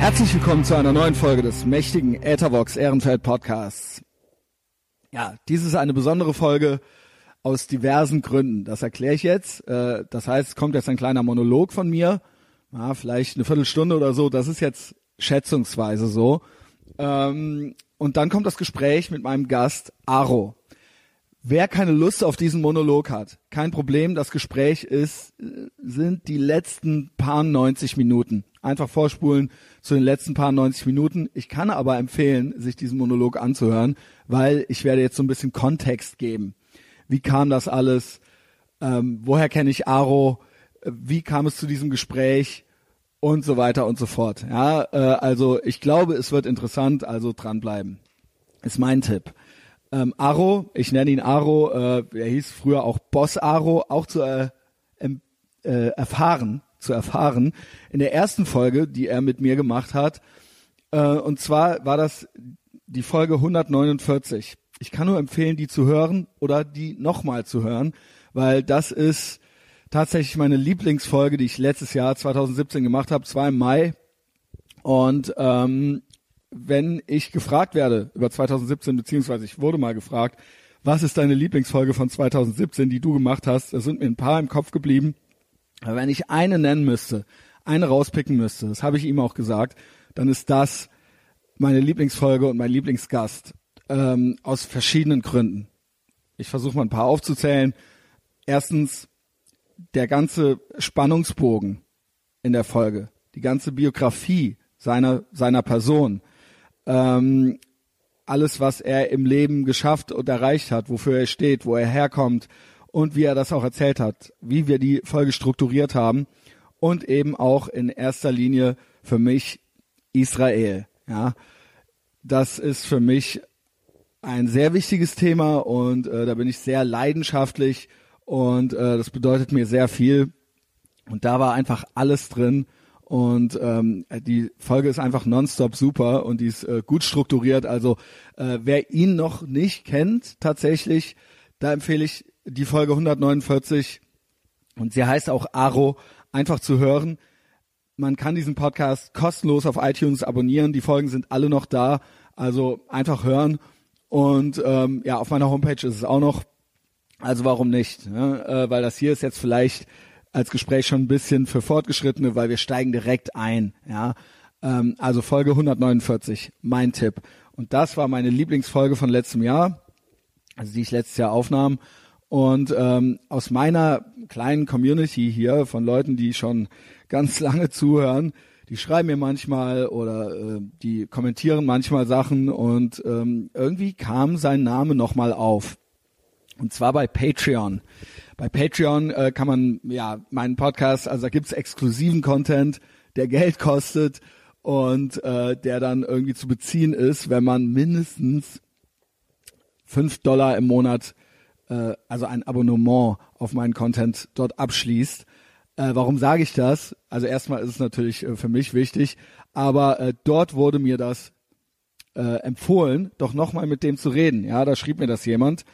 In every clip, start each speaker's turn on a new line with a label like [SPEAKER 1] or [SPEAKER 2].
[SPEAKER 1] Herzlich willkommen zu einer neuen Folge des mächtigen Ethervox Ehrenfeld Podcasts. Ja, dies ist eine besondere Folge aus diversen Gründen. Das erkläre ich jetzt. Äh, das heißt, es kommt jetzt ein kleiner Monolog von mir, ja, vielleicht eine Viertelstunde oder so. Das ist jetzt schätzungsweise so. Ähm, und dann kommt das Gespräch mit meinem Gast Aro. Wer keine Lust auf diesen Monolog hat, kein Problem. Das Gespräch ist, sind die letzten paar 90 Minuten. Einfach vorspulen zu den letzten paar 90 Minuten. Ich kann aber empfehlen, sich diesen Monolog anzuhören, weil ich werde jetzt so ein bisschen Kontext geben. Wie kam das alles? Ähm, woher kenne ich Aro? Wie kam es zu diesem Gespräch? Und so weiter und so fort. Ja, äh, also ich glaube, es wird interessant, also dranbleiben. Ist mein Tipp. Ähm, Aro, ich nenne ihn Aro, äh, er hieß früher auch Boss Aro, auch zu äh, äh, erfahren, zu erfahren, in der ersten Folge, die er mit mir gemacht hat. Äh, und zwar war das die Folge 149. Ich kann nur empfehlen, die zu hören oder die nochmal zu hören, weil das ist tatsächlich meine Lieblingsfolge, die ich letztes Jahr 2017 gemacht habe, zwar im Mai. Und ähm, wenn ich gefragt werde über 2017, beziehungsweise ich wurde mal gefragt, was ist deine Lieblingsfolge von 2017, die du gemacht hast, da sind mir ein paar im Kopf geblieben. Aber wenn ich eine nennen müsste, eine rauspicken müsste, das habe ich ihm auch gesagt, dann ist das meine Lieblingsfolge und mein Lieblingsgast ähm, aus verschiedenen Gründen. Ich versuche mal ein paar aufzuzählen. Erstens der ganze Spannungsbogen in der Folge, die ganze Biografie seiner seiner Person, ähm, alles, was er im Leben geschafft und erreicht hat, wofür er steht, wo er herkommt und wie er das auch erzählt hat, wie wir die Folge strukturiert haben und eben auch in erster Linie für mich Israel. Ja, das ist für mich ein sehr wichtiges Thema und äh, da bin ich sehr leidenschaftlich und äh, das bedeutet mir sehr viel. Und da war einfach alles drin und ähm, die Folge ist einfach nonstop super und die ist äh, gut strukturiert. Also äh, wer ihn noch nicht kennt, tatsächlich, da empfehle ich die Folge 149 und sie heißt auch Aro, einfach zu hören. Man kann diesen Podcast kostenlos auf iTunes abonnieren. Die Folgen sind alle noch da, also einfach hören. Und ähm, ja, auf meiner Homepage ist es auch noch. Also warum nicht? Ne? Äh, weil das hier ist jetzt vielleicht als Gespräch schon ein bisschen für Fortgeschrittene, weil wir steigen direkt ein. Ja, ähm, also Folge 149, mein Tipp. Und das war meine Lieblingsfolge von letztem Jahr, also die ich letztes Jahr aufnahm. Und ähm, aus meiner kleinen Community hier von Leuten, die schon ganz lange zuhören, die schreiben mir manchmal oder äh, die kommentieren manchmal Sachen und ähm, irgendwie kam sein Name nochmal auf. Und zwar bei Patreon. Bei Patreon äh, kann man ja meinen Podcast, also da gibt's exklusiven Content, der Geld kostet und äh, der dann irgendwie zu beziehen ist, wenn man mindestens fünf Dollar im Monat, äh, also ein Abonnement auf meinen Content dort abschließt. Äh, warum sage ich das? Also erstmal ist es natürlich äh, für mich wichtig, aber äh, dort wurde mir das äh, empfohlen, doch nochmal mit dem zu reden. Ja, da schrieb mir das jemand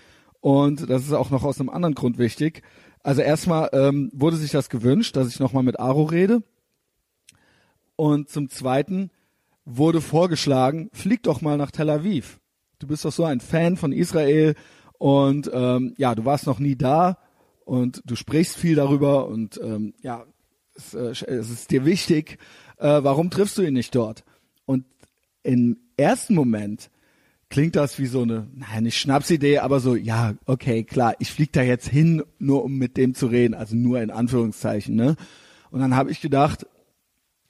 [SPEAKER 1] und das ist auch noch aus einem anderen Grund wichtig. Also erstmal ähm, wurde sich das gewünscht, dass ich nochmal mit Aro rede. Und zum Zweiten wurde vorgeschlagen, flieg doch mal nach Tel Aviv. Du bist doch so ein Fan von Israel und ähm, ja, du warst noch nie da und du sprichst viel darüber und ähm, ja, es, äh, es ist dir wichtig. Äh, warum triffst du ihn nicht dort? Und im ersten Moment klingt das wie so eine, naja, nicht Schnapsidee, aber so, ja, okay, klar, ich flieg da jetzt hin, nur um mit dem zu reden, also nur in Anführungszeichen, ne? Und dann habe ich gedacht,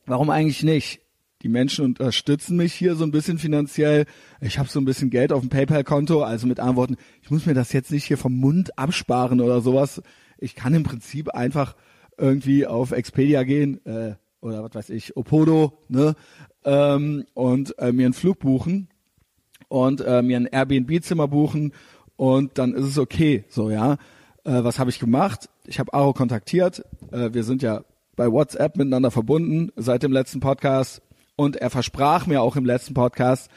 [SPEAKER 1] warum eigentlich nicht? Die Menschen unterstützen mich hier so ein bisschen finanziell. Ich habe so ein bisschen Geld auf dem PayPal-Konto, also mit anderen Worten, ich muss mir das jetzt nicht hier vom Mund absparen oder sowas. Ich kann im Prinzip einfach irgendwie auf Expedia gehen äh, oder was weiß ich, Opodo, ne? Ähm, und äh, mir einen Flug buchen und äh, mir ein Airbnb-Zimmer buchen und dann ist es okay. So, ja. Äh, was habe ich gemacht? Ich habe Aro kontaktiert. Äh, wir sind ja bei WhatsApp miteinander verbunden seit dem letzten Podcast und er versprach mir auch im letzten Podcast,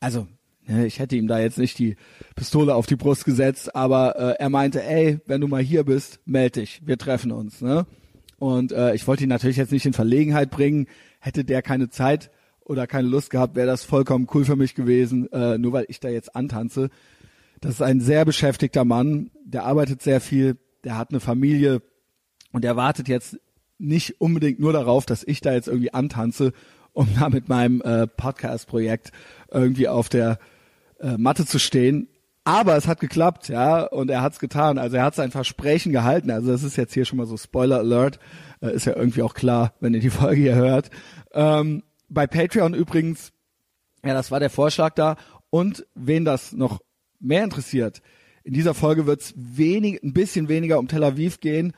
[SPEAKER 1] also ne, ich hätte ihm da jetzt nicht die Pistole auf die Brust gesetzt, aber äh, er meinte, ey, wenn du mal hier bist, melde dich, wir treffen uns. Ne? Und äh, ich wollte ihn natürlich jetzt nicht in Verlegenheit bringen, hätte der keine Zeit oder keine Lust gehabt, wäre das vollkommen cool für mich gewesen, äh, nur weil ich da jetzt antanze. Das ist ein sehr beschäftigter Mann, der arbeitet sehr viel, der hat eine Familie und er wartet jetzt nicht unbedingt nur darauf, dass ich da jetzt irgendwie antanze, um da mit meinem äh, Podcast-Projekt irgendwie auf der äh, Matte zu stehen. Aber es hat geklappt, ja, und er hat es getan. Also er hat sein Versprechen gehalten. Also das ist jetzt hier schon mal so Spoiler Alert. Äh, ist ja irgendwie auch klar, wenn ihr die Folge hier hört. Ähm, bei Patreon übrigens, ja, das war der Vorschlag da. Und wen das noch mehr interessiert, in dieser Folge wird es wenig, ein bisschen weniger um Tel Aviv gehen.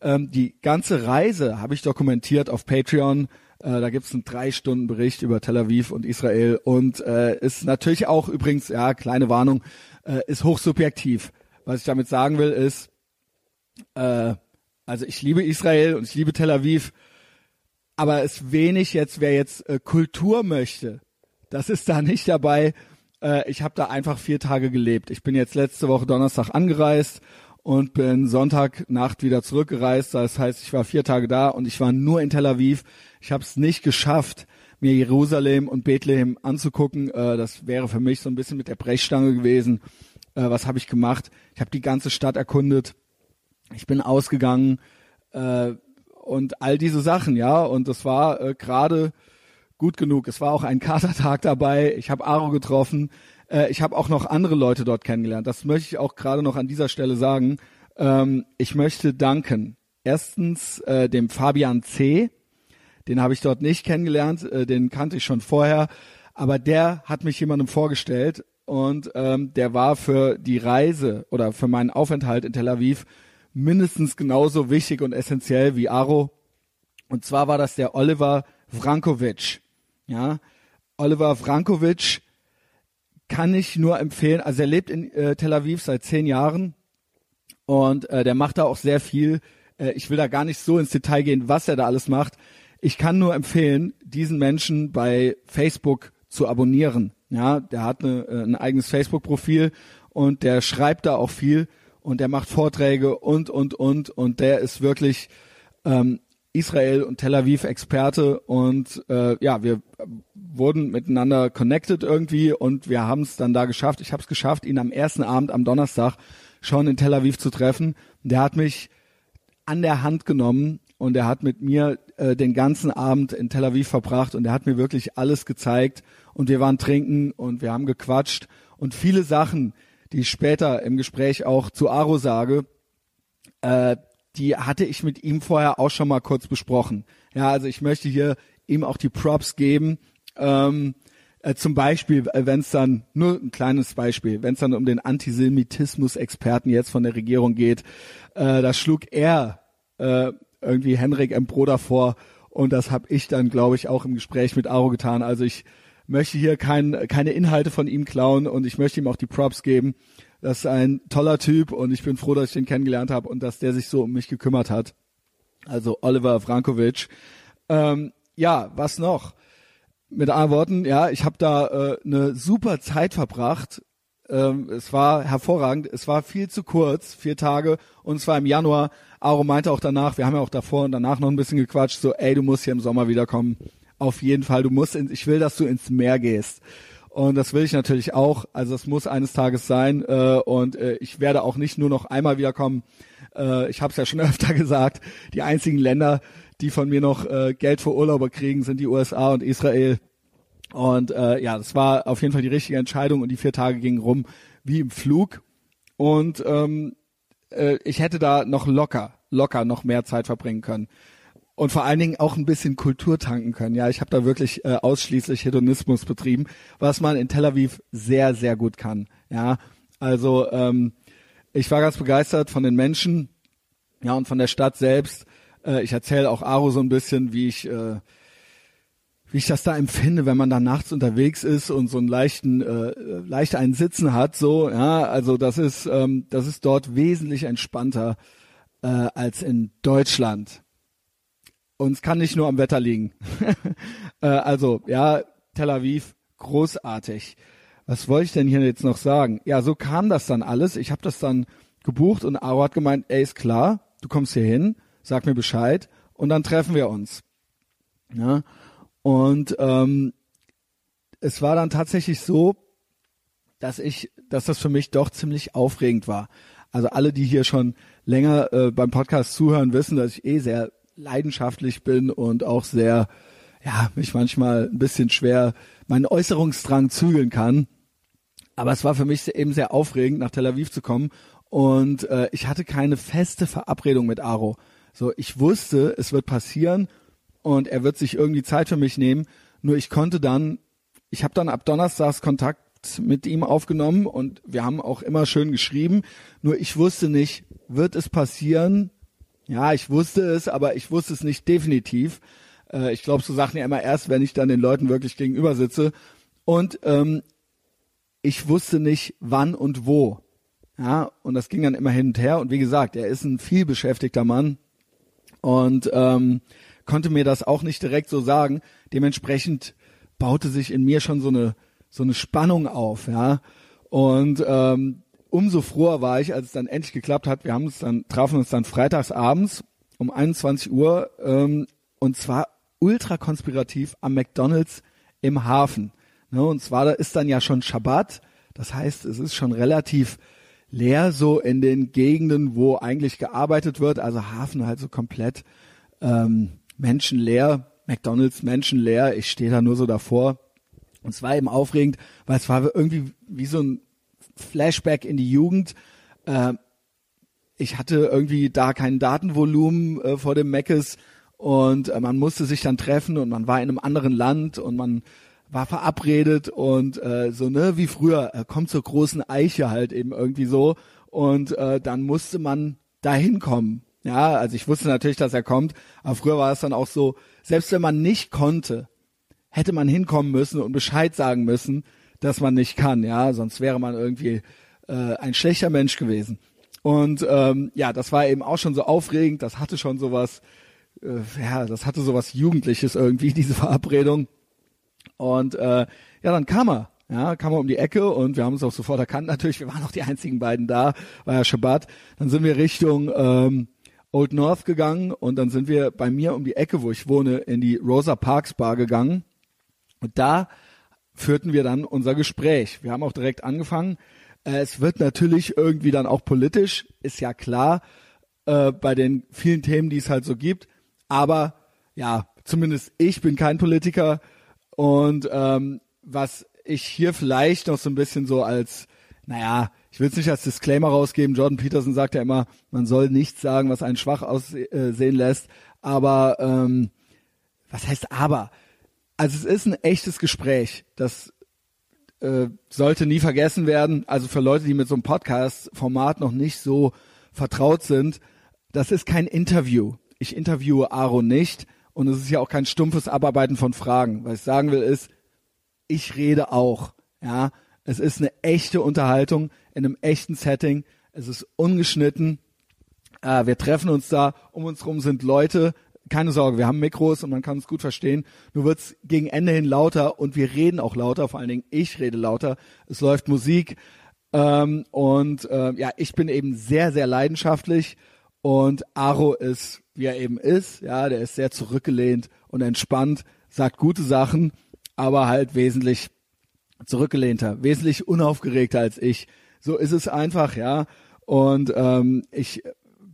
[SPEAKER 1] Ähm, die ganze Reise habe ich dokumentiert auf Patreon. Äh, da gibt's einen drei Stunden Bericht über Tel Aviv und Israel und äh, ist natürlich auch übrigens, ja, kleine Warnung, äh, ist hochsubjektiv. Was ich damit sagen will, ist, äh, also ich liebe Israel und ich liebe Tel Aviv, aber es wenig jetzt, wer jetzt äh, Kultur möchte, das ist da nicht dabei. Äh, ich habe da einfach vier Tage gelebt. Ich bin jetzt letzte Woche Donnerstag angereist und bin Sonntagnacht wieder zurückgereist. Das heißt, ich war vier Tage da und ich war nur in Tel Aviv. Ich habe es nicht geschafft, mir Jerusalem und Bethlehem anzugucken. Äh, das wäre für mich so ein bisschen mit der Brechstange gewesen. Äh, was habe ich gemacht? Ich habe die ganze Stadt erkundet. Ich bin ausgegangen äh, und all diese Sachen, ja. Und das war äh, gerade gut genug. Es war auch ein Katertag dabei. Ich habe Aro getroffen. Äh, ich habe auch noch andere Leute dort kennengelernt. Das möchte ich auch gerade noch an dieser Stelle sagen. Ähm, ich möchte danken. Erstens äh, dem Fabian C. Den habe ich dort nicht kennengelernt, äh, den kannte ich schon vorher, aber der hat mich jemandem vorgestellt und ähm, der war für die Reise oder für meinen Aufenthalt in Tel Aviv mindestens genauso wichtig und essentiell wie Aro. Und zwar war das der Oliver Vrankovic. Ja, Oliver Vrankovic kann ich nur empfehlen. Also er lebt in äh, Tel Aviv seit zehn Jahren und äh, der macht da auch sehr viel. Äh, ich will da gar nicht so ins Detail gehen, was er da alles macht. Ich kann nur empfehlen, diesen Menschen bei Facebook zu abonnieren. Ja, der hat eine, äh, ein eigenes Facebook-Profil und der schreibt da auch viel und der macht Vorträge und und und und der ist wirklich ähm, Israel und Tel Aviv Experte und äh, ja, wir wurden miteinander connected irgendwie und wir haben es dann da geschafft. Ich habe es geschafft, ihn am ersten Abend am Donnerstag schon in Tel Aviv zu treffen. Der hat mich an der Hand genommen und er hat mit mir äh, den ganzen Abend in Tel Aviv verbracht und er hat mir wirklich alles gezeigt und wir waren trinken und wir haben gequatscht und viele Sachen, die ich später im Gespräch auch zu Aro sage, äh, die hatte ich mit ihm vorher auch schon mal kurz besprochen. Ja, also ich möchte hier ihm auch die Props geben. Ähm, äh, zum Beispiel, äh, wenn es dann, nur ein kleines Beispiel, wenn es dann um den Antisemitismus-Experten jetzt von der Regierung geht, äh, da schlug er äh, irgendwie Henrik M. Broder vor und das habe ich dann, glaube ich, auch im Gespräch mit Aro getan. Also ich möchte hier kein, keine Inhalte von ihm klauen und ich möchte ihm auch die Props geben. Das ist ein toller Typ und ich bin froh, dass ich den kennengelernt habe und dass der sich so um mich gekümmert hat. Also Oliver Frankovic. Ähm, ja, was noch? Mit anderen Worten, ja, ich habe da äh, eine super Zeit verbracht. Ähm, es war hervorragend. Es war viel zu kurz, vier Tage, und es war im Januar. Aro meinte auch danach, wir haben ja auch davor und danach noch ein bisschen gequatscht, so, ey, du musst hier im Sommer wiederkommen. Auf jeden Fall, du musst, in, ich will, dass du ins Meer gehst. Und das will ich natürlich auch. Also es muss eines Tages sein. Äh, und äh, ich werde auch nicht nur noch einmal wiederkommen. Äh, ich habe es ja schon öfter gesagt. Die einzigen Länder, die von mir noch äh, Geld für Urlauber kriegen, sind die USA und Israel. Und äh, ja, das war auf jeden Fall die richtige Entscheidung. Und die vier Tage gingen rum wie im Flug. Und ähm, äh, ich hätte da noch locker, locker noch mehr Zeit verbringen können und vor allen Dingen auch ein bisschen Kultur tanken können. Ja, ich habe da wirklich äh, ausschließlich Hedonismus betrieben, was man in Tel Aviv sehr, sehr gut kann. Ja, also ähm, ich war ganz begeistert von den Menschen, ja und von der Stadt selbst. Äh, ich erzähle auch Aro so ein bisschen, wie ich äh, wie ich das da empfinde, wenn man da nachts unterwegs ist und so einen leichten, äh, leicht einen Sitzen hat, so, ja, also das ist, ähm, das ist dort wesentlich entspannter äh, als in Deutschland. Und es kann nicht nur am Wetter liegen. äh, also, ja, Tel Aviv, großartig. Was wollte ich denn hier jetzt noch sagen? Ja, so kam das dann alles. Ich habe das dann gebucht und Aro hat gemeint, ey, ist klar, du kommst hier hin, sag mir Bescheid und dann treffen wir uns. Ja, und ähm, es war dann tatsächlich so, dass ich, dass das für mich doch ziemlich aufregend war. Also alle, die hier schon länger äh, beim Podcast zuhören, wissen, dass ich eh sehr leidenschaftlich bin und auch sehr, ja, mich manchmal ein bisschen schwer meinen Äußerungsdrang zügeln kann. Aber es war für mich eben sehr aufregend, nach Tel Aviv zu kommen. Und äh, ich hatte keine feste Verabredung mit Aro. So, ich wusste, es wird passieren und er wird sich irgendwie Zeit für mich nehmen. Nur ich konnte dann, ich habe dann ab Donnerstags Kontakt mit ihm aufgenommen und wir haben auch immer schön geschrieben. Nur ich wusste nicht, wird es passieren? Ja, ich wusste es, aber ich wusste es nicht definitiv. Äh, ich glaube, so Sachen ja immer erst, wenn ich dann den Leuten wirklich gegenüber sitze. Und ähm, ich wusste nicht, wann und wo. Ja, und das ging dann immer hin und her. Und wie gesagt, er ist ein viel beschäftigter Mann und ähm, konnte mir das auch nicht direkt so sagen. Dementsprechend baute sich in mir schon so eine so eine Spannung auf, ja. Und ähm, umso froher war ich, als es dann endlich geklappt hat. Wir haben uns dann trafen uns dann freitags abends um 21 Uhr ähm, und zwar ultra konspirativ am McDonald's im Hafen. Ne, und zwar da ist dann ja schon Schabbat, das heißt, es ist schon relativ leer so in den Gegenden, wo eigentlich gearbeitet wird. Also Hafen halt so komplett ähm, menschenleer, McDonald's menschenleer. Ich stehe da nur so davor. Und es war eben aufregend, weil es war irgendwie wie so ein Flashback in die Jugend. Äh, ich hatte irgendwie da kein Datenvolumen äh, vor dem Meckes und äh, man musste sich dann treffen und man war in einem anderen Land und man war verabredet und äh, so ne wie früher er kommt zur großen Eiche halt eben irgendwie so und äh, dann musste man dahin kommen ja also ich wusste natürlich dass er kommt aber früher war es dann auch so selbst wenn man nicht konnte hätte man hinkommen müssen und Bescheid sagen müssen dass man nicht kann ja sonst wäre man irgendwie äh, ein schlechter Mensch gewesen und ähm, ja das war eben auch schon so aufregend das hatte schon sowas äh, ja das hatte sowas Jugendliches irgendwie diese Verabredung und äh, ja, dann kam er. Ja, kam er um die Ecke und wir haben uns auch sofort erkannt natürlich. Wir waren auch die einzigen beiden da, war ja Shabbat. Dann sind wir Richtung ähm, Old North gegangen und dann sind wir bei mir um die Ecke, wo ich wohne, in die Rosa Parks Bar gegangen. Und da führten wir dann unser Gespräch. Wir haben auch direkt angefangen. Äh, es wird natürlich irgendwie dann auch politisch, ist ja klar, äh, bei den vielen Themen, die es halt so gibt. Aber ja, zumindest ich bin kein Politiker und ähm, was ich hier vielleicht noch so ein bisschen so als, naja, ich will es nicht als Disclaimer rausgeben. Jordan Peterson sagt ja immer, man soll nichts sagen, was einen schwach aussehen lässt. Aber ähm, was heißt aber? Also es ist ein echtes Gespräch. Das äh, sollte nie vergessen werden. Also für Leute, die mit so einem Podcast-Format noch nicht so vertraut sind, das ist kein Interview. Ich interviewe Aaron nicht. Und es ist ja auch kein stumpfes Abarbeiten von Fragen. Was ich sagen will ist, ich rede auch. Ja, es ist eine echte Unterhaltung in einem echten Setting. Es ist ungeschnitten. Äh, wir treffen uns da. Um uns rum sind Leute. Keine Sorge, wir haben Mikros und man kann es gut verstehen. Nur wird's gegen Ende hin lauter und wir reden auch lauter. Vor allen Dingen ich rede lauter. Es läuft Musik. Ähm, und äh, ja, ich bin eben sehr, sehr leidenschaftlich und Aro ist wie er eben ist. Ja, der ist sehr zurückgelehnt und entspannt, sagt gute Sachen, aber halt wesentlich zurückgelehnter, wesentlich unaufgeregter als ich. So ist es einfach, ja. Und ähm, ich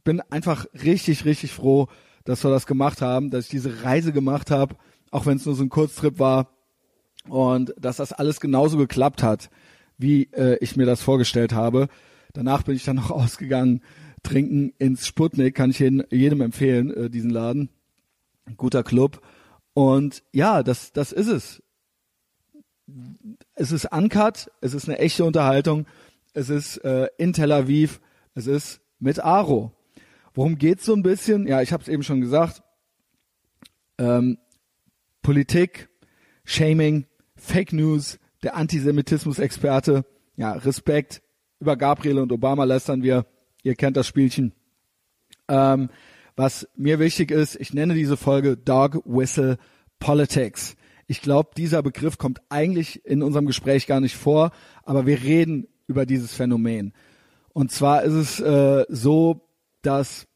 [SPEAKER 1] bin einfach richtig, richtig froh, dass wir das gemacht haben, dass ich diese Reise gemacht habe, auch wenn es nur so ein Kurztrip war und dass das alles genauso geklappt hat, wie äh, ich mir das vorgestellt habe. Danach bin ich dann noch ausgegangen trinken ins Sputnik, kann ich jedem empfehlen, äh, diesen Laden. Guter Club. Und ja, das, das ist es. Es ist uncut, es ist eine echte Unterhaltung, es ist äh, in Tel Aviv, es ist mit Aro. Worum geht's so ein bisschen? Ja, ich habe es eben schon gesagt. Ähm, Politik, Shaming, Fake News, der Antisemitismus-Experte, ja, Respekt. Über Gabriel und Obama lästern wir. Ihr kennt das Spielchen. Ähm, was mir wichtig ist, ich nenne diese Folge Dog Whistle Politics. Ich glaube, dieser Begriff kommt eigentlich in unserem Gespräch gar nicht vor, aber wir reden über dieses Phänomen. Und zwar ist es äh, so, dass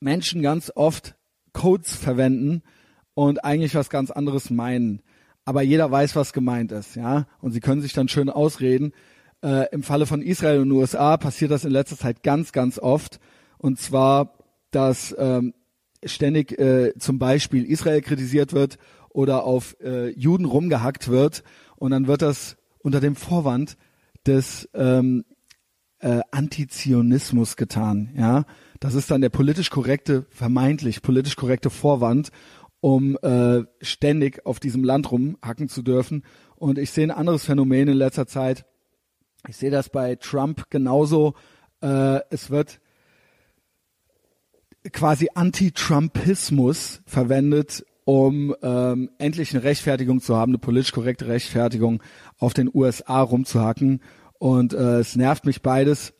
[SPEAKER 1] Menschen ganz oft Codes verwenden und eigentlich was ganz anderes meinen. aber jeder weiß, was gemeint ist, ja. Und sie können sich dann schön ausreden. Äh, Im Falle von Israel und USA passiert das in letzter Zeit ganz, ganz oft. Und zwar, dass ähm, ständig äh, zum Beispiel Israel kritisiert wird oder auf äh, Juden rumgehackt wird. Und dann wird das unter dem Vorwand des ähm, äh, Antizionismus getan. Ja, das ist dann der politisch korrekte, vermeintlich politisch korrekte Vorwand, um äh, ständig auf diesem Land rumhacken zu dürfen. Und ich sehe ein anderes Phänomen in letzter Zeit. Ich sehe das bei Trump genauso. Äh, es wird quasi Anti-Trumpismus verwendet, um ähm, endlich eine Rechtfertigung zu haben, eine politisch korrekte Rechtfertigung auf den USA rumzuhacken. Und äh, es nervt mich beides.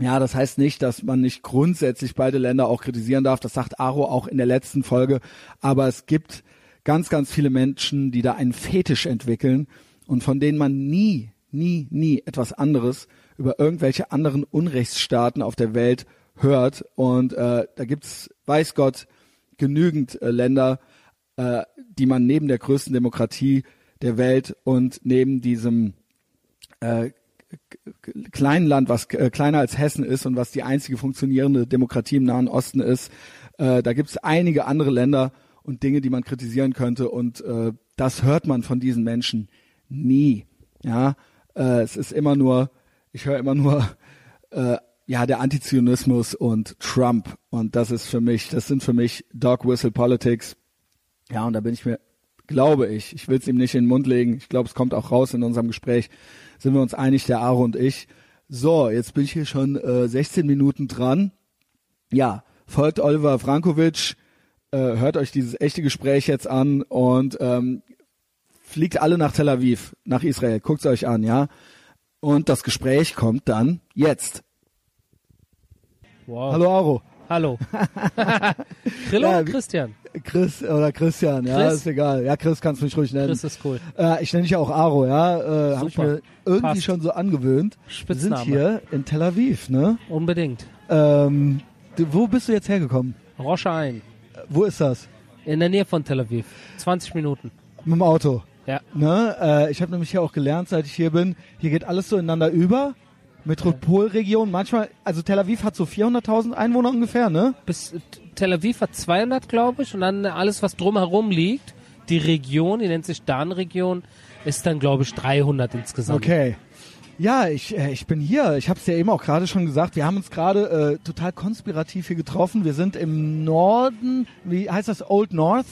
[SPEAKER 1] Ja, das heißt nicht, dass man nicht grundsätzlich beide Länder auch kritisieren darf. Das sagt Aro auch in der letzten Folge. Aber es gibt ganz, ganz viele Menschen, die da einen Fetisch entwickeln und von denen man nie, nie, nie etwas anderes über irgendwelche anderen Unrechtsstaaten auf der Welt hört. Und äh, da gibt's, weiß Gott, genügend äh, Länder, äh, die man neben der größten Demokratie der Welt und neben diesem äh, kleinen Land, was äh, kleiner als Hessen ist und was die einzige funktionierende Demokratie im Nahen Osten ist. Äh, da gibt es einige andere Länder und Dinge, die man kritisieren könnte und äh, das hört man von diesen Menschen nie. Ja, äh, es ist immer nur, ich höre immer nur, äh, ja, der Antizionismus und Trump und das ist für mich, das sind für mich Dog Whistle Politics. Ja, und da bin ich mir, glaube ich, ich will es ihm nicht in den Mund legen, ich glaube, es kommt auch raus in unserem Gespräch, sind wir uns einig, der Aro und ich. So, jetzt bin ich hier schon äh, 16 Minuten dran. Ja, folgt Oliver Frankovic, äh, hört euch dieses echte Gespräch jetzt an und ähm, fliegt alle nach Tel Aviv, nach Israel. Guckt's euch an, ja. Und das Gespräch kommt dann jetzt.
[SPEAKER 2] Wow.
[SPEAKER 1] Hallo Aro.
[SPEAKER 2] Hallo. Grillo
[SPEAKER 1] Ja,
[SPEAKER 2] Christian?
[SPEAKER 1] Chris oder Christian, ja,
[SPEAKER 2] Chris?
[SPEAKER 1] ist egal. Ja, Chris kannst du mich ruhig nennen.
[SPEAKER 2] Chris ist cool.
[SPEAKER 1] Äh, ich nenne dich ja auch Aro, ja. Äh, Habe ich mir irgendwie
[SPEAKER 2] Passt.
[SPEAKER 1] schon so angewöhnt. Wir sind
[SPEAKER 2] Spitzname.
[SPEAKER 1] hier in Tel Aviv, ne?
[SPEAKER 2] Unbedingt.
[SPEAKER 1] Ähm, du, wo bist du jetzt hergekommen?
[SPEAKER 2] Rosche ein.
[SPEAKER 1] Äh, Wo ist das?
[SPEAKER 2] In der Nähe von Tel Aviv. 20 Minuten.
[SPEAKER 1] Mit dem Auto.
[SPEAKER 2] Ja.
[SPEAKER 1] Ne? Äh, ich habe nämlich hier auch gelernt, seit ich hier bin, hier geht alles so ineinander über. Metropolregion, manchmal, also Tel Aviv hat so 400.000 Einwohner ungefähr, ne?
[SPEAKER 2] Bis Tel Aviv hat 200, glaube ich. Und dann alles, was drumherum liegt, die Region, die nennt sich Dan-Region, ist dann, glaube ich, 300 insgesamt.
[SPEAKER 1] Okay. Ja, ich, äh, ich bin hier. Ich habe es ja eben auch gerade schon gesagt. Wir haben uns gerade äh, total konspirativ hier getroffen. Wir sind im Norden, wie heißt das? Old North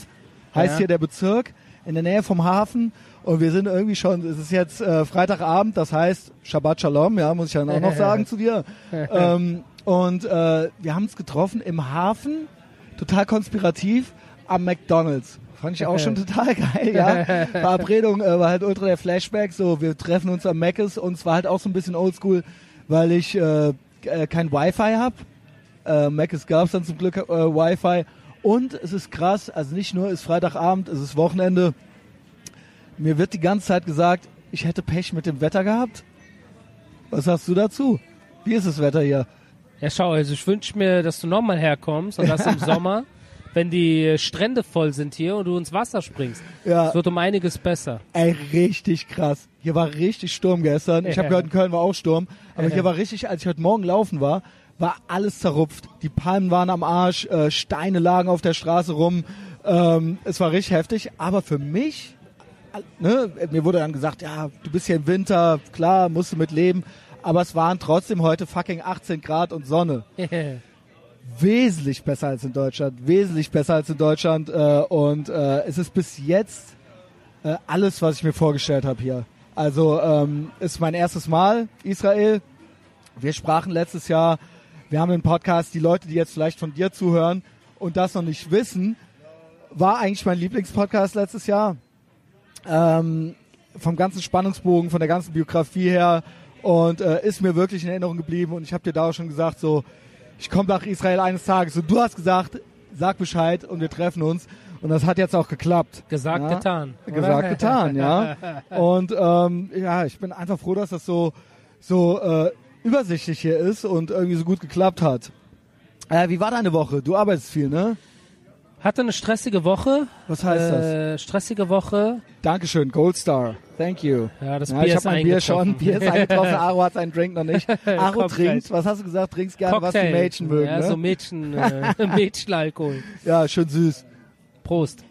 [SPEAKER 1] heißt
[SPEAKER 2] Ja.
[SPEAKER 1] hier der Bezirk, in der Nähe vom Hafen. Und wir sind irgendwie schon, es ist jetzt äh, Freitagabend, das heißt Shabbat Shalom, ja, muss ich dann auch noch sagen zu dir. ähm, und äh, wir haben uns getroffen im Hafen, total konspirativ, am McDonalds. Fand ich auch schon total geil, ja. Verabredung äh, war halt ultra der Flashback, so wir treffen uns am Mc's und es war halt auch so ein bisschen oldschool, weil ich äh, äh, kein Wi-Fi hab. Äh, Mc's gab's dann zum Glück äh, Wi-Fi. Und es ist krass, also nicht nur ist Freitagabend, es ist Wochenende. Mir wird die ganze Zeit gesagt, ich hätte Pech mit dem Wetter gehabt. Was hast du dazu? Wie ist das Wetter hier?
[SPEAKER 2] Ja, schau, also ich wünsche mir, dass du nochmal herkommst und das im Sommer, wenn die Strände voll sind hier und du ins Wasser springst.
[SPEAKER 1] Ja.
[SPEAKER 2] Es wird um einiges besser.
[SPEAKER 1] Ey, richtig krass. Hier war richtig Sturm gestern. Ich habe gehört, in Köln war auch Sturm. Aber hier war richtig, als ich heute Morgen laufen war, war alles zerrupft. Die Palmen waren am Arsch, äh, Steine lagen auf der Straße rum. Ähm, es war richtig heftig. Aber für mich, ne, mir wurde dann gesagt, ja, du bist hier im Winter, klar, musst du mit leben. Aber es waren trotzdem heute fucking 18 Grad und Sonne. wesentlich besser als in Deutschland, wesentlich besser als in Deutschland äh, und äh, es ist bis jetzt äh, alles, was ich mir vorgestellt habe hier. Also ähm, ist mein erstes Mal Israel. Wir sprachen letztes Jahr, wir haben einen Podcast, die Leute, die jetzt vielleicht von dir zuhören und das noch nicht wissen, war eigentlich mein Lieblingspodcast letztes Jahr. Ähm, vom ganzen Spannungsbogen, von der ganzen Biografie her und äh, ist mir wirklich in Erinnerung geblieben und ich habe dir da auch schon gesagt, so ich komme nach Israel eines Tages und du hast gesagt, sag Bescheid und wir treffen uns und das hat jetzt auch geklappt.
[SPEAKER 2] Gesagt,
[SPEAKER 1] ja?
[SPEAKER 2] getan.
[SPEAKER 1] Gesagt, getan, ja. Und ähm, ja, ich bin einfach froh, dass das so so äh, übersichtlich hier ist und irgendwie so gut geklappt hat. Äh, wie war deine Woche? Du arbeitest viel, ne?
[SPEAKER 2] Hatte eine stressige Woche.
[SPEAKER 1] Was heißt das?
[SPEAKER 2] äh, Stressige Woche.
[SPEAKER 1] Dankeschön, Gold Star. Thank you.
[SPEAKER 2] Ja, das
[SPEAKER 1] Ja,
[SPEAKER 2] Bier
[SPEAKER 1] ich habe mein Bier schon. Bier ist eingetroffen. Aro hat seinen Drink noch nicht. Aro trinkt. Was hast du gesagt? Trinkst gerne, was die. Mädchen mögen.
[SPEAKER 2] Ja,
[SPEAKER 1] ne?
[SPEAKER 2] so Mädchen, äh, Mädchenalkohol.
[SPEAKER 1] ja, schön süß.
[SPEAKER 2] Prost.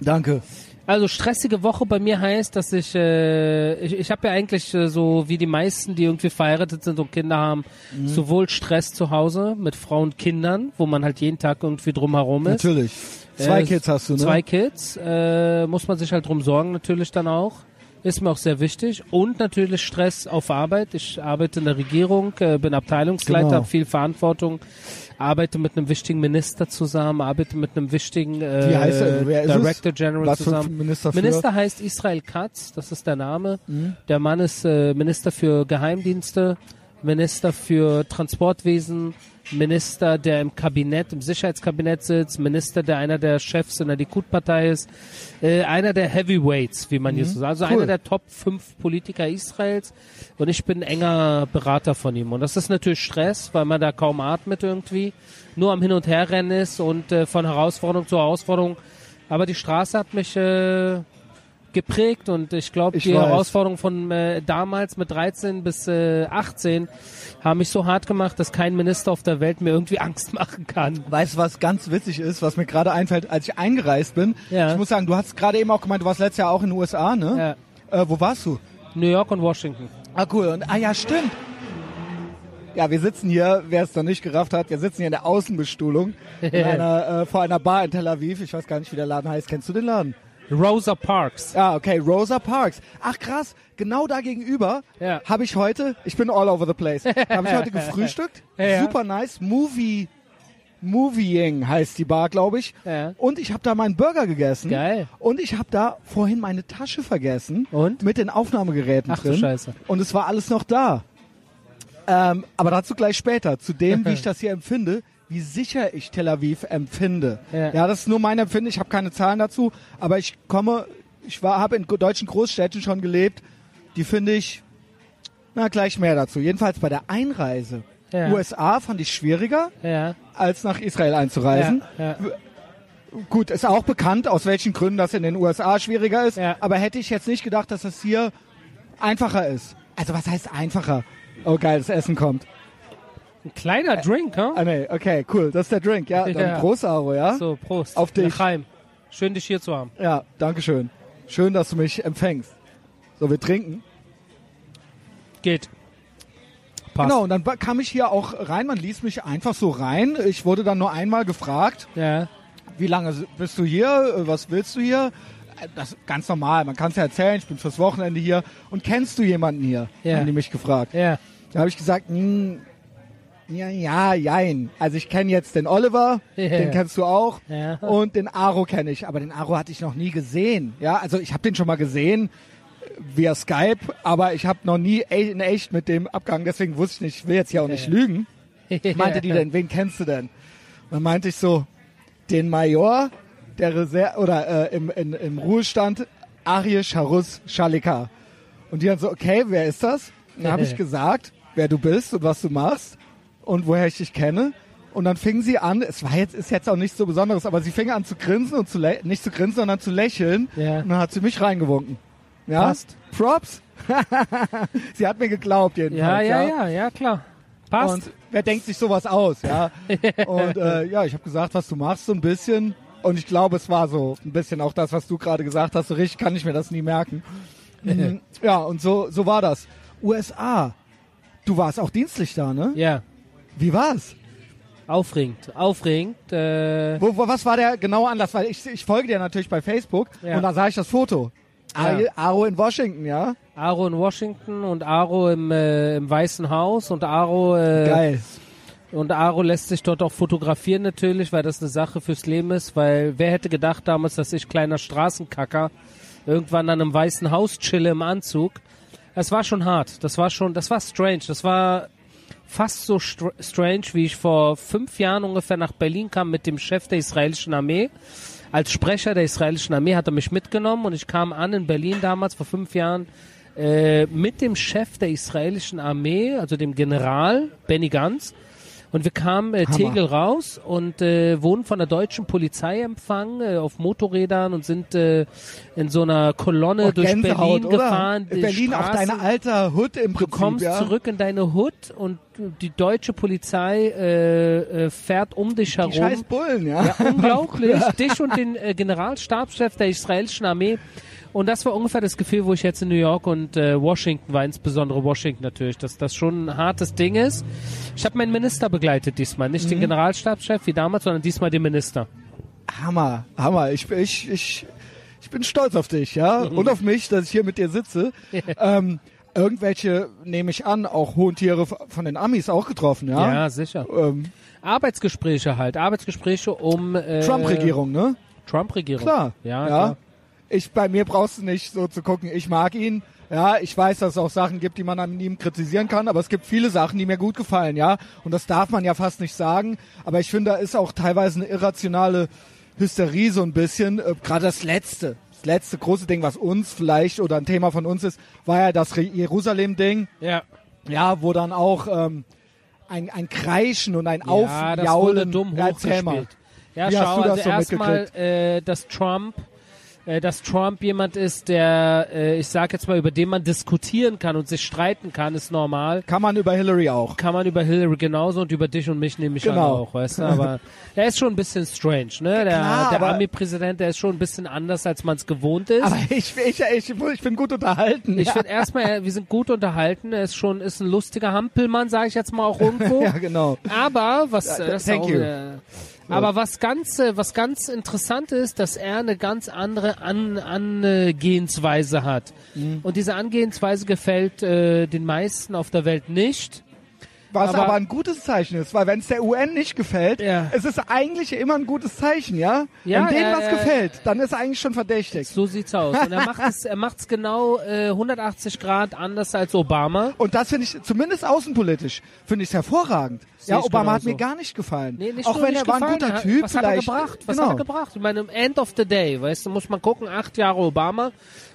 [SPEAKER 1] Danke.
[SPEAKER 2] Also stressige Woche bei mir heißt, dass ich äh, ich, ich habe ja eigentlich äh, so wie die meisten, die irgendwie verheiratet sind und Kinder haben,
[SPEAKER 1] Mhm.
[SPEAKER 2] sowohl Stress zu Hause mit Frau und Kindern, wo man halt jeden Tag irgendwie drumherum ist.
[SPEAKER 1] Natürlich. Zwei
[SPEAKER 2] Äh,
[SPEAKER 1] Kids hast du, ne?
[SPEAKER 2] Zwei Kids, äh, muss man sich halt drum sorgen natürlich dann auch. Ist mir auch sehr wichtig. Und natürlich Stress auf Arbeit. Ich arbeite in der Regierung, äh, bin Abteilungsleiter,
[SPEAKER 1] Genau.
[SPEAKER 2] habe viel Verantwortung, arbeite mit einem wichtigen Minister zusammen, arbeite mit einem wichtigen äh,
[SPEAKER 1] Wie heißt er? Wer ist?
[SPEAKER 2] Director General
[SPEAKER 1] Was
[SPEAKER 2] zusammen.
[SPEAKER 1] Minister für?
[SPEAKER 2] Minister heißt Israel Katz, das ist der Name.
[SPEAKER 1] Mhm.
[SPEAKER 2] Der Mann ist äh, Minister für Geheimdienste, Minister für Transportwesen, Minister, der im Kabinett, im Sicherheitskabinett sitzt, Minister, der einer der Chefs in der Likud-Partei ist, äh, einer der Heavyweights, wie man hier so sagt, also
[SPEAKER 1] Mhm. Cool.
[SPEAKER 2] einer der Top 5 Politiker Israels und ich bin enger Berater von ihm und das ist natürlich Stress, weil man da kaum atmet irgendwie, nur am Hin- und Herrennen ist und äh, von Herausforderung zu Herausforderung, aber die Straße hat mich äh, geprägt und ich glaube, die
[SPEAKER 1] weiß.
[SPEAKER 2] Herausforderungen von äh, damals mit 13 bis äh, 18 haben mich so hart gemacht, dass kein Minister auf der Welt mir irgendwie Angst machen kann.
[SPEAKER 1] Weißt du, was ganz witzig ist, was mir gerade einfällt, als ich eingereist bin?
[SPEAKER 2] Ja.
[SPEAKER 1] Ich muss sagen, du hast gerade eben auch gemeint, du warst letztes Jahr auch in den USA, ne?
[SPEAKER 2] Ja.
[SPEAKER 1] Äh, wo warst du?
[SPEAKER 2] New York und Washington.
[SPEAKER 1] Ah, cool. Und, ah ja, stimmt. Ja, wir sitzen hier, wer es noch nicht gerafft hat, wir sitzen hier in der Außenbestuhlung in einer, äh, vor einer Bar in Tel Aviv. Ich weiß gar nicht, wie der Laden heißt. Kennst du den Laden?
[SPEAKER 2] Rosa Parks.
[SPEAKER 1] Ah, okay, Rosa Parks. Ach krass, genau da gegenüber
[SPEAKER 2] Ja.
[SPEAKER 1] habe ich heute, ich bin all over the place, habe ich heute gefrühstückt.
[SPEAKER 2] Ja.
[SPEAKER 1] Super nice, Movie, Movieing heißt die Bar, glaube ich.
[SPEAKER 2] Ja.
[SPEAKER 1] Und ich habe da meinen Burger gegessen.
[SPEAKER 2] Geil.
[SPEAKER 1] Und ich habe da vorhin meine Tasche vergessen.
[SPEAKER 2] Und?
[SPEAKER 1] Mit den Aufnahmegeräten
[SPEAKER 2] Ach du
[SPEAKER 1] drin.
[SPEAKER 2] Scheiße.
[SPEAKER 1] Und es war alles noch da. Ähm, aber dazu gleich später, zu dem, wie ich das hier empfinde, wie sicher ich Tel Aviv empfinde.
[SPEAKER 2] Ja.
[SPEAKER 1] das ist nur mein Empfinden, ich habe keine Zahlen dazu, aber ich komme, ich war, habe in deutschen Großstädten schon gelebt, die finde ich, na gleich mehr dazu. Jedenfalls bei der Einreise.
[SPEAKER 2] Ja.
[SPEAKER 1] USA fand ich schwieriger,
[SPEAKER 2] Ja.
[SPEAKER 1] als nach Israel einzureisen.
[SPEAKER 2] Ja. ja.
[SPEAKER 1] Gut, ist auch bekannt, aus welchen Gründen das in den USA schwieriger ist.
[SPEAKER 2] Ja.
[SPEAKER 1] Aber hätte ich jetzt nicht gedacht, dass das hier einfacher ist. Also was heißt einfacher? Oh geil, das Essen kommt.
[SPEAKER 2] Ein kleiner Drink, huh?
[SPEAKER 1] Ah nee, okay, cool. Das ist der Drink, ja. Dann
[SPEAKER 2] Ja.
[SPEAKER 1] Prost, Aro, ja?
[SPEAKER 2] So, Prost.
[SPEAKER 1] Auf dich.
[SPEAKER 2] L'chaim. Schön, dich hier zu haben.
[SPEAKER 1] Ja, danke schön. Schön, dass du mich empfängst. So, wir trinken.
[SPEAKER 2] Geht. Passt.
[SPEAKER 1] Genau, und dann kam ich hier auch rein. Man ließ mich einfach so rein. Ich wurde dann nur einmal gefragt,
[SPEAKER 2] Ja.
[SPEAKER 1] wie lange bist du hier? Äh, Was willst du hier? Äh, Das ist ganz normal. Man kann es ja erzählen. Ich bin fürs Wochenende hier. Und kennst du jemanden hier?
[SPEAKER 2] Ja.
[SPEAKER 1] Haben die mich gefragt.
[SPEAKER 2] Ja.
[SPEAKER 1] Da habe ich gesagt, hm, ja, ja, jein. Also ich kenne jetzt den Oliver,
[SPEAKER 2] Ja.
[SPEAKER 1] den kennst du auch.
[SPEAKER 2] Ja.
[SPEAKER 1] Und den Aro kenne ich, aber den Aro hatte ich noch nie gesehen. Ja, also ich habe den schon mal gesehen äh, via Skype, aber ich habe noch nie e- in echt mit dem abgehangen, deswegen wusste ich nicht, ich will jetzt hier auch nicht lügen. Meinte die denn, wen kennst du denn? Dann meinte ich so, den Major der Reser oder äh, im, in, im Ruhestand, Arie Charus Schalika. Und die dann so, okay, wer ist das? Dann habe ich gesagt, wer du bist und was du machst und woher ich dich kenne. Und dann fing sie an, es war jetzt, ist jetzt auch nichts so Besonderes, aber sie fing an zu grinsen und zu nicht zu grinsen, sondern zu lächeln.
[SPEAKER 2] Ja.
[SPEAKER 1] Und dann hat sie mich reingewunken. Ja?
[SPEAKER 2] Passt.
[SPEAKER 1] Props. sie hat mir geglaubt
[SPEAKER 2] Ja,
[SPEAKER 1] jedenfalls.
[SPEAKER 2] ja, ja, ja, klar. Passt.
[SPEAKER 1] Und wer denkt sich sowas aus, ja? Und äh, ja, ich habe gesagt, was du machst, so ein bisschen. Und ich glaube, es war so ein bisschen auch das, was du gerade gesagt hast. So richtig kann ich mir das nie merken. Ja, und so, so war das. USA. Du warst auch dienstlich da, ne?
[SPEAKER 2] ja.
[SPEAKER 1] Wie war's?
[SPEAKER 2] Aufregend. Aufregend. Äh,
[SPEAKER 1] Wo, wo, was war der genaue Anlass? Weil ich, ich folge dir natürlich bei Facebook
[SPEAKER 2] Ja.
[SPEAKER 1] und da sah ich das Foto.
[SPEAKER 2] Ja.
[SPEAKER 1] Aro in Washington, ja?
[SPEAKER 2] Aro in Washington und Aro im, äh, im Weißen Haus und Aro äh,
[SPEAKER 1] Geil.
[SPEAKER 2] und Aro lässt sich dort auch fotografieren natürlich, weil das eine Sache fürs Leben ist, weil wer hätte gedacht damals, dass ich kleiner Straßenkacker irgendwann an einem Weißen Haus chille im Anzug. Es war schon hart, das war schon, das war strange, das war fast so str strange, wie ich vor fünf Jahren ungefähr nach Berlin kam mit dem Chef der israelischen Armee. Als Sprecher der israelischen Armee hat er mich mitgenommen und ich kam an in Berlin damals vor fünf Jahren äh, mit dem Chef der israelischen Armee, also dem General Benny Gantz. Und wir kamen äh,
[SPEAKER 1] Hammer.
[SPEAKER 2] Tegel raus und äh, wurden von der deutschen Polizei empfangen äh, auf Motorrädern und sind äh, in so einer Kolonne
[SPEAKER 1] Oh,
[SPEAKER 2] durch
[SPEAKER 1] Gänsehaut,
[SPEAKER 2] Berlin
[SPEAKER 1] oder?
[SPEAKER 2] gefahren. Die
[SPEAKER 1] Berlin auch
[SPEAKER 2] Straßen-
[SPEAKER 1] deine alter Hood im
[SPEAKER 2] Du
[SPEAKER 1] Prinzip.
[SPEAKER 2] kommst
[SPEAKER 1] ja?
[SPEAKER 2] zurück in deine Hut und die deutsche Polizei äh, äh, fährt um dich herum.
[SPEAKER 1] Die scheiß Bullen, ja.
[SPEAKER 2] Ja, unglaublich. Dich und den äh, Generalstabschef der israelischen Armee. Und das war ungefähr das Gefühl, wo ich jetzt in New York und äh, Washington war, insbesondere Washington natürlich, dass das schon ein hartes Ding ist. Ich habe meinen Minister begleitet diesmal, nicht
[SPEAKER 1] Mhm.
[SPEAKER 2] den Generalstabschef wie damals, sondern diesmal den Minister.
[SPEAKER 1] Hammer, Hammer. Ich, ich, ich, ich bin stolz auf dich, ja, und auf mich, dass ich hier mit dir sitze. ähm, irgendwelche, nehme ich an, auch hohen Tiere von den Amis auch getroffen, ja.
[SPEAKER 2] Ja, sicher.
[SPEAKER 1] Ähm,
[SPEAKER 2] Arbeitsgespräche halt, Arbeitsgespräche um äh,
[SPEAKER 1] Trump-Regierung, ne?
[SPEAKER 2] Trump-Regierung.
[SPEAKER 1] Klar.
[SPEAKER 2] Ja,
[SPEAKER 1] ja.
[SPEAKER 2] klar.
[SPEAKER 1] Ich, bei mir brauchst du nicht so zu gucken, ich mag ihn. Ja, ich weiß, dass es auch Sachen gibt, die man an ihm kritisieren kann, aber es gibt viele Sachen, die mir gut gefallen, ja. Und das darf man ja fast nicht sagen. Aber ich finde, da ist auch teilweise eine irrationale Hysterie so ein bisschen. Äh, Gerade das letzte, das letzte große Ding, was uns vielleicht oder ein Thema von uns ist, war ja das Jerusalem-Ding.
[SPEAKER 2] Ja.
[SPEAKER 1] Ja, wo dann auch ähm, ein, ein Kreischen und ein
[SPEAKER 2] Ja, das wurde
[SPEAKER 1] Aufjaulen.
[SPEAKER 2] dumm
[SPEAKER 1] Ja, Wie hast
[SPEAKER 2] schau,
[SPEAKER 1] du das
[SPEAKER 2] also
[SPEAKER 1] so
[SPEAKER 2] erstmal, äh, dass Trump, äh, dass Trump jemand ist, der, äh, ich sag jetzt mal, über den man diskutieren kann und sich streiten kann, ist normal.
[SPEAKER 1] Kann man über Hillary auch.
[SPEAKER 2] Kann man über Hillary genauso und über dich und mich nehme ich
[SPEAKER 1] Genau.
[SPEAKER 2] an auch, weißt du, aber er ist schon ein bisschen strange, ne? Der,
[SPEAKER 1] Klar,
[SPEAKER 2] der Army-Präsident, der ist schon ein bisschen anders, als man es gewohnt ist.
[SPEAKER 1] Aber ich, ich, ich, ich bin gut unterhalten.
[SPEAKER 2] ich
[SPEAKER 1] ja.
[SPEAKER 2] finde erstmal, er- wir sind gut unterhalten, er ist schon, ist ein lustiger Hampelmann, sage ich jetzt mal auch irgendwo.
[SPEAKER 1] ja, genau.
[SPEAKER 2] Aber was,
[SPEAKER 1] Ja,
[SPEAKER 2] äh, das
[SPEAKER 1] thank
[SPEAKER 2] auch,
[SPEAKER 1] you.
[SPEAKER 2] äh, aber was ganz, äh, was ganz interessant ist, dass er eine ganz andere An Angehensweise hat.
[SPEAKER 1] Mhm.
[SPEAKER 2] Und diese Angehensweise gefällt äh, den meisten auf der Welt nicht.
[SPEAKER 1] Was aber,
[SPEAKER 2] aber-
[SPEAKER 1] ein gutes Zeichen ist, weil wenn es der UN nicht gefällt,
[SPEAKER 2] Ja.
[SPEAKER 1] es ist eigentlich immer ein gutes Zeichen, ja?
[SPEAKER 2] Ja,
[SPEAKER 1] wenn denen
[SPEAKER 2] er-
[SPEAKER 1] was gefällt, dann ist er eigentlich schon verdächtig.
[SPEAKER 2] So sieht's aus. Und er macht es, er macht's genau äh, 180 Grad anders als Obama.
[SPEAKER 1] Und das finde ich, zumindest außenpolitisch, finde ich hervorragend.
[SPEAKER 2] Sehe
[SPEAKER 1] Ja, Obama hat
[SPEAKER 2] genauso.
[SPEAKER 1] mir gar nicht gefallen.
[SPEAKER 2] Nee, nicht
[SPEAKER 1] Auch wenn er war ein guter
[SPEAKER 2] Er-
[SPEAKER 1] Typ,
[SPEAKER 2] Was hat er
[SPEAKER 1] vielleicht.
[SPEAKER 2] gebracht? Was
[SPEAKER 1] genau.
[SPEAKER 2] hat er gebracht? Ich meine, im End of the day, weißt du, muss man gucken, acht Jahre Obama,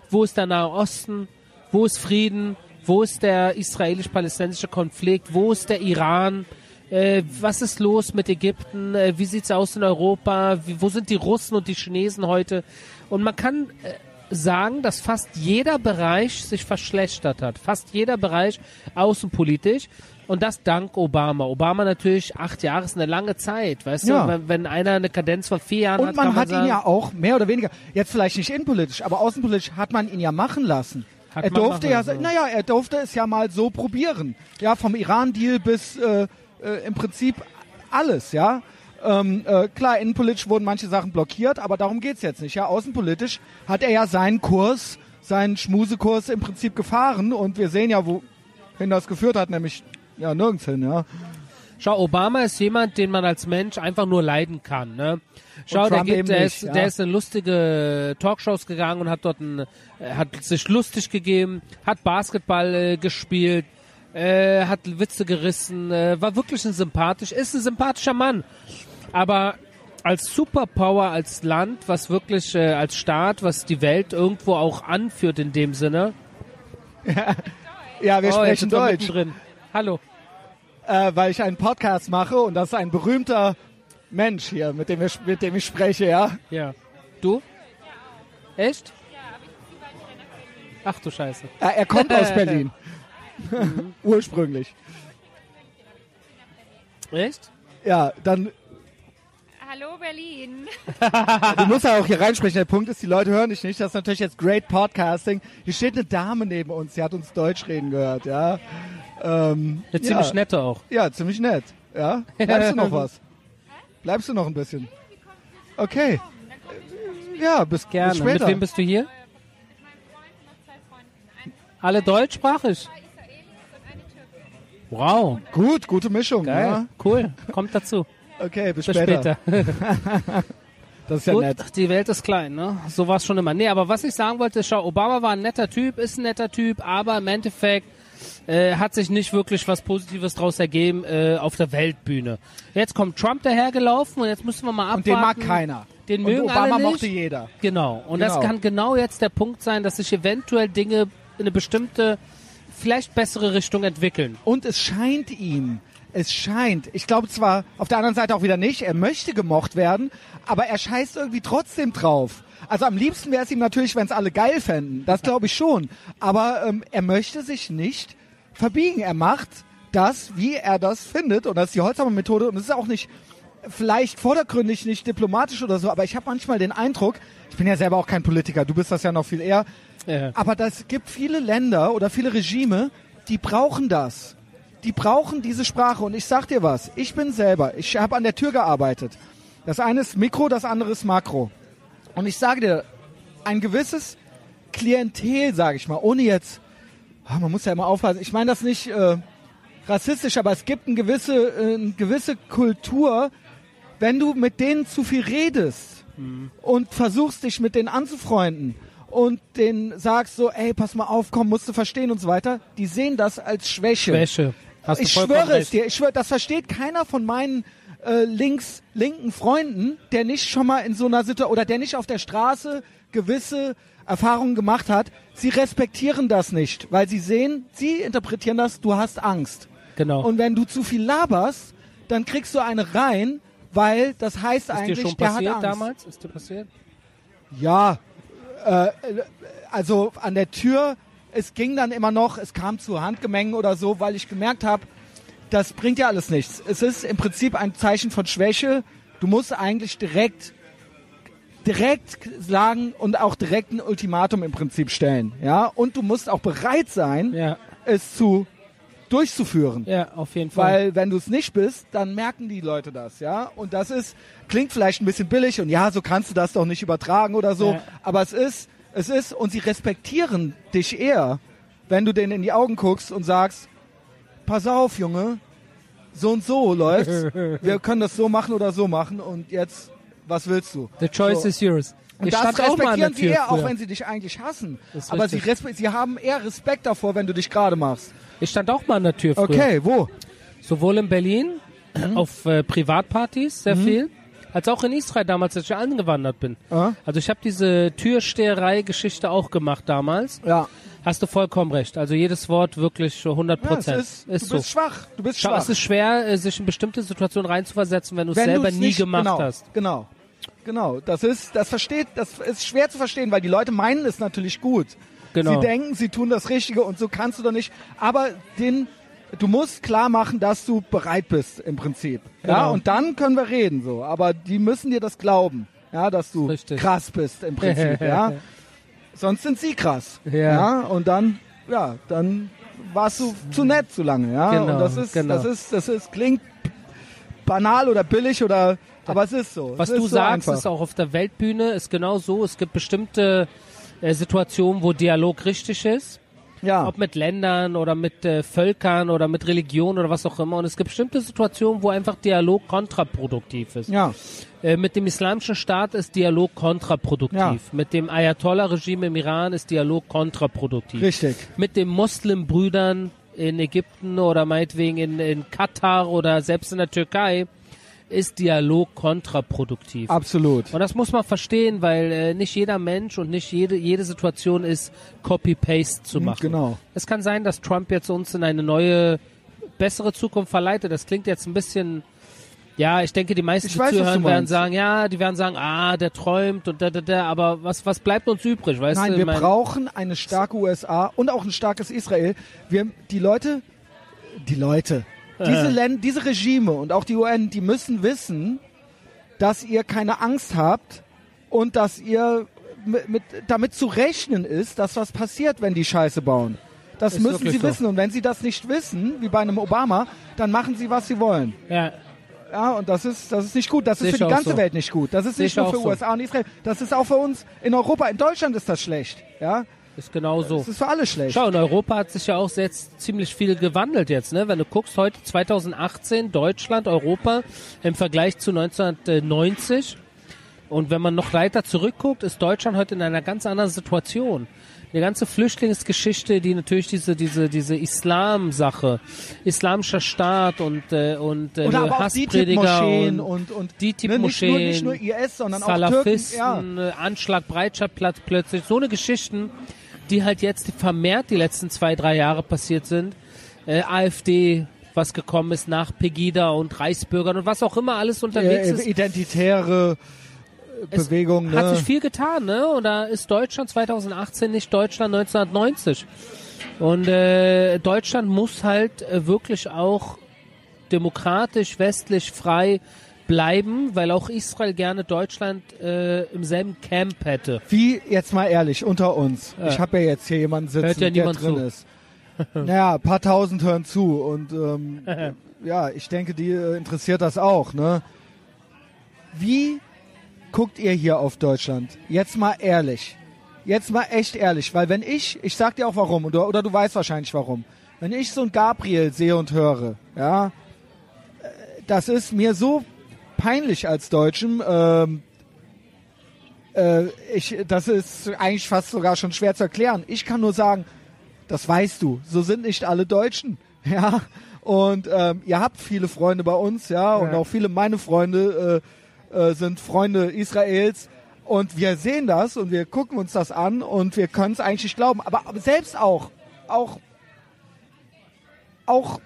[SPEAKER 2] wo ist der Nahe Osten, wo ist Frieden, wo ist der israelisch-palästinensische Konflikt, wo ist der Iran, äh, was ist los mit Ägypten, äh, wie sieht's aus in Europa, wie, wo sind die Russen und die Chinesen heute? Und man kann äh, sagen, dass fast jeder Bereich sich verschlechtert hat. Fast jeder Bereich außenpolitisch. Und das dank Obama. Obama natürlich acht Jahre ist eine lange Zeit, weißt
[SPEAKER 1] Ja.
[SPEAKER 2] du? Wenn, wenn einer eine Kadenz von vier Jahren
[SPEAKER 1] Und
[SPEAKER 2] hat,
[SPEAKER 1] man
[SPEAKER 2] kann man
[SPEAKER 1] hat
[SPEAKER 2] sagen,
[SPEAKER 1] ihn ja auch mehr oder weniger, jetzt vielleicht nicht innenpolitisch, aber außenpolitisch hat man ihn ja machen lassen.
[SPEAKER 2] Hat
[SPEAKER 1] er durfte ja,
[SPEAKER 2] lassen.
[SPEAKER 1] naja, er durfte es ja mal so probieren. Ja, vom Iran-Deal bis äh, äh, im Prinzip alles, ja. Ähm, äh, klar, innenpolitisch wurden manche Sachen blockiert, aber darum geht's jetzt nicht. Ja, außenpolitisch hat er ja seinen Kurs, seinen Schmusekurs im Prinzip gefahren und wir sehen ja, wohin das geführt hat, nämlich ja nirgends hin, ja.
[SPEAKER 2] Schau, Obama ist jemand, den man als Mensch einfach nur leiden kann. Ne? Schau, der, geht,
[SPEAKER 1] eben
[SPEAKER 2] der,
[SPEAKER 1] nicht,
[SPEAKER 2] ist,
[SPEAKER 1] ja.
[SPEAKER 2] der ist in lustige Talkshows gegangen und hat dort ein, äh, hat sich lustig gegeben, hat Basketball äh, gespielt, äh, hat Witze gerissen, äh, war wirklich ein sympathisch, ist ein sympathischer Mann. Aber als Superpower, als Land, was wirklich äh, als Staat, was die Welt irgendwo auch anführt in dem Sinne.
[SPEAKER 1] Ja, wir
[SPEAKER 2] oh,
[SPEAKER 1] sprechen Deutsch.
[SPEAKER 2] Hallo.
[SPEAKER 1] Äh, weil ich einen Podcast mache und das ist ein berühmter Mensch hier, mit dem, wir, mit dem ich spreche, ja.
[SPEAKER 2] Ja. Du? Echt? Ach du Scheiße.
[SPEAKER 1] Er, er kommt aus Berlin. Ursprünglich.
[SPEAKER 2] Echt?
[SPEAKER 1] Ja, dann,
[SPEAKER 3] Hallo Berlin.
[SPEAKER 1] du musst ja auch hier reinsprechen. Der Punkt ist, die Leute hören dich nicht. Das ist natürlich jetzt great Podcasting. Hier steht eine Dame neben uns, die hat uns Deutsch reden gehört, ja. Ähm, ja.
[SPEAKER 2] ziemlich nette auch.
[SPEAKER 1] Ja, ziemlich nett. Ja. Bleibst du noch was? Bleibst du noch ein bisschen? Okay. Ja, bis, bis
[SPEAKER 2] Gerne.
[SPEAKER 1] später.
[SPEAKER 2] Mit wem bist du hier? Alle deutschsprachig? Wow,
[SPEAKER 1] Gut, gute Mischung.
[SPEAKER 2] geil,
[SPEAKER 1] Ja.
[SPEAKER 2] cool. Kommt dazu.
[SPEAKER 1] Okay, bis,
[SPEAKER 2] Bis
[SPEAKER 1] später.
[SPEAKER 2] später.
[SPEAKER 1] Das ist ja
[SPEAKER 2] Gut,
[SPEAKER 1] nett.
[SPEAKER 2] die Welt ist klein, ne? So war es schon immer. Nee, aber was ich sagen wollte, schau, Obama war ein netter Typ, ist ein netter Typ, aber im Endeffekt äh, hat sich nicht wirklich was Positives draus ergeben äh, auf der Weltbühne. Jetzt kommt Trump dahergelaufen und jetzt müssen wir mal abwarten.
[SPEAKER 1] Und den mag keiner.
[SPEAKER 2] Den
[SPEAKER 1] Und
[SPEAKER 2] mögen
[SPEAKER 1] Obama
[SPEAKER 2] alle nicht.
[SPEAKER 1] mochte jeder.
[SPEAKER 2] Genau. Und
[SPEAKER 1] Genau.
[SPEAKER 2] das kann genau jetzt der Punkt sein, dass sich eventuell Dinge in eine bestimmte, vielleicht bessere Richtung entwickeln.
[SPEAKER 1] Und es scheint ihm es scheint, ich glaube zwar auf der anderen Seite auch wieder nicht, er möchte gemocht werden, aber er scheißt irgendwie trotzdem drauf. Also am liebsten wäre es ihm natürlich, wenn es alle geil fänden. Das glaube ich schon. Aber ähm, er möchte sich nicht verbiegen. Er macht das, wie er das findet. Und das ist die Holzhammer-Methode. Und es ist auch nicht vielleicht vordergründig nicht diplomatisch oder so, aber ich habe manchmal den Eindruck, ich bin ja selber auch kein Politiker, du bist das ja noch viel eher,
[SPEAKER 2] Ja.
[SPEAKER 1] aber das gibt viele Länder oder viele Regime, die brauchen das. Die brauchen diese Sprache. Und ich sag dir was, ich bin selber, ich habe an der Tür gearbeitet. Das eine ist Mikro, das andere ist Makro. Und ich sage dir, ein gewisses Klientel, sage ich mal, ohne jetzt, ah, man muss ja immer aufpassen, ich meine das nicht äh, rassistisch, aber es gibt eine gewisse, äh, eine gewisse Kultur, wenn du mit denen zu viel redest und versuchst dich mit denen anzufreunden und denen sagst so, ey, pass mal auf, komm, musst du verstehen und so weiter, die sehen das als Schwäche.
[SPEAKER 2] Schwäche. Hast
[SPEAKER 1] ich schwöre es
[SPEAKER 2] recht.
[SPEAKER 1] dir, ich schwöre, das versteht keiner von meinen äh, links linken Freunden, der nicht schon mal in so einer Situation oder der nicht auf der Straße gewisse Erfahrungen gemacht hat. Sie respektieren das nicht, weil sie sehen, sie interpretieren das, du hast Angst.
[SPEAKER 2] Genau.
[SPEAKER 1] Und wenn du zu viel laberst, dann kriegst du eine rein, weil das heißt
[SPEAKER 2] ist dir
[SPEAKER 1] eigentlich,
[SPEAKER 2] schon
[SPEAKER 1] der hat
[SPEAKER 2] passiert
[SPEAKER 1] Angst.
[SPEAKER 2] damals? Ist dir passiert?
[SPEAKER 1] Ja, äh, also an der Tür, es ging dann immer noch, es kam zu Handgemengen oder so, weil ich gemerkt habe, das bringt ja alles nichts. Es ist im Prinzip ein Zeichen von Schwäche. Du musst eigentlich direkt direkt sagen und auch direkt ein Ultimatum im Prinzip stellen, ja? Und du musst auch bereit sein,
[SPEAKER 2] Ja.
[SPEAKER 1] es zu durchzuführen.
[SPEAKER 2] Ja, auf jeden Fall.
[SPEAKER 1] Weil wenn du es nicht bist, dann merken die Leute das, ja. Und das ist, klingt vielleicht ein bisschen billig und ja, so kannst du das doch nicht übertragen oder so.
[SPEAKER 2] Ja.
[SPEAKER 1] Aber es ist, es ist, und sie respektieren dich eher, wenn du denen in die Augen guckst und sagst, pass auf, Junge, so und so läuft's. Wir können das so machen oder so machen und jetzt, was willst du?
[SPEAKER 2] The choice
[SPEAKER 1] so.
[SPEAKER 2] is yours.
[SPEAKER 1] Und
[SPEAKER 2] ich
[SPEAKER 1] das
[SPEAKER 2] auch
[SPEAKER 1] respektieren sie eher, auch
[SPEAKER 2] früher.
[SPEAKER 1] wenn sie dich eigentlich hassen. Aber sie, sie haben eher Respekt davor, wenn du dich gerade machst.
[SPEAKER 2] Ich stand auch mal an der Tür früher.
[SPEAKER 1] Okay, wo?
[SPEAKER 2] Sowohl in Berlin,
[SPEAKER 1] Mhm.
[SPEAKER 2] auf äh, Privatpartys sehr viel, als auch in Israel damals, als ich angewandert bin.
[SPEAKER 1] Ja.
[SPEAKER 2] Also ich habe diese Türsteherei-Geschichte auch gemacht damals.
[SPEAKER 1] Ja.
[SPEAKER 2] Hast du vollkommen recht. Also jedes Wort wirklich 100
[SPEAKER 1] Ja, es
[SPEAKER 2] Prozent.
[SPEAKER 1] ist, du
[SPEAKER 2] so.
[SPEAKER 1] bist schwach. Du bist schwach.
[SPEAKER 2] Es ist schwer, äh, sich in bestimmte Situationen reinzuversetzen, wenn du es selber nie
[SPEAKER 1] nicht,
[SPEAKER 2] gemacht
[SPEAKER 1] genau,
[SPEAKER 2] hast.
[SPEAKER 1] Genau. Genau. Das ist, das versteht, das ist schwer zu verstehen, weil die Leute meinen es natürlich gut.
[SPEAKER 2] Genau.
[SPEAKER 1] Sie denken, sie tun das Richtige und so kannst du doch nicht. Aber den, du musst klar machen, dass du bereit bist im Prinzip. Ja,
[SPEAKER 2] Genau.
[SPEAKER 1] und dann können wir reden so. Aber die müssen dir das glauben. Ja, dass du
[SPEAKER 2] Richtig.
[SPEAKER 1] krass bist im Prinzip. ja. Sonst sind sie krass.
[SPEAKER 2] Ja.
[SPEAKER 1] Und dann, ja, dann warst du zu nett zu lange. Ja.
[SPEAKER 2] Genau,
[SPEAKER 1] und das ist,
[SPEAKER 2] genau.
[SPEAKER 1] das ist, das ist, klingt banal oder billig oder, aber es ist so.
[SPEAKER 2] Was
[SPEAKER 1] ist
[SPEAKER 2] du
[SPEAKER 1] so
[SPEAKER 2] sagst,
[SPEAKER 1] einfach.
[SPEAKER 2] ist auch auf der Weltbühne, ist genau so. Es gibt bestimmte äh, Situationen, wo Dialog richtig ist.
[SPEAKER 1] Ja.
[SPEAKER 2] Ob mit Ländern oder mit äh, Völkern oder mit Religion oder was auch immer. Und es gibt bestimmte Situationen, wo einfach Dialog kontraproduktiv ist.
[SPEAKER 1] ja.
[SPEAKER 2] Äh, mit dem islamischen Staat ist Dialog kontraproduktiv.
[SPEAKER 1] Ja.
[SPEAKER 2] Mit dem Ayatollah-Regime im Iran ist Dialog kontraproduktiv.
[SPEAKER 1] Richtig.
[SPEAKER 2] Mit den Muslimbrüdern in Ägypten oder meinetwegen in, in Katar oder selbst in der Türkei ist Dialog kontraproduktiv.
[SPEAKER 1] Absolut.
[SPEAKER 2] Und das muss man verstehen, weil äh, nicht jeder Mensch und nicht jede, jede Situation ist Copy-Paste zu machen.
[SPEAKER 1] genau.
[SPEAKER 2] Es kann sein, dass Trump jetzt uns in eine neue, bessere Zukunft verleitet. Das klingt jetzt ein bisschen, ja, ich denke, die meisten,
[SPEAKER 1] Ich
[SPEAKER 2] die
[SPEAKER 1] weiß,
[SPEAKER 2] zuhören, werden sagen, ja, die werden sagen, ah, der träumt und da, da, da, aber was, was bleibt uns übrig, weißt
[SPEAKER 1] Nein,
[SPEAKER 2] du?
[SPEAKER 1] wir
[SPEAKER 2] Mein-
[SPEAKER 1] brauchen eine starke USA und auch ein starkes Israel. Wir, die Leute, die Leute, diese,
[SPEAKER 2] Äh.
[SPEAKER 1] Länder, diese Regime und auch die UN, die müssen wissen, dass ihr keine Angst habt und dass ihr mit, mit, damit zu rechnen ist, dass was passiert, wenn die Scheiße bauen. Das
[SPEAKER 2] Ist
[SPEAKER 1] müssen sie
[SPEAKER 2] so.
[SPEAKER 1] wissen. Und wenn sie das nicht wissen, wie bei einem Obama, dann machen sie, was sie wollen.
[SPEAKER 2] Ja,
[SPEAKER 1] Ja, und das ist, das ist nicht gut. Das
[SPEAKER 2] Sehe
[SPEAKER 1] ist für die ganze
[SPEAKER 2] so.
[SPEAKER 1] Welt nicht gut. Das ist
[SPEAKER 2] Sehe
[SPEAKER 1] nicht
[SPEAKER 2] ich
[SPEAKER 1] nur für
[SPEAKER 2] so.
[SPEAKER 1] USA und Israel. Das ist auch für uns in Europa. In Deutschland ist das schlecht. Ja,
[SPEAKER 2] ist genau so.
[SPEAKER 1] das ist für alle schlecht.
[SPEAKER 2] Schau, in Europa hat sich ja auch jetzt ziemlich viel gewandelt jetzt, ne? Wenn du guckst, heute 2018, Deutschland, Europa im Vergleich zu 1990. Und wenn man noch weiter zurückguckt, ist Deutschland heute in einer ganz anderen Situation. Die ganze Flüchtlingsgeschichte, die natürlich diese diese diese Islam-Sache, islamischer Staat und äh, und äh,
[SPEAKER 1] Oder
[SPEAKER 2] Hassprediger und,
[SPEAKER 1] und, und
[SPEAKER 2] DITIB
[SPEAKER 1] ne, nicht, nur,
[SPEAKER 2] Moscheen,
[SPEAKER 1] nicht nur IS, sondern auch Türken. Ja.
[SPEAKER 2] Salafisten, Anschlag Breitscheidplatz plötzlich, so eine Geschichten, die halt jetzt vermehrt die letzten zwei, drei Jahre passiert sind. Äh, AfD, was gekommen ist nach Pegida und Reichsbürgern und was auch immer alles unterwegs ist.
[SPEAKER 1] identitäre äh,
[SPEAKER 2] Es
[SPEAKER 1] Bewegung, ne?
[SPEAKER 2] Hat sich viel getan, ne? Und da ist Deutschland 2018 nicht Deutschland 1990. Und äh, Deutschland muss halt äh, wirklich auch demokratisch, westlich, frei bleiben, weil auch Israel gerne Deutschland äh, im selben Camp hätte.
[SPEAKER 1] Wie, jetzt mal ehrlich, unter uns.
[SPEAKER 2] Ja.
[SPEAKER 1] Ich habe ja jetzt hier jemanden sitzen,
[SPEAKER 2] ja
[SPEAKER 1] der drin
[SPEAKER 2] zu.
[SPEAKER 1] ist. Naja, ein paar tausend hören zu und ähm, ja, ich denke, die äh, interessiert das auch. Ne? Wie guckt ihr hier auf Deutschland? Jetzt mal ehrlich. Jetzt mal echt ehrlich, weil wenn ich, ich sag dir auch warum, oder, oder du weißt wahrscheinlich warum. Wenn ich so ein Gabriel sehe und höre, ja, äh, das ist mir so peinlich als Deutschem, ähm, äh, ich, das ist eigentlich fast sogar schon schwer zu erklären. Ich kann nur sagen, das weißt du, so sind nicht alle Deutschen, ja. Und ähm, ihr habt viele Freunde bei uns, ja, und
[SPEAKER 2] Ja.
[SPEAKER 1] auch viele meine Freunde äh, äh, sind Freunde Israels. Und wir sehen das und wir gucken uns das an und wir können es eigentlich nicht glauben. Aber, aber selbst auch, auch, auch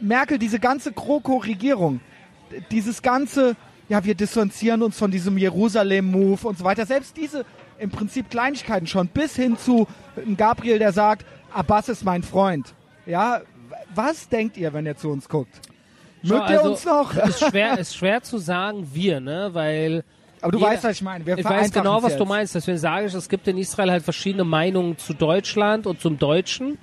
[SPEAKER 1] Merkel, diese ganze GroKo-Regierung, dieses ganze, ja, wir distanzieren uns von diesem Jerusalem-Move und so weiter. Selbst diese im Prinzip Kleinigkeiten schon, bis hin zu einem Gabriel, der sagt, Abbas ist mein Freund. Ja, was denkt ihr, wenn ihr zu uns guckt? Mögt ihr
[SPEAKER 2] also,
[SPEAKER 1] uns noch?
[SPEAKER 2] Ist schwer, ist schwer zu sagen, wir, ne? Weil
[SPEAKER 1] Aber du
[SPEAKER 2] jeder-
[SPEAKER 1] weißt, was ich meine. Wir
[SPEAKER 2] ich weiß genau, was du
[SPEAKER 1] jetzt.
[SPEAKER 2] meinst. Deswegen sage ich, es gibt in Israel halt verschiedene Meinungen zu Deutschland und zum Deutschen.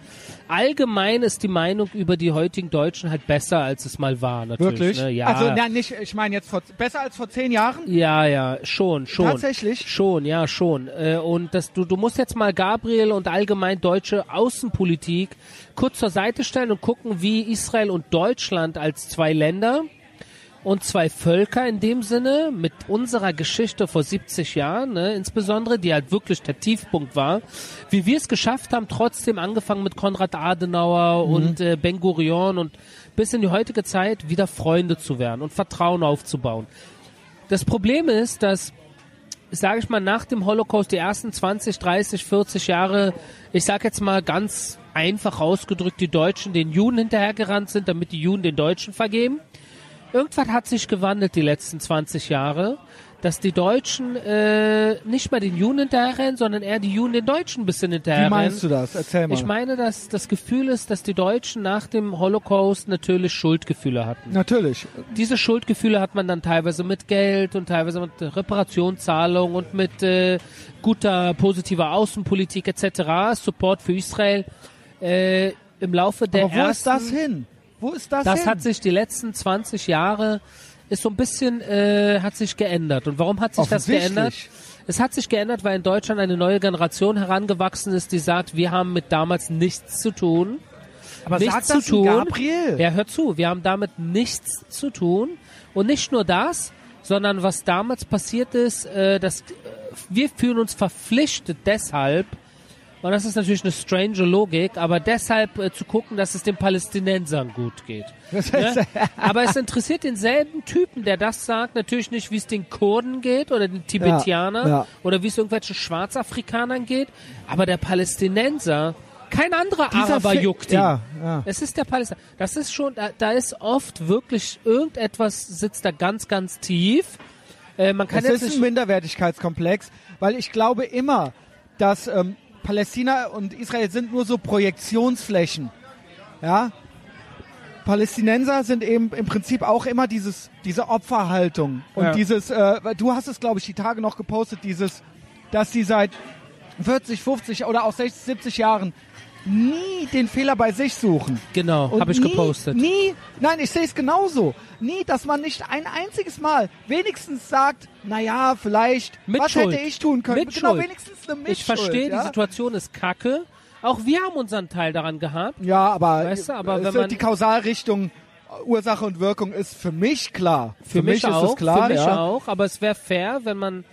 [SPEAKER 2] Allgemein ist die Meinung über die heutigen Deutschen halt besser, als es mal war, natürlich.
[SPEAKER 1] Wirklich?
[SPEAKER 2] Ne? Ja.
[SPEAKER 1] Also, nein, nicht, ich meine jetzt vor, besser als vor zehn Jahren?
[SPEAKER 2] Ja, ja, schon, schon.
[SPEAKER 1] Tatsächlich?
[SPEAKER 2] Schon, ja, schon. Äh, Und das, du, du musst jetzt mal Gabriel und allgemein deutsche Außenpolitik kurz zur Seite stellen und gucken, wie Israel und Deutschland als zwei Länder und zwei Völker in dem Sinne mit unserer Geschichte vor 70 Jahren, ne, insbesondere, die halt wirklich der Tiefpunkt war, wie wir es geschafft haben, trotzdem angefangen mit Konrad Adenauer und äh, Ben Gurion und bis in die heutige Zeit wieder Freunde zu werden und Vertrauen aufzubauen. Das Problem ist, dass sage ich mal, nach dem Holocaust die ersten 20, 30, 40 Jahre, ich sage jetzt mal ganz einfach ausgedrückt, die Deutschen den Juden hinterhergerannt sind, damit die Juden den Deutschen vergeben. Irgendwas hat sich gewandelt die letzten 20 Jahre, dass die Deutschen äh, nicht mehr den Juden hinterherrennen, sondern eher die Juden den Deutschen ein bisschen
[SPEAKER 1] Wie
[SPEAKER 2] hinterherrennen.
[SPEAKER 1] meinst du das? Erzähl mal.
[SPEAKER 2] Ich meine, dass das Gefühl ist, dass die Deutschen nach dem Holocaust natürlich Schuldgefühle hatten.
[SPEAKER 1] Natürlich.
[SPEAKER 2] Diese Schuldgefühle hat man dann teilweise mit Geld und teilweise mit Reparationszahlung und mit äh, guter positiver Außenpolitik etc. Support für Israel äh, im Laufe der
[SPEAKER 1] Aber wo
[SPEAKER 2] ersten
[SPEAKER 1] ist das hin? Wo ist das,
[SPEAKER 2] das
[SPEAKER 1] hin?
[SPEAKER 2] hat sich die letzten 20 Jahre ist so ein bisschen äh, hat sich geändert. Und warum hat sich das geändert? Es hat sich geändert, weil in Deutschland eine neue Generation herangewachsen ist, die sagt, wir haben mit damals nichts zu tun.
[SPEAKER 1] Aber
[SPEAKER 2] nichts zu tun.
[SPEAKER 1] Gabriel?
[SPEAKER 2] Ja, hör zu, wir haben damit nichts zu tun. Und nicht nur das, sondern was damals passiert ist, äh, dass äh, wir fühlen uns verpflichtet deshalb, und das ist natürlich eine strange Logik, aber deshalb äh, zu gucken, dass es den Palästinensern gut geht.
[SPEAKER 1] Das
[SPEAKER 2] Ne? Aber es interessiert denselben Typen, der das sagt, natürlich nicht, wie es den Kurden geht oder den Tibetanern
[SPEAKER 1] ja.
[SPEAKER 2] oder wie es irgendwelchen Schwarzafrikanern geht, aber der Palästinenser, kein anderer
[SPEAKER 1] Dieser
[SPEAKER 2] Araber
[SPEAKER 1] Fi-
[SPEAKER 2] juckt ihn.
[SPEAKER 1] Ja, ja.
[SPEAKER 2] Es ist der Palästinenser. Das ist schon, da, da ist oft wirklich irgendetwas sitzt da ganz, ganz tief. Äh, man kann
[SPEAKER 1] Es
[SPEAKER 2] jetzt
[SPEAKER 1] ist ein Minderwertigkeitskomplex, weil ich glaube immer, dass ähm, Palästina und Israel sind nur so Projektionsflächen. Ja? Palästinenser sind eben im Prinzip auch immer dieses, diese Opferhaltung. Und
[SPEAKER 2] Ja.
[SPEAKER 1] dieses, äh, du hast es, glaube ich, die Tage noch gepostet, dieses, dass die seit 40, 50 oder auch 60, 70 Jahren nie den Fehler bei sich suchen.
[SPEAKER 2] genau, habe ich
[SPEAKER 1] nie,
[SPEAKER 2] gepostet.
[SPEAKER 1] Nie, nein, ich sehe es genauso. Nie, dass man nicht ein einziges Mal wenigstens sagt, naja, vielleicht, was
[SPEAKER 2] Mitschuld.
[SPEAKER 1] hätte ich tun können? Genau,
[SPEAKER 2] Mitschuld.
[SPEAKER 1] wenigstens eine Mitschuld.
[SPEAKER 2] ich verstehe,
[SPEAKER 1] ja?
[SPEAKER 2] die Situation ist kacke. Auch wir haben unseren Teil daran gehabt.
[SPEAKER 1] Ja, aber,
[SPEAKER 2] Weißt du, aber wenn man-
[SPEAKER 1] die Kausalrichtung äh, Ursache und Wirkung ist für mich klar.
[SPEAKER 2] Für, mich,
[SPEAKER 1] ist
[SPEAKER 2] auch,
[SPEAKER 1] es klar,
[SPEAKER 2] für mich
[SPEAKER 1] ja.
[SPEAKER 2] auch, aber es wäre fair, wenn man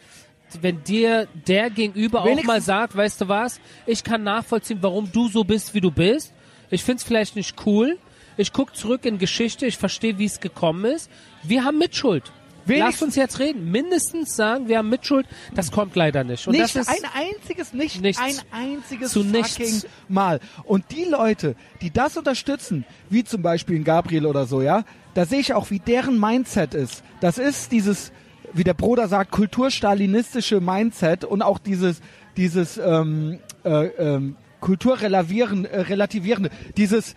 [SPEAKER 2] wenn dir der gegenüber auch
[SPEAKER 1] Wenigstens-
[SPEAKER 2] mal sagt, weißt du was, ich kann nachvollziehen, warum du so bist, wie du bist. Ich find's vielleicht nicht cool. Ich guck zurück in Geschichte, ich verstehe, wie es gekommen ist. Wir haben Mitschuld. Lass uns jetzt reden. Mindestens sagen, wir haben Mitschuld. Das kommt leider nicht. Und
[SPEAKER 1] nicht
[SPEAKER 2] das ist,
[SPEAKER 1] ein einziges, nicht
[SPEAKER 2] Nichts.
[SPEAKER 1] ein einziges
[SPEAKER 2] Zu nichts.
[SPEAKER 1] Mal. Und die Leute, die das unterstützen, wie zum Beispiel ein Gabriel oder so, ja, da sehe ich auch, wie deren Mindset ist. Das ist dieses, wie der Bruder sagt, kulturstalinistische Mindset und auch dieses, dieses ähm, äh, ähm, kulturrelavieren, äh, dieses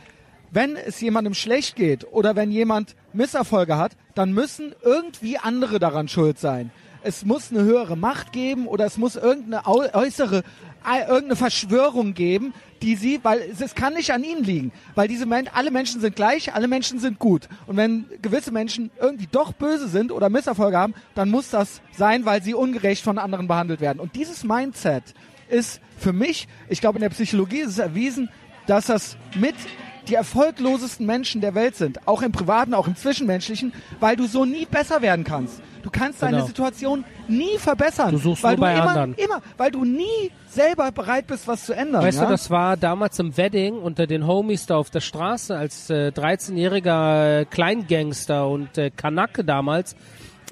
[SPEAKER 1] wenn es jemandem schlecht geht oder wenn jemand Misserfolge hat, dann müssen irgendwie andere daran schuld sein. Es muss eine höhere Macht geben oder es muss irgendeine äußere, irgendeine Verschwörung geben, die sie, weil es, es kann nicht an ihnen liegen, weil diese Men alle Menschen sind gleich, alle Menschen sind gut. Und wenn gewisse Menschen irgendwie doch böse sind oder Misserfolge haben, dann muss das sein, weil sie ungerecht von anderen behandelt werden. Und dieses Mindset ist für mich, ich glaube in der Psychologie ist es erwiesen, dass das mit die erfolglosesten Menschen der Welt sind, auch im privaten, auch im zwischenmenschlichen, weil du so nie besser werden kannst. Du kannst deine
[SPEAKER 2] Genau.
[SPEAKER 1] Situation nie verbessern,
[SPEAKER 2] Du suchst
[SPEAKER 1] weil
[SPEAKER 2] nur bei
[SPEAKER 1] du immer,
[SPEAKER 2] anderen.
[SPEAKER 1] immer, weil du nie selber bereit bist, was zu ändern.
[SPEAKER 2] Weißt
[SPEAKER 1] ja?
[SPEAKER 2] du, das war damals im Wedding unter den Homies da auf der Straße als äh, 13-jähriger äh, Kleingangster und äh, Kanake damals.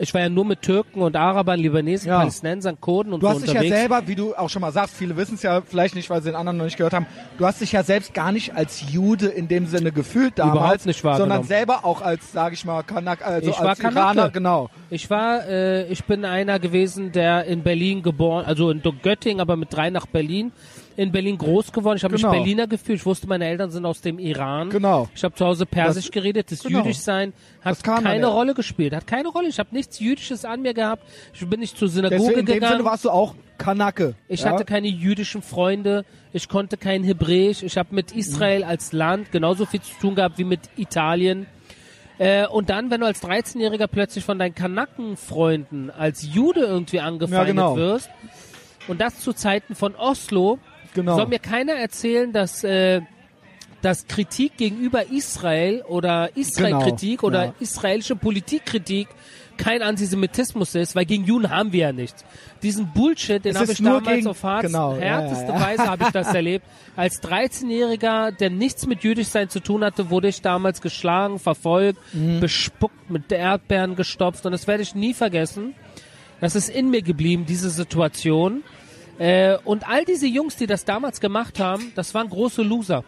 [SPEAKER 2] Ich war ja nur mit Türken und Arabern, Libanesen,
[SPEAKER 1] Ja.
[SPEAKER 2] Palästinensern, Kurden und
[SPEAKER 1] Du
[SPEAKER 2] so
[SPEAKER 1] hast dich ja
[SPEAKER 2] unterwegs.
[SPEAKER 1] selber, wie du auch schon mal sagst, viele wissen es ja vielleicht nicht, weil sie den anderen noch nicht gehört haben, du hast dich ja selbst gar nicht als Jude in dem Sinne gefühlt damals,
[SPEAKER 2] Überhaupt nicht
[SPEAKER 1] sondern selber auch als, sage ich mal, Kanak, also
[SPEAKER 2] Ich war
[SPEAKER 1] als. Iraner, genau.
[SPEAKER 2] Ich war, äh, ich bin einer gewesen, der in Berlin geboren, also in Göttingen, aber mit drei nach Berlin, in Berlin groß geworden. Ich habe
[SPEAKER 1] Genau.
[SPEAKER 2] mich Berliner gefühlt. Ich wusste, meine Eltern sind aus dem Iran.
[SPEAKER 1] Genau.
[SPEAKER 2] Ich habe zu Hause Persisch
[SPEAKER 1] Das-
[SPEAKER 2] geredet. Das
[SPEAKER 1] genau.
[SPEAKER 2] Jüdischsein hat keine. Rolle gespielt. Hat keine Rolle. Ich habe nichts Jüdisches an mir gehabt. Ich bin nicht zur Synagoge
[SPEAKER 1] Deswegen, in dem
[SPEAKER 2] gegangen.
[SPEAKER 1] Sinne warst du auch Kanake.
[SPEAKER 2] Ich
[SPEAKER 1] ja?
[SPEAKER 2] hatte keine jüdischen Freunde, ich konnte kein Hebräisch, ich habe mit Israel als Land genauso viel zu tun gehabt wie mit Italien. Äh, und dann, wenn du als 13-Jähriger plötzlich von deinen Kanakenfreunden als Jude irgendwie angefeindet
[SPEAKER 1] Ja, genau.
[SPEAKER 2] wirst, und das zu Zeiten von Oslo,
[SPEAKER 1] Genau.
[SPEAKER 2] soll mir keiner erzählen, dass, äh, dass Kritik gegenüber Israel oder Israel-Kritik
[SPEAKER 1] Genau,
[SPEAKER 2] oder
[SPEAKER 1] ja.
[SPEAKER 2] israelische Politikkritik kein Antisemitismus ist, weil gegen Juden haben wir ja nichts. Diesen Bullshit, den habe ich damals
[SPEAKER 1] gegen-
[SPEAKER 2] auf hart,
[SPEAKER 1] genau,
[SPEAKER 2] härteste
[SPEAKER 1] ja, ja.
[SPEAKER 2] Weise habe ich das erlebt. Als 13-Jähriger, der nichts mit Jüdischsein zu tun hatte, wurde ich damals geschlagen, verfolgt,
[SPEAKER 1] Mhm.
[SPEAKER 2] bespuckt, mit Erdbeeren gestopft und das werde ich nie vergessen. Das ist in mir geblieben, diese Situation. Äh, und all diese Jungs, die das damals gemacht haben, das waren große Loser.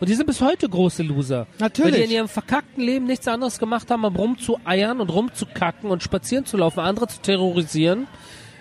[SPEAKER 2] Und die sind bis heute große Loser.
[SPEAKER 1] Natürlich.
[SPEAKER 2] Weil die in ihrem verkackten Leben nichts anderes gemacht haben, um rumzueiern und rumzukacken und spazieren zu laufen, andere zu terrorisieren.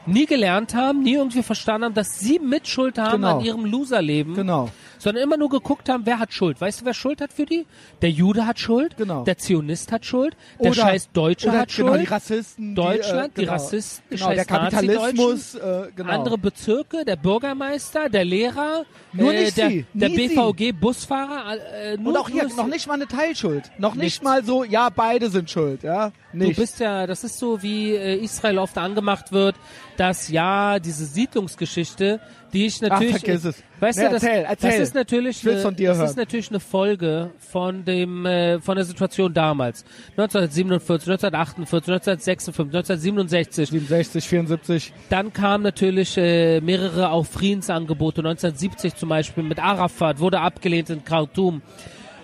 [SPEAKER 2] Nie gelernt haben, nie irgendwie verstanden haben, dass sie Mitschuld haben
[SPEAKER 1] Genau.
[SPEAKER 2] an ihrem Loserleben.
[SPEAKER 1] Genau.
[SPEAKER 2] Sondern immer nur geguckt haben, wer hat Schuld. Weißt du, wer Schuld hat für die? Der Jude hat Schuld.
[SPEAKER 1] Genau.
[SPEAKER 2] Der Zionist hat Schuld. Der
[SPEAKER 1] Oder-
[SPEAKER 2] scheiß Deutsche
[SPEAKER 1] oder
[SPEAKER 2] hat
[SPEAKER 1] genau,
[SPEAKER 2] Schuld.
[SPEAKER 1] die Rassisten,
[SPEAKER 2] Deutschland,
[SPEAKER 1] die, äh, genau,
[SPEAKER 2] Rassisten, die
[SPEAKER 1] genau, der
[SPEAKER 2] scheiß
[SPEAKER 1] Kapitalismus, äh, genau.
[SPEAKER 2] andere Bezirke, der Bürgermeister, der Lehrer,
[SPEAKER 1] Nur
[SPEAKER 2] äh,
[SPEAKER 1] nicht
[SPEAKER 2] der,
[SPEAKER 1] sie,
[SPEAKER 2] der. BVG-Busfahrer. Äh, nur,
[SPEAKER 1] Und auch hier noch nicht mal eine Teilschuld. Noch nicht
[SPEAKER 2] Nichts.
[SPEAKER 1] mal so, ja, beide sind schuld, ja.
[SPEAKER 2] Du
[SPEAKER 1] Nicht.
[SPEAKER 2] bist ja, das ist so, wie äh, Israel oft angemacht wird, dass ja, diese Siedlungsgeschichte, die ich natürlich,
[SPEAKER 1] vergiss es.
[SPEAKER 2] weißt
[SPEAKER 1] Nee,
[SPEAKER 2] du, das,
[SPEAKER 1] erzähl, erzähl.
[SPEAKER 2] das ist natürlich, eine, das
[SPEAKER 1] hören.
[SPEAKER 2] ist natürlich eine Folge von dem, äh, von der Situation damals. 1947, 1948, 1956, 1967.
[SPEAKER 1] 67, 74.
[SPEAKER 2] Dann kamen natürlich äh, mehrere auch Friedensangebote. 1970 zum Beispiel mit Arafat wurde abgelehnt in Khartoum.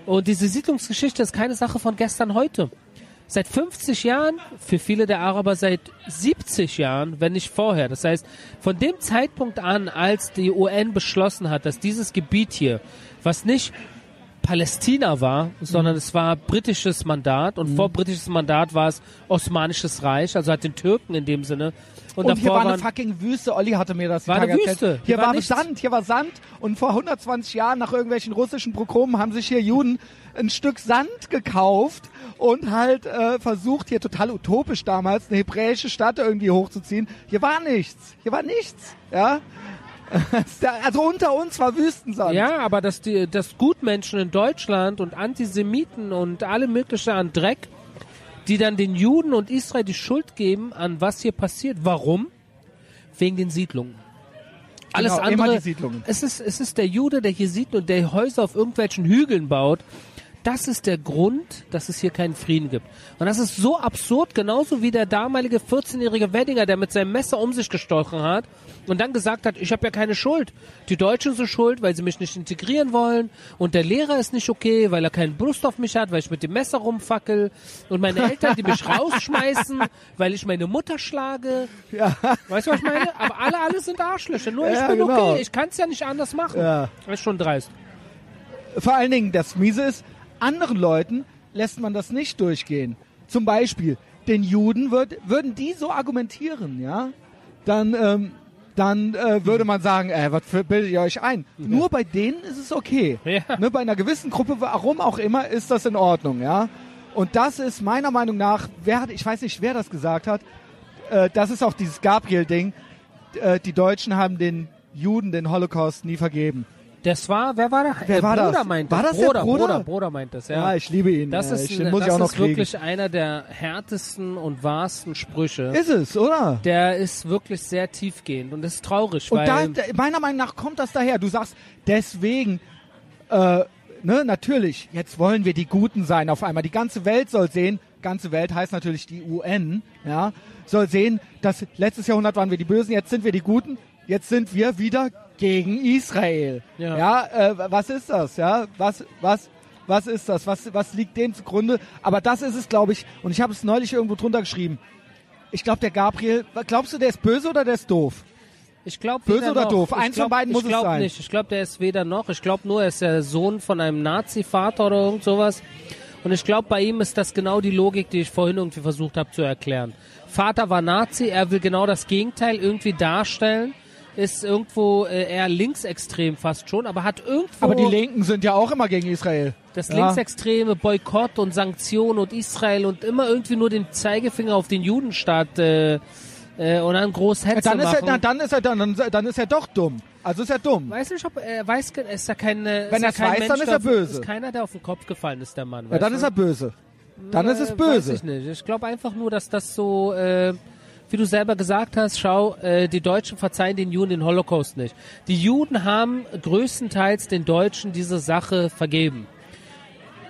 [SPEAKER 2] Und diese Siedlungsgeschichte ist keine Sache von gestern heute. Seit 50 Jahren, für viele der Araber seit 70 Jahren, wenn nicht vorher. Das heißt, von dem Zeitpunkt an, als die UN beschlossen hat, dass dieses Gebiet hier, was nicht Palästina war, sondern es war britisches Mandat und vor britisches Mandat war es Osmanisches Reich, also hat den Türken in dem Sinne. Und,
[SPEAKER 1] Und hier war eine fucking Wüste. Olli hatte mir das
[SPEAKER 2] War eine
[SPEAKER 1] erzählt.
[SPEAKER 2] Wüste.
[SPEAKER 1] Hier
[SPEAKER 2] Hier war
[SPEAKER 1] war. Sand, hier war Sand. Und vor 120 Jahren nach irgendwelchen russischen Prokomen haben sich hier Juden ein Stück Sand gekauft und halt äh, versucht, hier total utopisch damals eine hebräische Stadt irgendwie hochzuziehen. Hier war nichts. Hier war nichts. Ja. Also unter uns war Wüstensand.
[SPEAKER 2] ja, aber dass die, dass Gutmenschen in Deutschland und Antisemiten und alle möglichen an Dreck, die dann den Juden und Israel die Schuld geben, an was hier passiert. Warum? Wegen den Siedlungen. Alles
[SPEAKER 1] Genau,
[SPEAKER 2] andere. Es ist, es ist der Jude, der hier sieht und der Häuser auf irgendwelchen Hügeln baut, das ist der Grund, dass es hier keinen Frieden gibt. Und das ist so absurd, genauso wie der damalige 14-jährige Weddinger, der mit seinem Messer um sich gestochen hat und dann gesagt hat, ich habe ja keine Schuld. Die Deutschen sind schuld, weil sie mich nicht integrieren wollen und der Lehrer ist nicht okay, weil er keinen Brust auf mich hat, weil ich mit dem Messer rumfackel und meine Eltern, die mich rausschmeißen, weil ich meine Mutter schlage.
[SPEAKER 1] Ja.
[SPEAKER 2] Weißt du, was ich meine? Aber alle, alle sind Arschlöcher. Nur ich
[SPEAKER 1] Ja,
[SPEAKER 2] bin
[SPEAKER 1] genau.
[SPEAKER 2] okay. Ich kann es ja nicht anders machen.
[SPEAKER 1] Ja.
[SPEAKER 2] Das ist schon dreist.
[SPEAKER 1] Vor allen Dingen, das Miese ist, anderen Leuten lässt man das nicht durchgehen. Zum Beispiel, den Juden wird, würden die so argumentieren, ja, dann, ähm, dann äh, würde man sagen, äh, was bildet ihr euch ein? Nur bei denen ist es okay.
[SPEAKER 2] Ja.
[SPEAKER 1] Ne, bei einer gewissen Gruppe, warum auch immer, ist das in Ordnung, ja. Und das ist meiner Meinung nach, wer hat, ich weiß nicht, wer das gesagt hat, äh, das ist auch dieses Gabriel-Ding, äh, die Deutschen haben den Juden den Holocaust nie vergeben.
[SPEAKER 2] Das war, wer war der?
[SPEAKER 1] Wer
[SPEAKER 2] der
[SPEAKER 1] war
[SPEAKER 2] Bruder
[SPEAKER 1] das?
[SPEAKER 2] meint
[SPEAKER 1] War
[SPEAKER 2] das.
[SPEAKER 1] das der
[SPEAKER 2] Bruder,
[SPEAKER 1] Bruder?
[SPEAKER 2] Bruder, Bruder meint das, ja.
[SPEAKER 1] Ja, ich liebe ihn.
[SPEAKER 2] das
[SPEAKER 1] äh,
[SPEAKER 2] ist,
[SPEAKER 1] ich, den muss
[SPEAKER 2] das
[SPEAKER 1] ich auch noch
[SPEAKER 2] ist
[SPEAKER 1] kriegen.
[SPEAKER 2] wirklich einer der härtesten und wahrsten Sprüche.
[SPEAKER 1] Ist es, oder?
[SPEAKER 2] der ist wirklich sehr tiefgehend und das ist traurig,
[SPEAKER 1] Und
[SPEAKER 2] weil
[SPEAKER 1] da, da, meiner Meinung nach kommt das daher. Du sagst, deswegen, äh, ne, natürlich, jetzt wollen wir die Guten sein auf einmal. Die ganze Welt soll sehen, ganze Welt heißt natürlich die UN, ja, soll sehen, dass letztes Jahrhundert waren wir die Bösen, jetzt sind wir die Guten, jetzt sind wir wieder gegen Israel.
[SPEAKER 2] Ja.
[SPEAKER 1] Ja, äh, was ist das, ja? Was, was, was ist das? Was, was liegt dem zugrunde? Aber das ist es, glaube ich, und ich habe es neulich irgendwo drunter geschrieben. Ich glaube, der Gabriel, glaubst du, der ist böse oder der ist doof?
[SPEAKER 2] ich glaube
[SPEAKER 1] Böse oder doof? Eins von beiden muss es
[SPEAKER 2] glaub
[SPEAKER 1] sein.
[SPEAKER 2] nicht. Ich glaube, der ist weder noch. Ich glaube nur, er ist der Sohn von einem Nazi-Vater oder irgend sowas. Und ich glaube, bei ihm ist das genau die Logik, die ich vorhin irgendwie versucht habe zu erklären. Vater war Nazi, er will genau das Gegenteil irgendwie darstellen. Ist irgendwo äh, eher linksextrem fast schon, aber hat irgendwo
[SPEAKER 1] Aber die Linken sind ja auch immer gegen Israel.
[SPEAKER 2] das
[SPEAKER 1] ja.
[SPEAKER 2] linksextreme Boykott und Sanktionen und Israel und immer irgendwie nur den Zeigefinger auf den Judenstaat äh, äh, und dann groß Hetze
[SPEAKER 1] Dann ist, er,
[SPEAKER 2] machen.
[SPEAKER 1] na, dann, ist er, dann, dann ist er doch dumm. Also ist er dumm.
[SPEAKER 2] Weiß nicht, ob er weiß, ist ja kein, äh,
[SPEAKER 1] Wenn
[SPEAKER 2] ist ja
[SPEAKER 1] er's
[SPEAKER 2] kein
[SPEAKER 1] weiß,
[SPEAKER 2] Mensch,
[SPEAKER 1] dann ist er böse.
[SPEAKER 2] Ist keiner, der auf den Kopf gefallen ist, der Mann.
[SPEAKER 1] Ja, dann
[SPEAKER 2] du?
[SPEAKER 1] ist er böse. Dann ist es
[SPEAKER 2] Äh,
[SPEAKER 1] böse.
[SPEAKER 2] Weiß ich nicht. Ich glaube einfach nur, dass das so, äh, wie du selber gesagt hast, schau, äh, die Deutschen verzeihen den Juden den Holocaust nicht. Die Juden haben größtenteils den Deutschen diese Sache vergeben.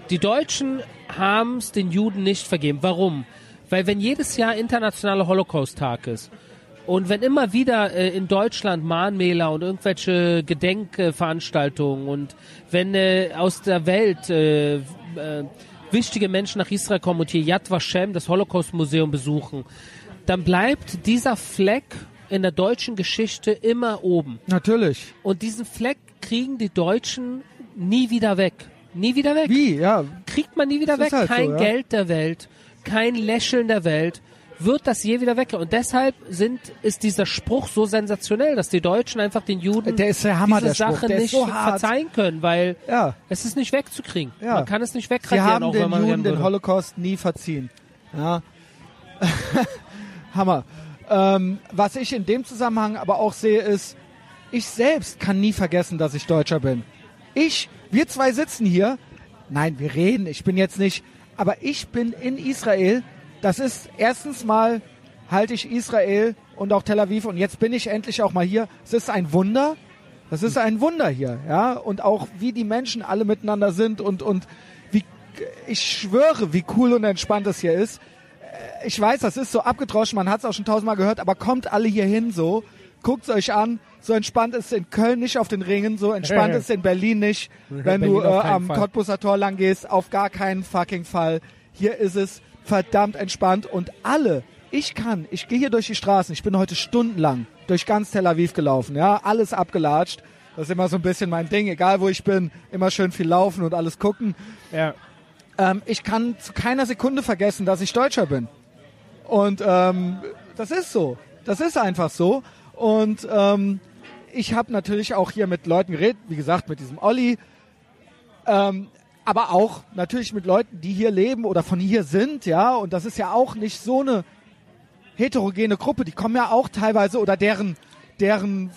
[SPEAKER 2] Die Deutschen haben es den Juden nicht vergeben. Warum? Weil wenn jedes Jahr internationaler Holocaust-Tag ist und wenn immer wieder äh, in Deutschland Mahnmäler und irgendwelche Gedenkveranstaltungen und wenn äh, aus der Welt äh, äh, wichtige Menschen nach Israel kommen und hier Yad Vashem, das Holocaust-Museum besuchen, dann bleibt dieser Fleck in der deutschen Geschichte immer oben.
[SPEAKER 1] Natürlich.
[SPEAKER 2] Und diesen Fleck kriegen die Deutschen nie wieder weg. Nie wieder weg.
[SPEAKER 1] Wie? Ja.
[SPEAKER 2] Kriegt man nie wieder
[SPEAKER 1] Das
[SPEAKER 2] weg.
[SPEAKER 1] halt
[SPEAKER 2] kein
[SPEAKER 1] so, ja.
[SPEAKER 2] Geld der Welt, kein Lächeln der Welt. Wird das je wieder weg? Und deshalb sind, ist dieser Spruch so sensationell, dass die Deutschen einfach den Juden
[SPEAKER 1] Der ist der Hammer,
[SPEAKER 2] diese. Sache nicht
[SPEAKER 1] so
[SPEAKER 2] verzeihen können, weil
[SPEAKER 1] Ja.
[SPEAKER 2] es ist nicht wegzukriegen.
[SPEAKER 1] Ja.
[SPEAKER 2] Man kann es nicht
[SPEAKER 1] Sie
[SPEAKER 2] wegradieren,
[SPEAKER 1] haben
[SPEAKER 2] auch
[SPEAKER 1] den
[SPEAKER 2] wenn man
[SPEAKER 1] Juden den
[SPEAKER 2] würde.
[SPEAKER 1] Holocaust nie verziehen. Ja. Hammer. Ähm, was ich in dem Zusammenhang aber auch sehe, ist, ich selbst kann nie vergessen, dass ich Deutscher bin. Ich, wir zwei sitzen hier. Nein, wir reden. Ich bin jetzt nicht. Aber ich bin in Israel. Das ist erstens mal halte ich Israel und auch Tel Aviv und jetzt bin ich endlich auch mal hier. Es ist ein Wunder. Das ist ein Wunder hier, ja. Und auch wie die Menschen alle miteinander sind und, und wie, ich schwöre, wie cool und entspannt es hier ist. Ich weiß, das ist so abgedroschen, man hat es auch schon tausendmal gehört, aber kommt alle hier hin so, guckt euch an, so entspannt ist es in Köln nicht auf den Ringen, so entspannt ist es in Berlin nicht, wenn du äh, am
[SPEAKER 2] Fall.
[SPEAKER 1] Cottbuser Tor lang gehst, auf gar keinen fucking Fall. Hier ist es verdammt entspannt und alle, ich kann, ich gehe hier durch die Straßen, ich bin heute stundenlang durch ganz Tel Aviv gelaufen, ja, alles abgelatscht. Das ist immer so ein bisschen mein Ding, egal wo ich bin, immer schön viel laufen und alles gucken.
[SPEAKER 2] Ja.
[SPEAKER 1] Ähm, ich kann zu keiner Sekunde vergessen, dass ich Deutscher bin. Und ähm, das ist so. Das ist einfach so. Und ähm, ich habe natürlich auch hier mit Leuten geredet, wie gesagt, mit diesem Olli. Ähm, aber auch natürlich mit Leuten, die hier leben oder von hier sind, ja. Und das ist ja auch nicht so eine heterogene Gruppe. Die kommen ja auch teilweise oder deren deren,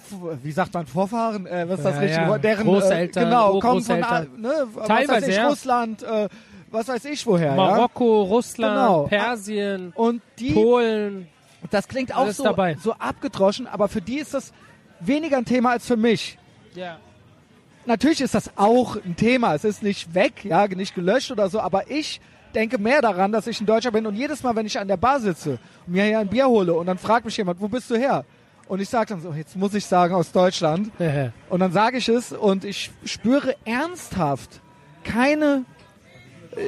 [SPEAKER 1] wie sagt man, Vorfahren, äh, was ist das
[SPEAKER 2] Ja,
[SPEAKER 1] richtige
[SPEAKER 2] ja.
[SPEAKER 1] Deren,
[SPEAKER 2] Großeltern,
[SPEAKER 1] äh, genau, kommen von, ne,
[SPEAKER 2] Teilweise, ja.
[SPEAKER 1] Russland, äh, was weiß ich woher, ja.
[SPEAKER 2] Marokko, Russland,
[SPEAKER 1] Genau.
[SPEAKER 2] Persien,
[SPEAKER 1] Und die,
[SPEAKER 2] Polen.
[SPEAKER 1] das klingt auch so,
[SPEAKER 2] dabei.
[SPEAKER 1] so abgedroschen, aber für die ist das weniger ein Thema als für mich.
[SPEAKER 2] Ja.
[SPEAKER 1] natürlich ist das auch ein Thema. Es ist nicht weg, ja, nicht gelöscht oder so, aber ich denke mehr daran, dass ich ein Deutscher bin und jedes Mal, wenn ich an der Bar sitze und mir hier ein Bier hole und dann fragt mich jemand, wo bist du her? Und ich sage dann so, jetzt muss ich sagen, aus Deutschland. und dann sage ich es und ich spüre ernsthaft keine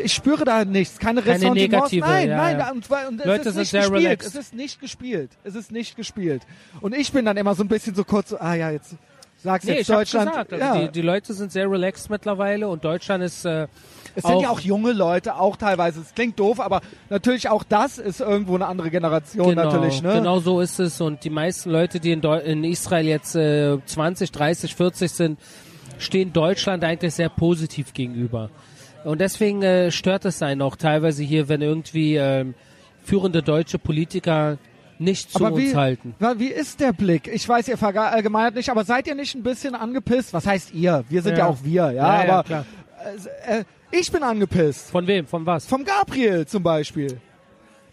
[SPEAKER 1] ich spüre da nichts, keine
[SPEAKER 2] Keine
[SPEAKER 1] Ressentiments.
[SPEAKER 2] negative,
[SPEAKER 1] Nein,
[SPEAKER 2] ja,
[SPEAKER 1] nein,
[SPEAKER 2] ja.
[SPEAKER 1] und, und es
[SPEAKER 2] Leute
[SPEAKER 1] ist
[SPEAKER 2] sind
[SPEAKER 1] nicht
[SPEAKER 2] sehr
[SPEAKER 1] gespielt.
[SPEAKER 2] relaxed.
[SPEAKER 1] Es ist nicht gespielt. Es ist nicht gespielt. Und ich bin dann immer so ein bisschen so kurz so, ah ja, jetzt sag's
[SPEAKER 2] Nee,
[SPEAKER 1] jetzt Deutschland.
[SPEAKER 2] gesagt. Also
[SPEAKER 1] ja.
[SPEAKER 2] die, die Leute sind sehr relaxed mittlerweile und Deutschland ist äh,
[SPEAKER 1] Es sind ja auch junge Leute, auch teilweise. Es klingt doof, aber natürlich auch das ist irgendwo eine andere Generation
[SPEAKER 2] genau,
[SPEAKER 1] natürlich. Ne?
[SPEAKER 2] genau so ist es und die meisten Leute, die in, Deu in Israel jetzt äh, 20, 30, 40 sind, stehen Deutschland eigentlich sehr positiv gegenüber. Und deswegen äh, stört es einen auch teilweise hier, wenn irgendwie ähm, führende deutsche Politiker nicht zu
[SPEAKER 1] aber wie,
[SPEAKER 2] uns halten.
[SPEAKER 1] wa- wie ist der Blick? Ich weiß, ihr verallgemeinert nicht, aber seid ihr nicht ein bisschen angepisst? Was heißt ihr? Wir sind ja,
[SPEAKER 2] Ja.
[SPEAKER 1] auch wir, ja.
[SPEAKER 2] Ja, ja,
[SPEAKER 1] aber
[SPEAKER 2] klar.
[SPEAKER 1] äh, äh, ich bin angepisst.
[SPEAKER 2] Von wem? Von was?
[SPEAKER 1] Vom Gabriel zum Beispiel.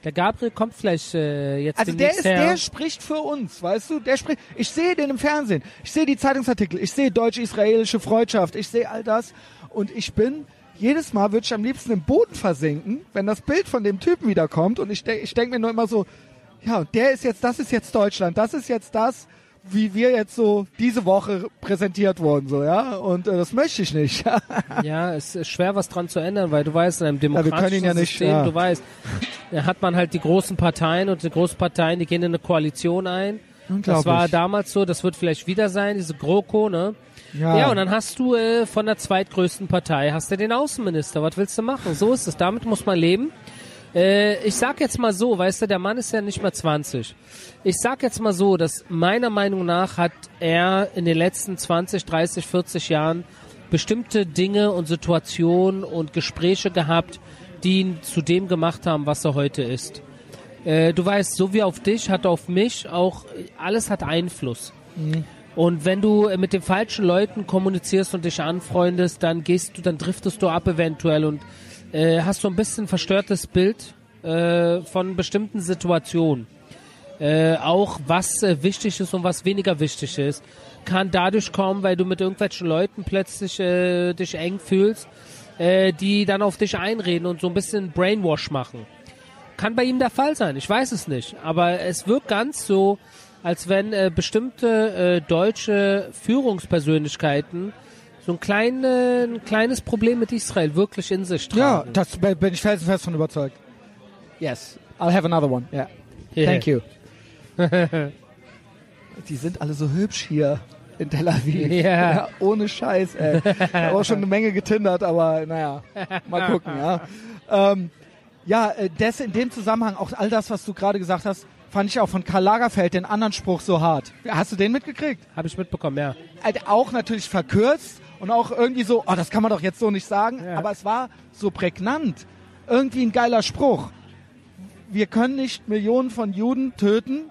[SPEAKER 2] Der Gabriel kommt vielleicht äh, jetzt
[SPEAKER 1] Also der ist,
[SPEAKER 2] her.
[SPEAKER 1] der spricht für uns, weißt du? Der spricht. Ich sehe den im Fernsehen. Ich sehe die Zeitungsartikel. Ich sehe deutsch-israelische Freundschaft. Ich sehe all das. Und ich bin jedes Mal würde ich am liebsten im Boden versinken, wenn das Bild von dem Typen wiederkommt. Und ich denke, ich denke mir nur immer so, ja, der ist jetzt, das ist jetzt Deutschland. Das ist jetzt das, wie wir jetzt so diese Woche präsentiert wurden, so ja. Und äh, das möchte ich nicht.
[SPEAKER 2] Ja, es ist schwer, was dran zu ändern, weil du weißt, in einem
[SPEAKER 1] wir können
[SPEAKER 2] demokratischen
[SPEAKER 1] ihn ja nicht,
[SPEAKER 2] System,
[SPEAKER 1] ja.
[SPEAKER 2] du weißt, da hat man halt die großen Parteien und die großen Parteien, die gehen in eine Koalition ein. Das war damals so, das wird vielleicht wieder sein, diese GroKo, ne?
[SPEAKER 1] Ja.
[SPEAKER 2] Ja, und dann hast du äh, von der zweitgrößten Partei, hast du den Außenminister. Was willst du machen? So ist es. Damit muss man leben. Äh, ich sag jetzt mal so, weißt du, der Mann ist ja nicht mehr 20. Ich sag jetzt mal so, dass meiner Meinung nach hat er in den letzten 20, 30, 40 Jahren bestimmte Dinge und Situationen und Gespräche gehabt, die ihn zu dem gemacht haben, was er heute ist. Äh, du weißt, so wie auf dich, hat auf mich auch, alles hat Einfluss. Und wenn du äh, mit den falschen Leuten kommunizierst und dich anfreundest, dann gehst du, dann driftest du ab eventuell und äh, hast so ein bisschen verstörtes Bild äh, von bestimmten Situationen. Äh, auch was äh, wichtig ist und was weniger wichtig ist, kann dadurch kommen, weil du mit irgendwelchen Leuten plötzlich äh, dich eng fühlst, äh, die dann auf dich einreden und so ein bisschen Brainwash machen. Kann bei ihm der Fall sein, ich weiß es nicht. Aber es wirkt ganz so, als wenn äh, bestimmte äh, deutsche Führungspersönlichkeiten so ein, klein, äh, ein kleines Problem mit Israel wirklich in sich
[SPEAKER 1] Ja,
[SPEAKER 2] tragen.
[SPEAKER 1] das bin ich felsenfest von überzeugt. Yes, I'll have another one. Yeah.
[SPEAKER 2] Yeah.
[SPEAKER 1] Thank you. Die sind alle so hübsch hier in Tel Aviv.
[SPEAKER 2] Ja.
[SPEAKER 1] ohne Scheiß, ey. Ich habe auch schon eine Menge getindert, aber naja, mal gucken, ja. Ähm, ja, äh, das in dem Zusammenhang, auch all das, was du gerade gesagt hast, fand ich auch von Karl Lagerfeld den anderen Spruch so hart. Hast du den mitgekriegt?
[SPEAKER 2] Habe ich mitbekommen, ja.
[SPEAKER 1] halt auch natürlich verkürzt und auch irgendwie so, oh, das kann man doch jetzt so nicht sagen,
[SPEAKER 2] Ja.
[SPEAKER 1] aber es war so prägnant. Irgendwie ein geiler Spruch. Wir können nicht Millionen von Juden töten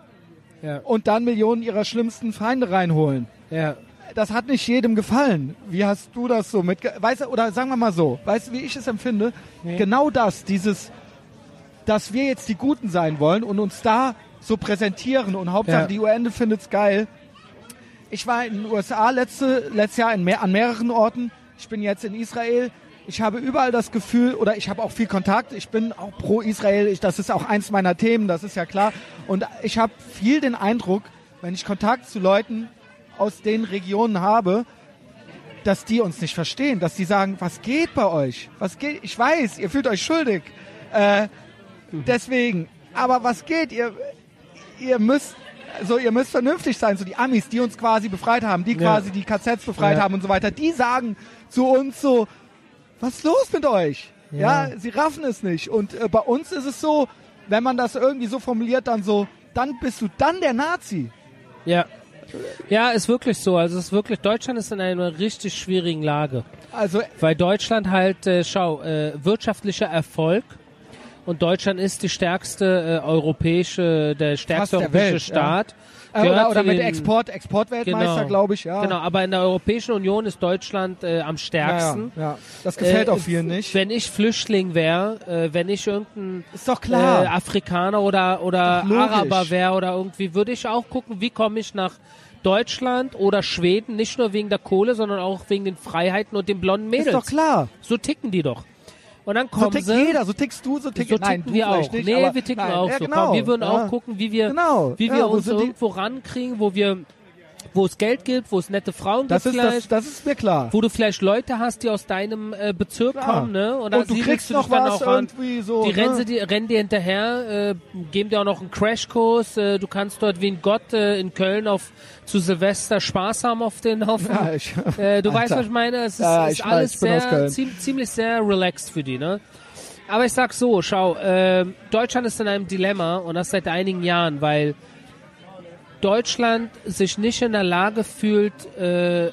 [SPEAKER 2] Ja.
[SPEAKER 1] und dann Millionen ihrer schlimmsten Feinde reinholen.
[SPEAKER 2] ja.
[SPEAKER 1] Das hat nicht jedem gefallen. Wie hast du das so mit, weißt du, oder sagen wir mal so, weißt du, wie ich es empfinde?
[SPEAKER 2] Nee.
[SPEAKER 1] Genau das, dieses, dass wir jetzt die Guten sein wollen und uns da so präsentieren und Hauptsache
[SPEAKER 2] Ja.
[SPEAKER 1] die UN findet's geil. Ich war in den USA letzte, letztes Jahr in mehr, an mehreren Orten. Ich bin jetzt in Israel. Ich habe überall das Gefühl, oder ich habe auch viel Kontakt. Ich bin auch pro Israel. Ich, das ist auch eins meiner Themen, das ist ja klar. Und ich habe viel den Eindruck, wenn ich Kontakt zu Leuten aus den Regionen habe, dass die uns nicht verstehen, dass die sagen, was geht bei euch? Was geht? Ich weiß, ihr fühlt euch schuldig. Äh, deswegen, aber was geht? Ihr, ihr müsst, so ihr müsst vernünftig sein. So die Amis, die uns quasi befreit haben, die
[SPEAKER 2] Ja.
[SPEAKER 1] quasi die KZs befreit
[SPEAKER 2] Ja.
[SPEAKER 1] haben und so weiter, die sagen zu uns so, was ist los mit euch? Ja,
[SPEAKER 2] Ja.
[SPEAKER 1] sie raffen es nicht. Und äh, bei uns ist es so, wenn man das irgendwie so formuliert, dann so, dann bist du dann der Nazi.
[SPEAKER 2] Ja. Ja, ist wirklich so. Also es ist wirklich, Deutschland ist in einer richtig schwierigen Lage.
[SPEAKER 1] Also
[SPEAKER 2] Weil Deutschland halt, äh, schau, äh, wirtschaftlicher Erfolg und Deutschland ist die stärkste äh, europäische, der stärkste
[SPEAKER 1] der
[SPEAKER 2] europäische
[SPEAKER 1] Welt,
[SPEAKER 2] Staat.
[SPEAKER 1] äh,
[SPEAKER 2] Gehört
[SPEAKER 1] oder, oder mit
[SPEAKER 2] den-
[SPEAKER 1] Export, Exportweltmeister,
[SPEAKER 2] Genau.
[SPEAKER 1] glaube ich, ja.
[SPEAKER 2] Genau, aber in der Europäischen Union ist Deutschland äh, am
[SPEAKER 1] Ja,
[SPEAKER 2] stärksten.
[SPEAKER 1] ja, ja. Das gefällt
[SPEAKER 2] Äh,
[SPEAKER 1] auch vielen nicht.
[SPEAKER 2] Wenn ich Flüchtling wäre, äh, wenn ich irgendein
[SPEAKER 1] Ist doch klar.
[SPEAKER 2] äh, Afrikaner oder oder. Araber wäre oder irgendwie, würde ich auch gucken, wie komme ich nach Deutschland oder Schweden, nicht nur wegen der Kohle, sondern auch wegen den Freiheiten und den blonden Mädels.
[SPEAKER 1] Ist doch klar.
[SPEAKER 2] So ticken die doch. Und dann
[SPEAKER 1] So
[SPEAKER 2] kommen
[SPEAKER 1] tickt
[SPEAKER 2] sie.
[SPEAKER 1] jeder, so tickst du, so tick
[SPEAKER 2] so
[SPEAKER 1] nein,
[SPEAKER 2] wir auch.
[SPEAKER 1] Nicht,
[SPEAKER 2] nee, wir ticken
[SPEAKER 1] nein,
[SPEAKER 2] auch
[SPEAKER 1] ja,
[SPEAKER 2] so.
[SPEAKER 1] Genau,
[SPEAKER 2] Komm, wir würden
[SPEAKER 1] ja.
[SPEAKER 2] auch gucken, wie wir,
[SPEAKER 1] Genau,
[SPEAKER 2] wie
[SPEAKER 1] ja,
[SPEAKER 2] wir
[SPEAKER 1] wo
[SPEAKER 2] uns irgendwo rankriegen, wo wir, wo es Geld gibt, wo es nette Frauen
[SPEAKER 1] Das
[SPEAKER 2] gibt
[SPEAKER 1] ist, das, das ist mir klar.
[SPEAKER 2] wo du vielleicht Leute hast, die aus deinem äh, Bezirk
[SPEAKER 1] Klar.
[SPEAKER 2] kommen, ne? Und,
[SPEAKER 1] Und du kriegst
[SPEAKER 2] du
[SPEAKER 1] noch was
[SPEAKER 2] an.
[SPEAKER 1] irgendwie so.
[SPEAKER 2] Die rennen,
[SPEAKER 1] ne?
[SPEAKER 2] sie, die rennen dir hinterher, äh, geben dir auch noch einen Crashkurs. Äh, du kannst dort wie ein Gott äh, in Köln auf zu Silvester Spaß haben auf den Haufen.
[SPEAKER 1] Ja, ich,
[SPEAKER 2] Äh, du weißt,
[SPEAKER 1] Alter.
[SPEAKER 2] was ich meine? Es ist,
[SPEAKER 1] Ja,
[SPEAKER 2] ist alles sehr,
[SPEAKER 1] Köln.
[SPEAKER 2] ziem, ziemlich sehr relaxed für die, ne? Aber ich sag so, schau, äh, Deutschland ist in einem Dilemma und das seit einigen Jahren, weil Deutschland sich nicht in der Lage fühlt, äh,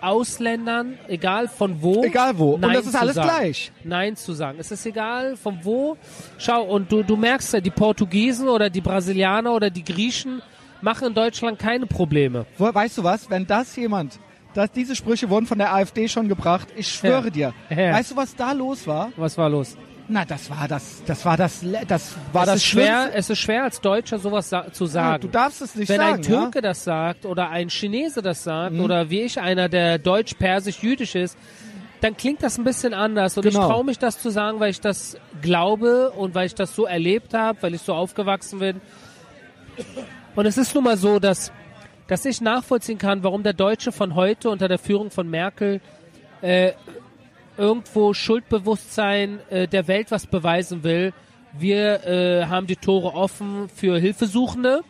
[SPEAKER 2] Ausländern, egal von wo,
[SPEAKER 1] Egal wo. Und
[SPEAKER 2] Nein
[SPEAKER 1] das ist
[SPEAKER 2] zu
[SPEAKER 1] alles
[SPEAKER 2] sagen.
[SPEAKER 1] gleich.
[SPEAKER 2] Nein zu sagen. Es ist egal von wo. Schau, und du, du merkst ja, die Portugiesen oder die Brasilianer oder die Griechen machen in Deutschland keine Probleme.
[SPEAKER 1] Wo, weißt du was? Wenn das jemand, dass diese Sprüche wurden von der AfD schon gebracht, ich schwöre dir.
[SPEAKER 2] Ja.
[SPEAKER 1] Weißt du, was da los war?
[SPEAKER 2] Was war los?
[SPEAKER 1] Na, das war das, das war das, das war
[SPEAKER 2] es
[SPEAKER 1] das
[SPEAKER 2] ist schwer,
[SPEAKER 1] Schlimmste.
[SPEAKER 2] es ist schwer als Deutscher sowas sa zu
[SPEAKER 1] Ja,
[SPEAKER 2] sagen.
[SPEAKER 1] du darfst es nicht
[SPEAKER 2] Wenn
[SPEAKER 1] sagen.
[SPEAKER 2] ein Türke das sagt oder ein Chinese das sagt
[SPEAKER 1] Mhm.
[SPEAKER 2] oder wie ich einer, der deutsch-persisch-jüdisch ist, dann klingt das ein bisschen anders. Und ich
[SPEAKER 1] Genau.
[SPEAKER 2] traue mich das zu sagen, weil ich das glaube und weil ich das so erlebt habe, weil ich so aufgewachsen bin. Und es ist nun mal so, dass, dass ich nachvollziehen kann, warum der Deutsche von heute unter der Führung von Merkel äh, irgendwo Schuldbewusstsein äh, der Welt was beweisen will. Wir äh, haben die Tore offen für Hilfesuchende.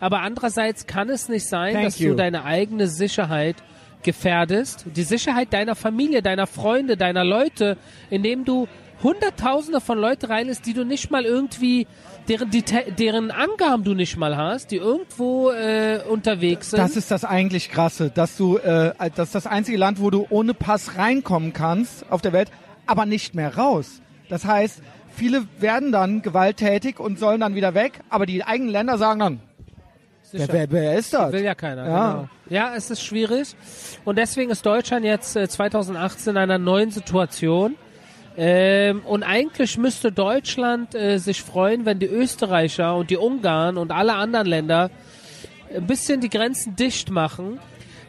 [SPEAKER 2] Aber andererseits kann es nicht sein,
[SPEAKER 1] Thank
[SPEAKER 2] dass
[SPEAKER 1] you.
[SPEAKER 2] du deine eigene Sicherheit gefährdest, die Sicherheit deiner Familie, deiner Freunde, deiner Leute, indem du Hunderttausende von Leuten reinlässt, die du nicht mal irgendwie, deren, Deta- deren Angaben du nicht mal hast, die irgendwo äh, unterwegs sind.
[SPEAKER 1] Das ist das eigentlich krasse, dass du, äh, das ist das einzige Land, wo du ohne Pass reinkommen kannst auf der Welt, aber nicht mehr raus. Das heißt, viele werden dann gewalttätig und sollen dann wieder weg, aber die eigenen Länder sagen dann, wer, wer, wer ist das?
[SPEAKER 2] Will ja keiner.
[SPEAKER 1] Ja.
[SPEAKER 2] Genau. Ja, es ist schwierig. Und deswegen ist Deutschland jetzt äh, 2018 in einer neuen Situation. Ähm, und eigentlich müsste Deutschland äh, sich freuen, wenn die Österreicher und die Ungarn und alle anderen Länder ein bisschen die Grenzen dicht machen.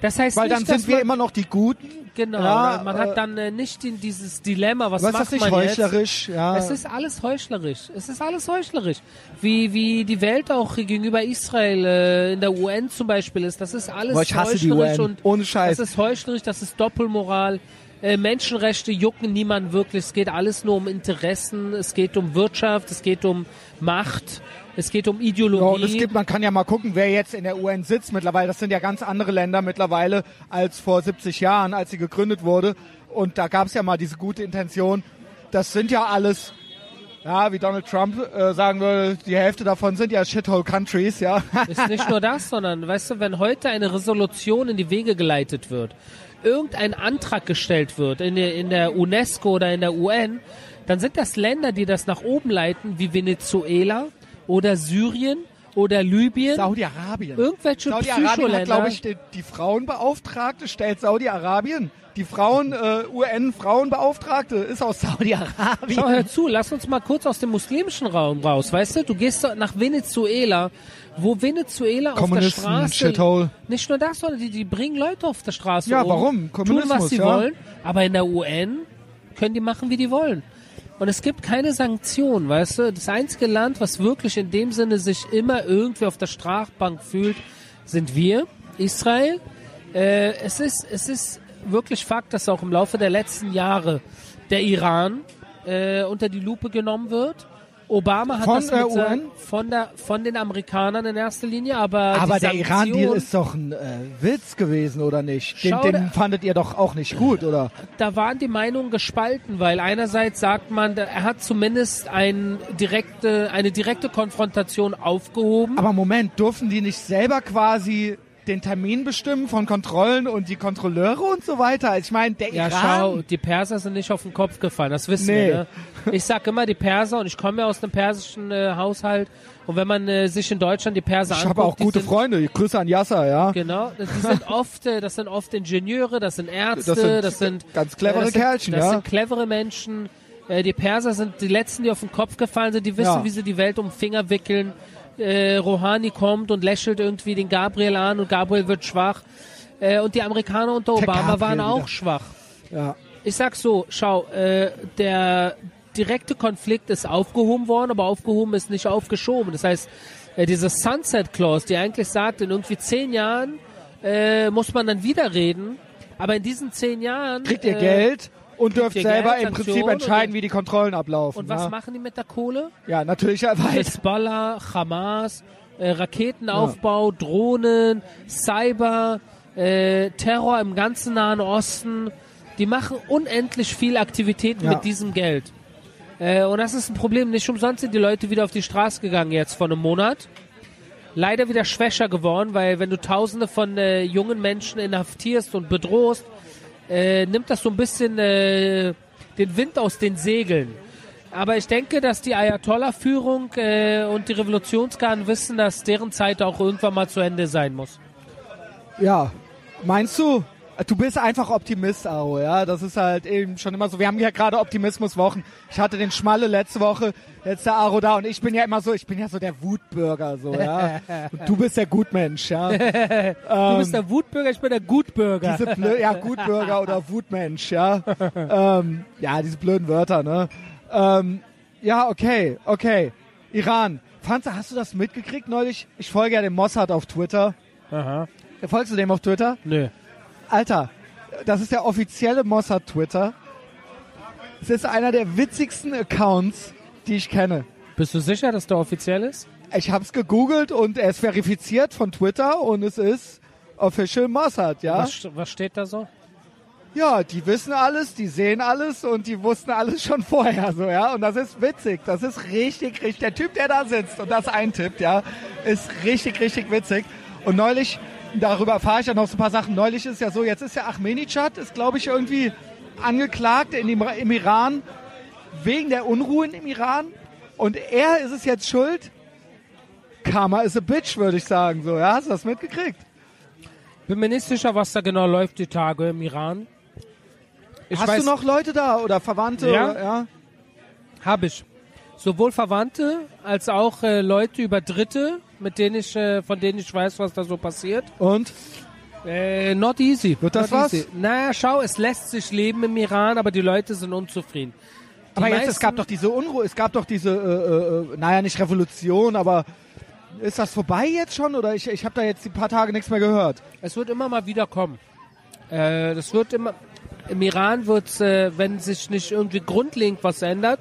[SPEAKER 2] Das heißt
[SPEAKER 1] Weil
[SPEAKER 2] nicht,
[SPEAKER 1] dann sind wir immer noch die Guten.
[SPEAKER 2] genau,
[SPEAKER 1] Ja,
[SPEAKER 2] man
[SPEAKER 1] äh,
[SPEAKER 2] hat dann äh, nicht in dieses Dilemma, was,
[SPEAKER 1] Was
[SPEAKER 2] macht
[SPEAKER 1] das nicht
[SPEAKER 2] man jetzt?
[SPEAKER 1] heuchlerisch? Ja.
[SPEAKER 2] Es ist alles heuchlerisch. Es ist alles heuchlerisch. Wie, wie die Welt auch gegenüber Israel äh, in der UN zum Beispiel ist. Das ist alles
[SPEAKER 1] Boah, ich hasse die
[SPEAKER 2] heuchlerisch
[SPEAKER 1] UN.
[SPEAKER 2] und
[SPEAKER 1] Ohne Scheiß.
[SPEAKER 2] das ist heuchlerisch, das ist Doppelmoral. Äh, Menschenrechte jucken niemand wirklich. Es geht alles nur um Interessen. Es geht um Wirtschaft. Es geht um Macht. Es geht um
[SPEAKER 1] Ja,
[SPEAKER 2] Ideologie.
[SPEAKER 1] und es gibt, man kann ja mal gucken, wer jetzt in der UN sitzt mittlerweile. Das sind ja ganz andere Länder mittlerweile als vor 70 Jahren, als sie gegründet wurde. Und da gab es ja mal diese gute Intention. Das sind ja alles, ja, wie Donald Trump äh, sagen würde, die Hälfte davon sind ja Shithole Countries, ja.
[SPEAKER 2] ist nicht nur das, sondern, weißt du, wenn heute eine Resolution in die Wege geleitet wird, irgendein Antrag gestellt wird in der, in der UNESCO oder in der UN, dann sind das Länder, die das nach oben leiten, wie Venezuela oder Syrien oder Libyen.
[SPEAKER 1] Saudi-Arabien.
[SPEAKER 2] Irgendwelche
[SPEAKER 1] Saudi-Arabien hat, glaube ich, die, die Frauenbeauftragte, stellt Saudi-Arabien. Die Frauen, äh, UN-Frauenbeauftragte ist aus Saudi-Arabien.
[SPEAKER 2] Schau, hör zu, lass uns mal kurz aus dem muslimischen Raum raus, weißt du? Du gehst nach Venezuela, wo Venezuela auf der Straße...
[SPEAKER 1] Shithole.
[SPEAKER 2] Nicht nur das, sondern die, die bringen Leute auf der Straße
[SPEAKER 1] Ja,
[SPEAKER 2] um,
[SPEAKER 1] warum?
[SPEAKER 2] Tun, was
[SPEAKER 1] Kommunismus,
[SPEAKER 2] sie
[SPEAKER 1] ja.
[SPEAKER 2] wollen, aber in der UN können die machen, wie die wollen. Und es gibt keine Sanktionen, weißt du? Das einzige Land, was wirklich in dem Sinne sich immer irgendwie auf der Strafbank fühlt, sind wir, Israel. Äh, es ist, es ist wirklich Fakt, dass auch im Laufe der letzten Jahre der Iran äh, unter die Lupe genommen wird. Obama hat
[SPEAKER 1] Von
[SPEAKER 2] das
[SPEAKER 1] der UN?
[SPEAKER 2] von der von den Amerikanern in erster Linie, aber
[SPEAKER 1] Aber der Iran-Deal ist doch ein äh, Witz gewesen, oder nicht? Den,
[SPEAKER 2] Schau,
[SPEAKER 1] den fandet ihr doch auch nicht gut, oder?
[SPEAKER 2] da waren die Meinungen gespalten, weil einerseits sagt man, er hat zumindest ein direkte, eine direkte Konfrontation aufgehoben.
[SPEAKER 1] Aber Moment, durften die nicht selber quasi den Termin bestimmen von Kontrollen und die Kontrolleure und so weiter? Also ich meine, der
[SPEAKER 2] ja,
[SPEAKER 1] Iran...
[SPEAKER 2] schau, die Perser sind nicht auf den Kopf gefallen, das wissen
[SPEAKER 1] Nee.
[SPEAKER 2] wir. Ne? Ich sag immer die Perser und ich komme ja aus einem persischen äh, Haushalt und wenn man äh, sich in Deutschland die Perser
[SPEAKER 1] Ich
[SPEAKER 2] anguckt,
[SPEAKER 1] habe auch gute
[SPEAKER 2] sind,
[SPEAKER 1] Freunde. Grüße an Yasser, ja.
[SPEAKER 2] Genau, die sind oft, äh, das sind oft Ingenieure, das sind Ärzte,
[SPEAKER 1] Das sind
[SPEAKER 2] das sind
[SPEAKER 1] ganz clevere
[SPEAKER 2] das sind,
[SPEAKER 1] Kerlchen,
[SPEAKER 2] das
[SPEAKER 1] ja.
[SPEAKER 2] sind clevere Menschen. Äh, die Perser sind die letzten, die auf den Kopf gefallen sind, die wissen,
[SPEAKER 1] Ja.
[SPEAKER 2] wie sie die Welt um den Finger wickeln. Äh, Rouhani kommt und lächelt irgendwie den Gabriel an und Gabriel wird schwach. Äh, und die Amerikaner unter
[SPEAKER 1] Der
[SPEAKER 2] Obama
[SPEAKER 1] Gabriel
[SPEAKER 2] waren auch
[SPEAKER 1] wieder.
[SPEAKER 2] schwach.
[SPEAKER 1] Ja.
[SPEAKER 2] Ich sag so, schau, äh, der direkte Konflikt ist aufgehoben worden, aber aufgehoben ist nicht aufgeschoben. Das heißt, äh, diese Sunset Clause, die eigentlich sagt, in irgendwie zehn Jahren äh, muss man dann wieder reden, aber in diesen zehn Jahren
[SPEAKER 1] Kriegt ihr
[SPEAKER 2] äh,
[SPEAKER 1] Geld und dürft selber
[SPEAKER 2] Geld,
[SPEAKER 1] im Prinzip entscheiden, wie die Kontrollen ablaufen.
[SPEAKER 2] Und was
[SPEAKER 1] ja.
[SPEAKER 2] machen die mit der Kohle?
[SPEAKER 1] ja, natürlich weiter.
[SPEAKER 2] Hezbollah, Hamas, äh, Raketenaufbau, Drohnen, Cyber, äh, Terror im ganzen Nahen Osten. Die machen unendlich viel Aktivitäten
[SPEAKER 1] Ja.
[SPEAKER 2] mit diesem Geld. Äh, und das ist ein Problem. Nicht umsonst sind die Leute wieder auf die Straße gegangen jetzt vor einem Monat. Leider wieder schwächer geworden, weil wenn du Tausende von äh, jungen Menschen inhaftierst und bedrohst, äh, nimmt das so ein bisschen äh, den Wind aus den Segeln. Aber ich denke, dass die Ayatollah-Führung äh, und die Revolutionsgarden wissen, dass deren Zeit auch irgendwann mal zu Ende sein muss.
[SPEAKER 1] Ja. Meinst du? Du bist einfach Optimist, Aro, ja. Das ist halt eben schon immer so. Wir haben ja gerade Optimismuswochen. Ich hatte den Schmalle letzte Woche, jetzt der Aro da und ich bin ja immer so, ich bin ja so der Wutbürger, so, ja. Und du bist der Gutmensch, ja.
[SPEAKER 2] du bist der Wutbürger, ich bin der Gutbürger.
[SPEAKER 1] Diese blö ja, Gutbürger oder Wutmensch, ja. ähm, ja, diese blöden Wörter, ne? Ähm, ja, okay, okay. Iran. Franz, hast du das mitgekriegt neulich? Ich folge ja dem Mossad auf Twitter.
[SPEAKER 2] Aha.
[SPEAKER 1] Folgst du dem auf Twitter?
[SPEAKER 2] Nö.
[SPEAKER 1] Alter, das ist der offizielle Mossad-Twitter. Es ist einer der witzigsten Accounts, die ich kenne.
[SPEAKER 2] Bist du sicher, dass der offiziell ist?
[SPEAKER 1] Ich habe es gegoogelt und er ist verifiziert von Twitter und es ist Official Mossad, ja?
[SPEAKER 2] Was, was steht da so?
[SPEAKER 1] Ja, die wissen alles, die sehen alles und die wussten alles schon vorher, so, ja? Und das ist witzig. Das ist richtig, richtig. Der Typ, der da sitzt und das eintippt, ja, ist richtig, richtig witzig. Und neulich, darüber erfahre ich ja noch so ein paar Sachen. Neulich ist ja so, jetzt ist ja Ahmadinejad, ist glaube ich irgendwie angeklagt in dem, im Iran wegen der Unruhen im Iran. Und er ist es jetzt schuld. Karma is a bitch, würde ich sagen, so, ja? Hast du das mitgekriegt?
[SPEAKER 2] Bin mir nicht sicher, was da genau läuft die Tage im Iran. Ich
[SPEAKER 1] Hast
[SPEAKER 2] weiß,
[SPEAKER 1] du noch Leute da oder Verwandte?
[SPEAKER 2] Ja.
[SPEAKER 1] Oder, ja?
[SPEAKER 2] Hab ich. Sowohl Verwandte als auch äh, Leute über Dritte, mit denen ich, äh, von denen ich weiß, was da so passiert.
[SPEAKER 1] Und?
[SPEAKER 2] Äh, not easy.
[SPEAKER 1] Wird das
[SPEAKER 2] not
[SPEAKER 1] was?
[SPEAKER 2] Easy. Naja, schau, es lässt sich leben im Iran, aber die Leute sind unzufrieden. Die
[SPEAKER 1] Aber jetzt, es gab doch diese Unruhe, es gab doch diese, äh, äh, äh, naja, nicht Revolution, aber ist das vorbei jetzt schon? Oder ich, ich habe da jetzt die paar Tage nichts mehr gehört.
[SPEAKER 2] Es wird immer mal wieder kommen. Äh, das wird immer. Im Iran wird äh, wenn sich nicht irgendwie grundlegend was ändert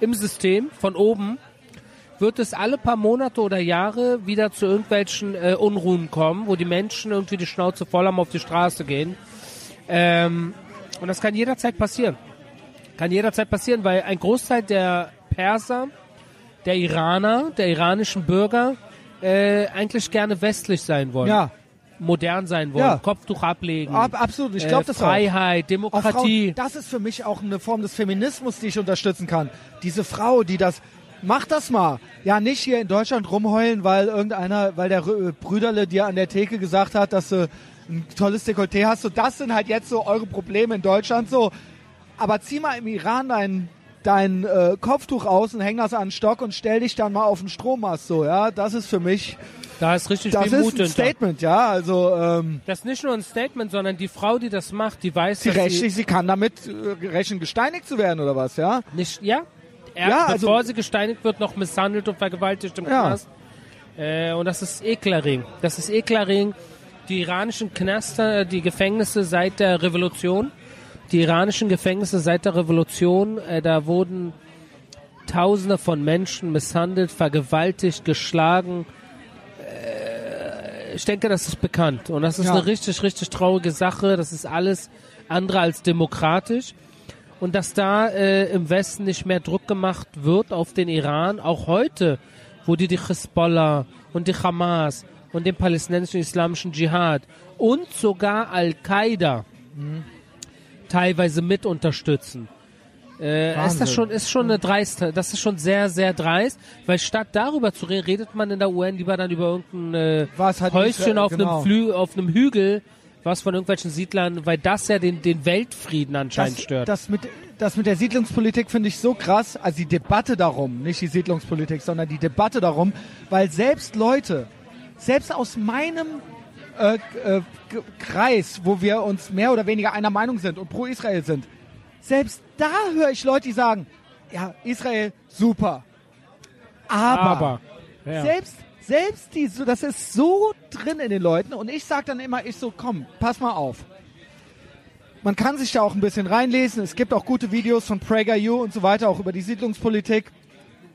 [SPEAKER 2] im System von oben, wird es alle paar Monate oder Jahre wieder zu irgendwelchen äh, Unruhen kommen, wo die Menschen irgendwie die Schnauze voll haben, auf die Straße gehen. Ähm, und das kann jederzeit passieren. Kann jederzeit passieren, weil ein Großteil der Perser, der Iraner, der iranischen Bürger äh, eigentlich gerne westlich sein wollen
[SPEAKER 1] Ja,
[SPEAKER 2] modern sein wollen,
[SPEAKER 1] Ja.
[SPEAKER 2] Kopftuch ablegen,
[SPEAKER 1] ab, absolut. Ich glaube
[SPEAKER 2] äh,
[SPEAKER 1] das
[SPEAKER 2] Freiheit,
[SPEAKER 1] auch. Auch
[SPEAKER 2] Demokratie.
[SPEAKER 1] Frauen, das ist für mich auch eine Form des Feminismus, die ich unterstützen kann. Diese Frau, die das, mach das mal. Ja, nicht hier in Deutschland rumheulen, weil irgendeiner, weil der Rü- Brüderle dir an der Theke gesagt hat, dass du ein tolles Dekolleté hast. So, das sind halt jetzt so eure Probleme in Deutschland. So, aber zieh mal im Iran dein dein äh, Kopftuch aus und häng das an den Stock und stell dich dann mal auf den Strommast so, ja, das ist für mich,
[SPEAKER 2] da ist richtig
[SPEAKER 1] das
[SPEAKER 2] viel
[SPEAKER 1] ist
[SPEAKER 2] Mut
[SPEAKER 1] ein
[SPEAKER 2] hinter.
[SPEAKER 1] Statement, ja, also ähm,
[SPEAKER 2] Das ist nicht nur ein Statement, sondern die Frau, die das macht, die weiß,
[SPEAKER 1] sie
[SPEAKER 2] dass
[SPEAKER 1] rechtlich, sie kann damit äh, rechnen, gesteinigt zu werden oder was, ja?
[SPEAKER 2] sie nicht, ja, er,
[SPEAKER 1] Ja, also-
[SPEAKER 2] bevor sie gesteinigt wird, noch misshandelt und vergewaltigt im
[SPEAKER 1] Ja.
[SPEAKER 2] Knast. Äh, und das ist ekelerregend. Das ist ekelerregend. Die iranischen Knaster, die Gefängnisse seit der Revolution, die iranischen Gefängnisse seit der Revolution, äh, da wurden Tausende von Menschen misshandelt, vergewaltigt, geschlagen. Äh, ich denke, das ist bekannt. Und das ist
[SPEAKER 1] Ja.
[SPEAKER 2] eine richtig, richtig traurige Sache. Das ist alles andere als demokratisch. Und dass da äh, im Westen nicht mehr Druck gemacht wird auf den Iran, auch heute, wo die die Hezbollah und die Hamas und den palästinensischen islamischen Dschihad und sogar Al-Qaida teilweise mit unterstützen. Äh, ist das schon, ist schon eine dreiste, das ist schon sehr, sehr dreist, weil statt darüber zu reden, redet man in der UN lieber dann über irgendein äh,
[SPEAKER 1] hat
[SPEAKER 2] Häuschen
[SPEAKER 1] Israel-
[SPEAKER 2] auf,
[SPEAKER 1] genau.
[SPEAKER 2] einem Flü auf einem Hügel was von irgendwelchen Siedlern, weil das ja den, den Weltfrieden anscheinend
[SPEAKER 1] das,
[SPEAKER 2] stört.
[SPEAKER 1] Das mit, das mit der Siedlungspolitik finde ich so krass, also die Debatte darum, nicht die Siedlungspolitik, sondern die Debatte darum, weil selbst Leute, selbst aus meinem äh, äh, Kreis, wo wir uns mehr oder weniger einer Meinung sind und pro Israel sind, selbst da höre ich Leute, die sagen, ja, Israel, super. Aber,
[SPEAKER 2] Aber, ja.
[SPEAKER 1] selbst, selbst die, so, das ist so drin in den Leuten und ich sag dann immer, ich so, komm, pass mal auf. Man kann sich da auch ein bisschen reinlesen. Es gibt auch gute Videos von PragerU und so weiter, auch über die Siedlungspolitik.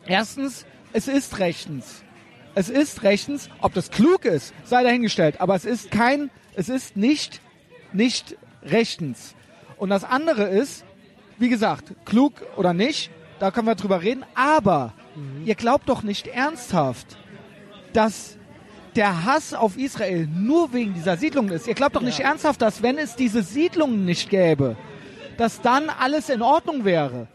[SPEAKER 1] Erstens, es ist rechtens. Es ist rechtens. Ob das klug ist, sei dahingestellt. Aber es ist kein, es ist nicht, nicht rechtens. Und das andere ist, wie gesagt, klug oder nicht, da können wir drüber reden. Aber ihr glaubt doch nicht ernsthaft, dass der Hass auf Israel nur wegen dieser Siedlungen ist. Ihr glaubt doch nicht ernsthaft, dass wenn es diese Siedlungen nicht gäbe, dass dann alles in Ordnung wäre.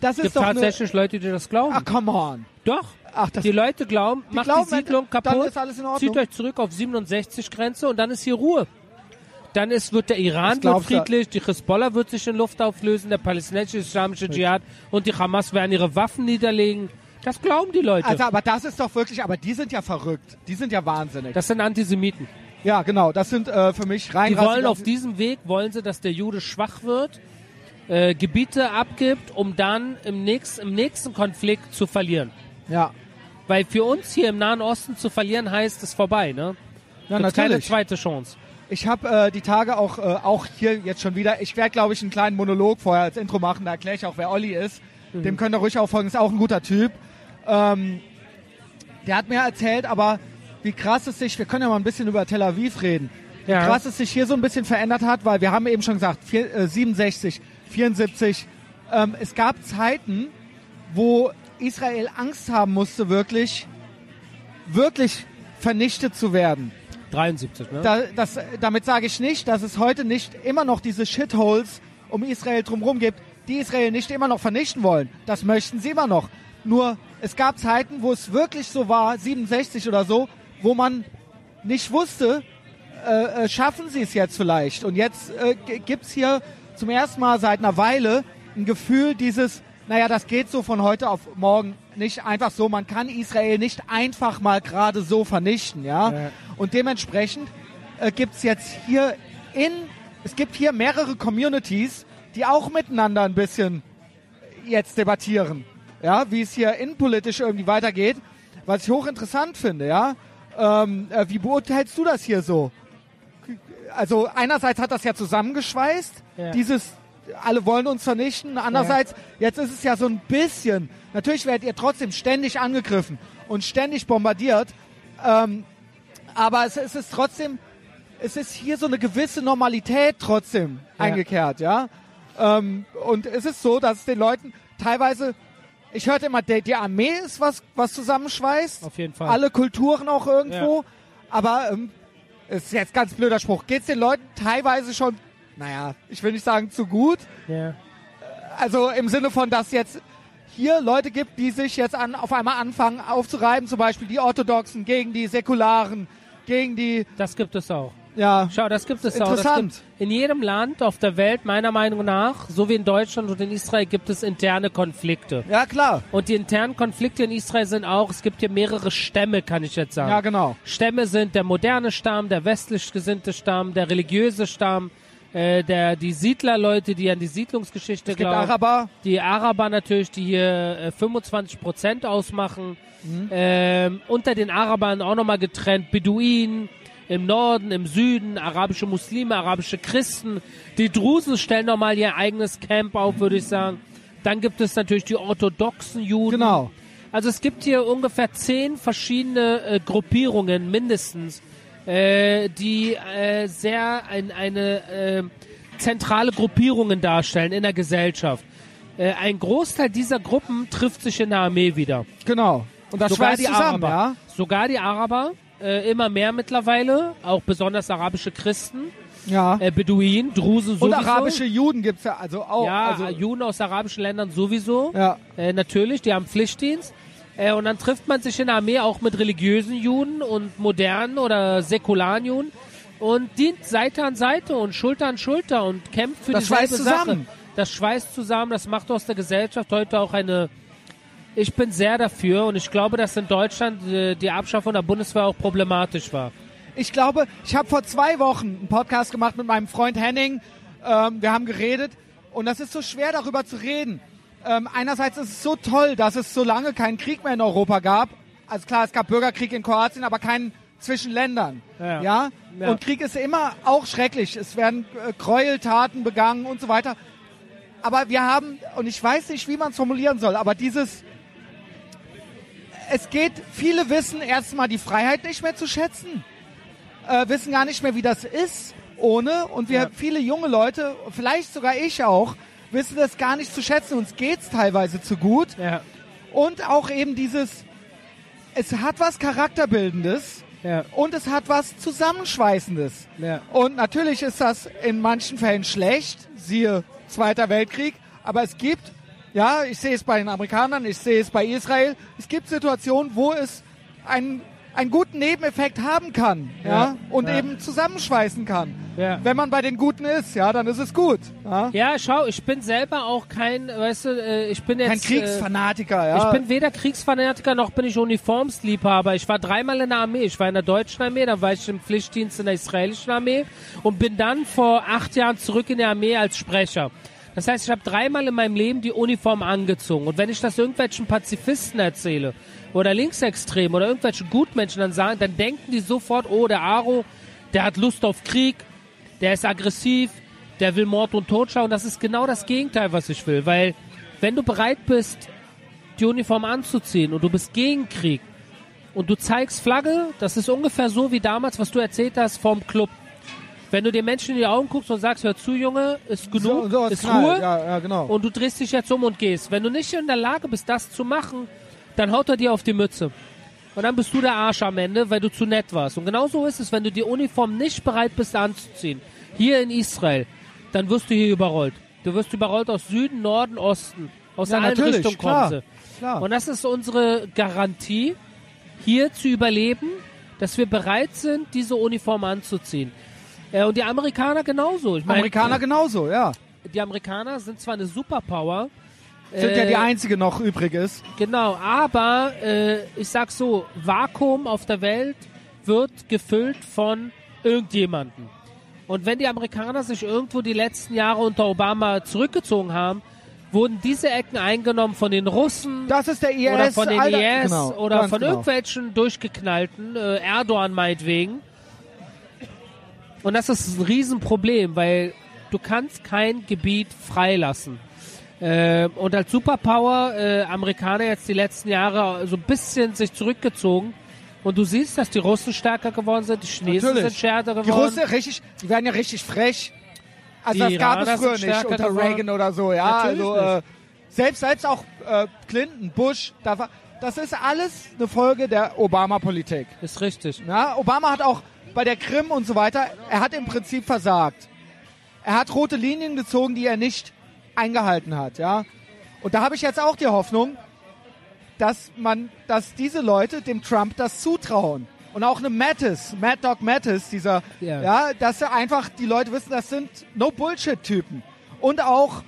[SPEAKER 1] Das
[SPEAKER 2] Es
[SPEAKER 1] ist
[SPEAKER 2] gibt tatsächlich Leute, die das glauben.
[SPEAKER 1] Ach, come on.
[SPEAKER 2] Doch.
[SPEAKER 1] Ach, das,
[SPEAKER 2] die Leute glauben, macht
[SPEAKER 1] glauben,
[SPEAKER 2] die Siedlung
[SPEAKER 1] dann
[SPEAKER 2] kaputt,
[SPEAKER 1] ist alles in Ordnung.
[SPEAKER 2] zieht euch zurück auf 67 Grenze und dann ist hier Ruhe. Dann ist, wird der Iran wird friedlich, die Hezbollah wird sich in Luft auflösen, der palästinensische islamische Dschihad und die Hamas werden ihre Waffen niederlegen. Das glauben die Leute.
[SPEAKER 1] also, aber das ist doch wirklich, aber die sind ja verrückt. Die sind ja wahnsinnig.
[SPEAKER 2] das sind Antisemiten.
[SPEAKER 1] ja, genau. Das sind äh, für mich rein
[SPEAKER 2] Die wollen auf diesem Weg, wollen sie, dass der Jude schwach wird, äh, Gebiete abgibt, um dann im nächsten, im nächsten Konflikt zu verlieren.
[SPEAKER 1] Ja,
[SPEAKER 2] Weil für uns hier im Nahen Osten zu verlieren heißt es vorbei, ne?
[SPEAKER 1] ja
[SPEAKER 2] Gibt's keine
[SPEAKER 1] natürlich.
[SPEAKER 2] zweite Chance.
[SPEAKER 1] Ich habe äh, die Tage auch, äh, auch hier jetzt schon wieder, ich werde glaube ich einen kleinen Monolog vorher als Intro machen, da erkläre ich auch, wer Olli ist.
[SPEAKER 2] Mhm.
[SPEAKER 1] Dem könnt ihr ruhig auch folgen, ist auch ein guter Typ. Ähm, der hat mir erzählt, aber wie krass es sich, wir können ja mal ein bisschen über Tel Aviv reden,
[SPEAKER 2] Ja.
[SPEAKER 1] wie krass es sich hier so ein bisschen verändert hat, weil wir haben eben schon gesagt, vier, äh, 67, 74, ähm, es gab Zeiten, wo Israel Angst haben musste, wirklich, wirklich vernichtet zu werden.
[SPEAKER 2] 73, ne?
[SPEAKER 1] Da, das, damit sage ich nicht, dass es heute nicht immer noch diese Shitholes um Israel drumherum gibt, die Israel nicht immer noch vernichten wollen. Das möchten sie immer noch. Nur es gab Zeiten, wo es wirklich so war, 67 oder so, wo man nicht wusste, äh, äh, schaffen sie es jetzt vielleicht. Und jetzt äh, g- gibt's hier zum ersten Mal seit einer Weile ein Gefühl dieses, naja, das geht so von heute auf morgen nicht einfach so. Man kann Israel nicht einfach mal gerade so vernichten, ja.
[SPEAKER 2] Ja.
[SPEAKER 1] Und dementsprechend äh, gibt's jetzt hier in, es gibt hier mehrere Communities, die auch miteinander ein bisschen jetzt debattieren, ja, wie es hier innenpolitisch irgendwie weitergeht, was ich hochinteressant finde, ja. Ähm, äh, wie beurteilst du das hier so? Also einerseits hat das ja zusammengeschweißt,
[SPEAKER 2] Ja.
[SPEAKER 1] dieses alle wollen uns vernichten. Andererseits, jetzt ist es ja so ein bisschen, natürlich werdet ihr trotzdem ständig angegriffen und ständig bombardiert, ähm, aber es, es ist trotzdem, es ist hier so eine gewisse Normalität trotzdem
[SPEAKER 2] Ja.
[SPEAKER 1] eingekehrt, ja. Ähm, und es ist so, dass es den Leuten teilweise, ich hörte immer, die, die Armee ist was, was zusammenschweißt.
[SPEAKER 2] Auf jeden Fall.
[SPEAKER 1] Alle Kulturen auch irgendwo. Aber ähm, ist jetzt ganz blöder Spruch. Geht's den Leuten teilweise schon, naja, ich will nicht sagen zu gut.
[SPEAKER 2] Ja.
[SPEAKER 1] Also im Sinne von, dass jetzt hier Leute gibt, die sich jetzt an, auf einmal anfangen aufzureiben, zum Beispiel die Orthodoxen gegen die Säkularen, gegen die,
[SPEAKER 2] Das gibt es auch.
[SPEAKER 1] Ja,
[SPEAKER 2] Schau, das gibt es auch. Das
[SPEAKER 1] Interessant.
[SPEAKER 2] gibt, in jedem Land auf der Welt, meiner Meinung nach, so wie in Deutschland und in Israel, gibt es interne Konflikte.
[SPEAKER 1] ja klar,
[SPEAKER 2] Und die internen Konflikte in Israel sind auch, es gibt hier mehrere Stämme, kann ich jetzt sagen.
[SPEAKER 1] ja genau.
[SPEAKER 2] Stämme sind der moderne Stamm, der westlich gesinnte Stamm, der religiöse Stamm, äh, der, die Siedlerleute, die an die Siedlungsgeschichte
[SPEAKER 1] Es gibt
[SPEAKER 2] glauben.
[SPEAKER 1] Araber,
[SPEAKER 2] Die Araber natürlich, die hier äh, 25 Prozent ausmachen. Ähm, unter den Arabern auch nochmal getrennt Beduinen im Norden, im Süden, arabische Muslime, arabische Christen. Die Drusen stellen nochmal ihr eigenes Camp auf, würde ich sagen. Dann gibt es natürlich die orthodoxen Juden.
[SPEAKER 1] genau.
[SPEAKER 2] Also es gibt hier ungefähr zehn verschiedene äh, Gruppierungen mindestens, äh, die äh, sehr ein, eine äh, zentrale Gruppierungen darstellen in der Gesellschaft. Äh, ein Großteil dieser Gruppen trifft sich in der Armee wieder.
[SPEAKER 1] Genau. Und das
[SPEAKER 2] Sogar die
[SPEAKER 1] zusammen,
[SPEAKER 2] Araber.
[SPEAKER 1] ja?
[SPEAKER 2] Sogar die Araber, äh, immer mehr mittlerweile, auch besonders arabische Christen,
[SPEAKER 1] Ja.
[SPEAKER 2] äh, Beduinen, Drusen
[SPEAKER 1] Und
[SPEAKER 2] sowieso.
[SPEAKER 1] arabische Juden gibt's ja also auch.
[SPEAKER 2] ja,
[SPEAKER 1] also,
[SPEAKER 2] Juden aus arabischen Ländern sowieso.
[SPEAKER 1] ja.
[SPEAKER 2] Äh, natürlich, die haben Pflichtdienst. Äh, und dann trifft man sich in der Armee auch mit religiösen Juden und modernen oder säkularen Juden. und dient Seite an Seite und Schulter an Schulter und kämpft für
[SPEAKER 1] Das
[SPEAKER 2] dieselbe
[SPEAKER 1] schweißt zusammen.
[SPEAKER 2] Sache. Das schweißt zusammen, das macht aus der Gesellschaft heute auch eine. Ich bin sehr dafür und ich glaube, dass in Deutschland äh, die Abschaffung der Bundeswehr auch problematisch war.
[SPEAKER 1] Ich glaube, ich habe vor zwei Wochen einen Podcast gemacht mit meinem Freund Henning. Ähm, wir haben geredet und das ist so schwer darüber zu reden. Ähm, einerseits ist es so toll, dass es so lange keinen Krieg mehr in Europa gab. Also klar, es gab Bürgerkrieg in Kroatien, aber keinen zwischen Ländern.
[SPEAKER 2] Ja.
[SPEAKER 1] Ja?
[SPEAKER 2] Ja.
[SPEAKER 1] Und Krieg ist immer auch schrecklich. Es werden äh, Gräueltaten begangen und so weiter. Aber wir haben, und ich weiß nicht, wie man es formulieren soll, aber dieses, es geht, viele wissen erstmal die Freiheit nicht mehr zu schätzen, äh, wissen gar nicht mehr, wie das ist ohne. Und wir,
[SPEAKER 2] Ja.
[SPEAKER 1] viele junge Leute, vielleicht sogar ich auch, wissen das gar nicht zu schätzen. Uns geht's teilweise zu gut.
[SPEAKER 2] Ja,
[SPEAKER 1] Und auch eben dieses, es hat was Charakterbildendes
[SPEAKER 2] ja,
[SPEAKER 1] und es hat was Zusammenschweißendes.
[SPEAKER 2] ja.
[SPEAKER 1] Und natürlich ist das in manchen Fällen schlecht, siehe Zweiter Weltkrieg, aber es gibt, ja, ich sehe es bei den Amerikanern, ich sehe es bei Israel, es gibt Situationen, wo es einen, einen guten Nebeneffekt haben kann, ja,
[SPEAKER 2] Ja,
[SPEAKER 1] und
[SPEAKER 2] ja.
[SPEAKER 1] eben zusammenschweißen kann.
[SPEAKER 2] Ja.
[SPEAKER 1] Wenn man bei den Guten ist, ja, dann ist es gut. Ja?
[SPEAKER 2] Ja, schau, ich bin selber auch kein, weißt du, äh, ich bin jetzt.
[SPEAKER 1] Kein
[SPEAKER 2] Äh,
[SPEAKER 1] Kriegsfanatiker, ja.
[SPEAKER 2] Ich bin weder Kriegsfanatiker noch bin ich Uniformsliebhaber. Ich war dreimal in der Armee. Ich war in der deutschen Armee, dann war ich im Pflichtdienst in der israelischen Armee und bin dann vor acht Jahren zurück in die Armee als Sprecher. Das heißt, ich habe dreimal in meinem Leben die Uniform angezogen. Und wenn ich das irgendwelchen Pazifisten erzähle oder Linksextremen oder irgendwelchen Gutmenschen dann sagen, dann denken die sofort, oh, der Aro, der hat Lust auf Krieg, der ist aggressiv, der will Mord und Totschlag. Und das ist genau das Gegenteil, was ich will. Weil wenn du bereit bist, die Uniform anzuziehen und du bist gegen Krieg und du zeigst Flagge, das ist ungefähr so wie damals, was du erzählt hast vom Club. Wenn du den Menschen in die Augen guckst und sagst, hör zu, Junge, ist genug,
[SPEAKER 1] so, so,
[SPEAKER 2] ist. Ruhe
[SPEAKER 1] Ja, ja, genau.
[SPEAKER 2] und du drehst dich jetzt um und gehst. Wenn du nicht in der Lage bist, das zu machen, dann haut er dir auf die Mütze. Und dann bist du der Arsch am Ende, weil du zu nett warst. Und genau so ist es, wenn du die Uniform nicht bereit bist anzuziehen, hier in Israel, dann wirst du hier überrollt. Du wirst überrollt aus Süden, Norden, Osten. Aus
[SPEAKER 1] Ja,
[SPEAKER 2] allen Richtungen sie.
[SPEAKER 1] Klar.
[SPEAKER 2] Und das ist unsere Garantie, hier zu überleben, dass wir bereit sind, diese Uniform anzuziehen. Äh, und die Amerikaner genauso. Ich meine,
[SPEAKER 1] Amerikaner genauso, ja.
[SPEAKER 2] die Amerikaner sind zwar eine Superpower,
[SPEAKER 1] Sind ja
[SPEAKER 2] äh,
[SPEAKER 1] die einzige noch übrig ist.
[SPEAKER 2] Genau, aber äh, ich sag so, Vakuum auf der Welt wird gefüllt von irgendjemanden. Und wenn die Amerikaner sich irgendwo die letzten Jahre unter Obama zurückgezogen haben, wurden diese Ecken eingenommen von den Russen
[SPEAKER 1] Das ist der IS.
[SPEAKER 2] oder von den
[SPEAKER 1] Alter,
[SPEAKER 2] IS
[SPEAKER 1] genau,
[SPEAKER 2] oder von
[SPEAKER 1] genau.
[SPEAKER 2] irgendwelchen durchgeknallten, äh, Erdogan meinetwegen. Und das ist ein Riesenproblem, weil du kannst kein Gebiet freilassen. Äh, und als Superpower äh, Amerikaner jetzt die letzten Jahre so ein bisschen sich zurückgezogen. Und du siehst, dass die Russen stärker geworden sind, die Chinesen
[SPEAKER 1] Natürlich.
[SPEAKER 2] sind stärker geworden.
[SPEAKER 1] Die Russen richtig, die werden ja richtig frech. Also
[SPEAKER 2] Die
[SPEAKER 1] das gab
[SPEAKER 2] Iraner
[SPEAKER 1] es früher nicht unter
[SPEAKER 2] geworden.
[SPEAKER 1] Reagan oder so, ja.
[SPEAKER 2] Natürlich
[SPEAKER 1] also äh, selbst selbst auch äh, Clinton, Bush, da war, das ist alles eine Folge der Obama-Politik.
[SPEAKER 2] Ist richtig.
[SPEAKER 1] Ja, Obama hat auch bei der Krim und so weiter, er hat im Prinzip versagt. Er hat rote Linien gezogen, die er nicht eingehalten hat, ja. Und da habe ich jetzt auch die Hoffnung, dass man, dass diese Leute dem Trump das zutrauen. Und auch eine Mattis, Mad Dog Mattis, dieser,
[SPEAKER 2] Ja.
[SPEAKER 1] ja. dass er einfach die Leute wissen, das sind No-Bullshit-Typen. Und auch,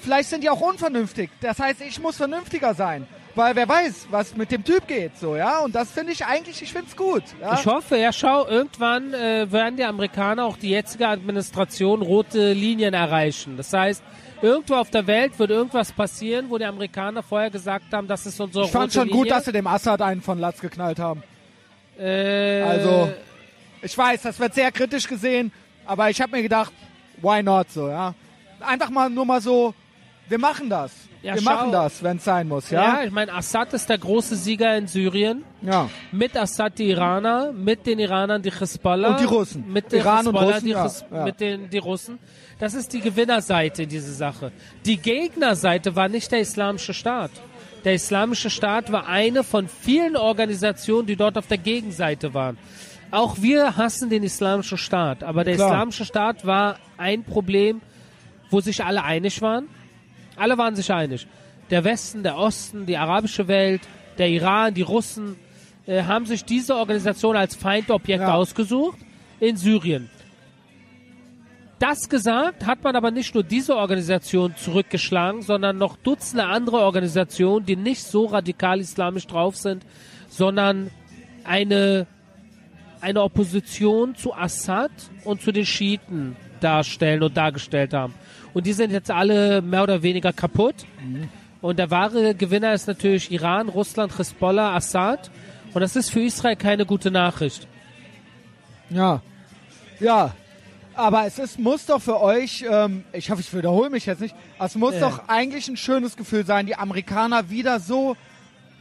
[SPEAKER 1] vielleicht sind die auch unvernünftig. Das heißt, ich muss vernünftiger sein. Weil wer weiß, was mit dem Typ geht, so, ja. Und das finde ich eigentlich, ich finde es gut. Ja?
[SPEAKER 2] Ich hoffe, ja, schau, irgendwann äh, werden die Amerikaner, auch die jetzige Administration, rote Linien erreichen. Das heißt, irgendwo auf der Welt wird irgendwas passieren, wo die Amerikaner vorher gesagt haben, das ist unsere
[SPEAKER 1] Ich fand
[SPEAKER 2] rote
[SPEAKER 1] schon
[SPEAKER 2] Linie.
[SPEAKER 1] gut, dass sie dem Assad einen von Latz geknallt haben.
[SPEAKER 2] äh,
[SPEAKER 1] Also, ich weiß, das wird sehr kritisch gesehen, aber ich habe mir gedacht, why not so, ja. Einfach mal nur mal so, wir machen das.
[SPEAKER 2] Ja,
[SPEAKER 1] wir
[SPEAKER 2] schau.
[SPEAKER 1] machen das, wenn es sein muss,
[SPEAKER 2] ja,
[SPEAKER 1] ja.
[SPEAKER 2] ich meine, Assad ist der große Sieger in Syrien.
[SPEAKER 1] Ja.
[SPEAKER 2] Mit Assad die Iraner, mit den Iranern die Hezbollah.
[SPEAKER 1] Und die Russen.
[SPEAKER 2] Mit den
[SPEAKER 1] Iran und
[SPEAKER 2] Hezbollah,
[SPEAKER 1] Russen,
[SPEAKER 2] die
[SPEAKER 1] ja.
[SPEAKER 2] Mit den die Russen. Das ist die Gewinnerseite diese Sache. Die Gegnerseite war nicht der islamische Staat. Der islamische Staat war eine von vielen Organisationen, die dort auf der Gegenseite waren. Auch wir hassen den islamischen Staat, aber der
[SPEAKER 1] Klar.
[SPEAKER 2] islamische Staat war ein Problem, wo sich alle einig waren. Alle waren sich einig. Der Westen, der Osten, die arabische Welt, der Iran, die Russen äh, haben sich diese Organisation als Feindobjekt
[SPEAKER 1] Ja.
[SPEAKER 2] ausgesucht in Syrien. Das gesagt, hat man aber nicht nur diese Organisation zurückgeschlagen, sondern noch Dutzende andere Organisationen, die nicht so radikal islamisch drauf sind, sondern eine, eine Opposition zu Assad und zu den Schiiten darstellen und dargestellt haben. Und die sind jetzt alle mehr oder weniger kaputt. Und der wahre Gewinner ist natürlich Iran, Russland, Hezbollah, Assad. Und das ist für Israel keine gute Nachricht.
[SPEAKER 1] Ja. Ja. Aber es ist, muss doch für euch, ähm, ich hoffe, ich wiederhole mich jetzt nicht, es muss
[SPEAKER 2] Ja.
[SPEAKER 1] doch eigentlich ein schönes Gefühl sein, die Amerikaner wieder so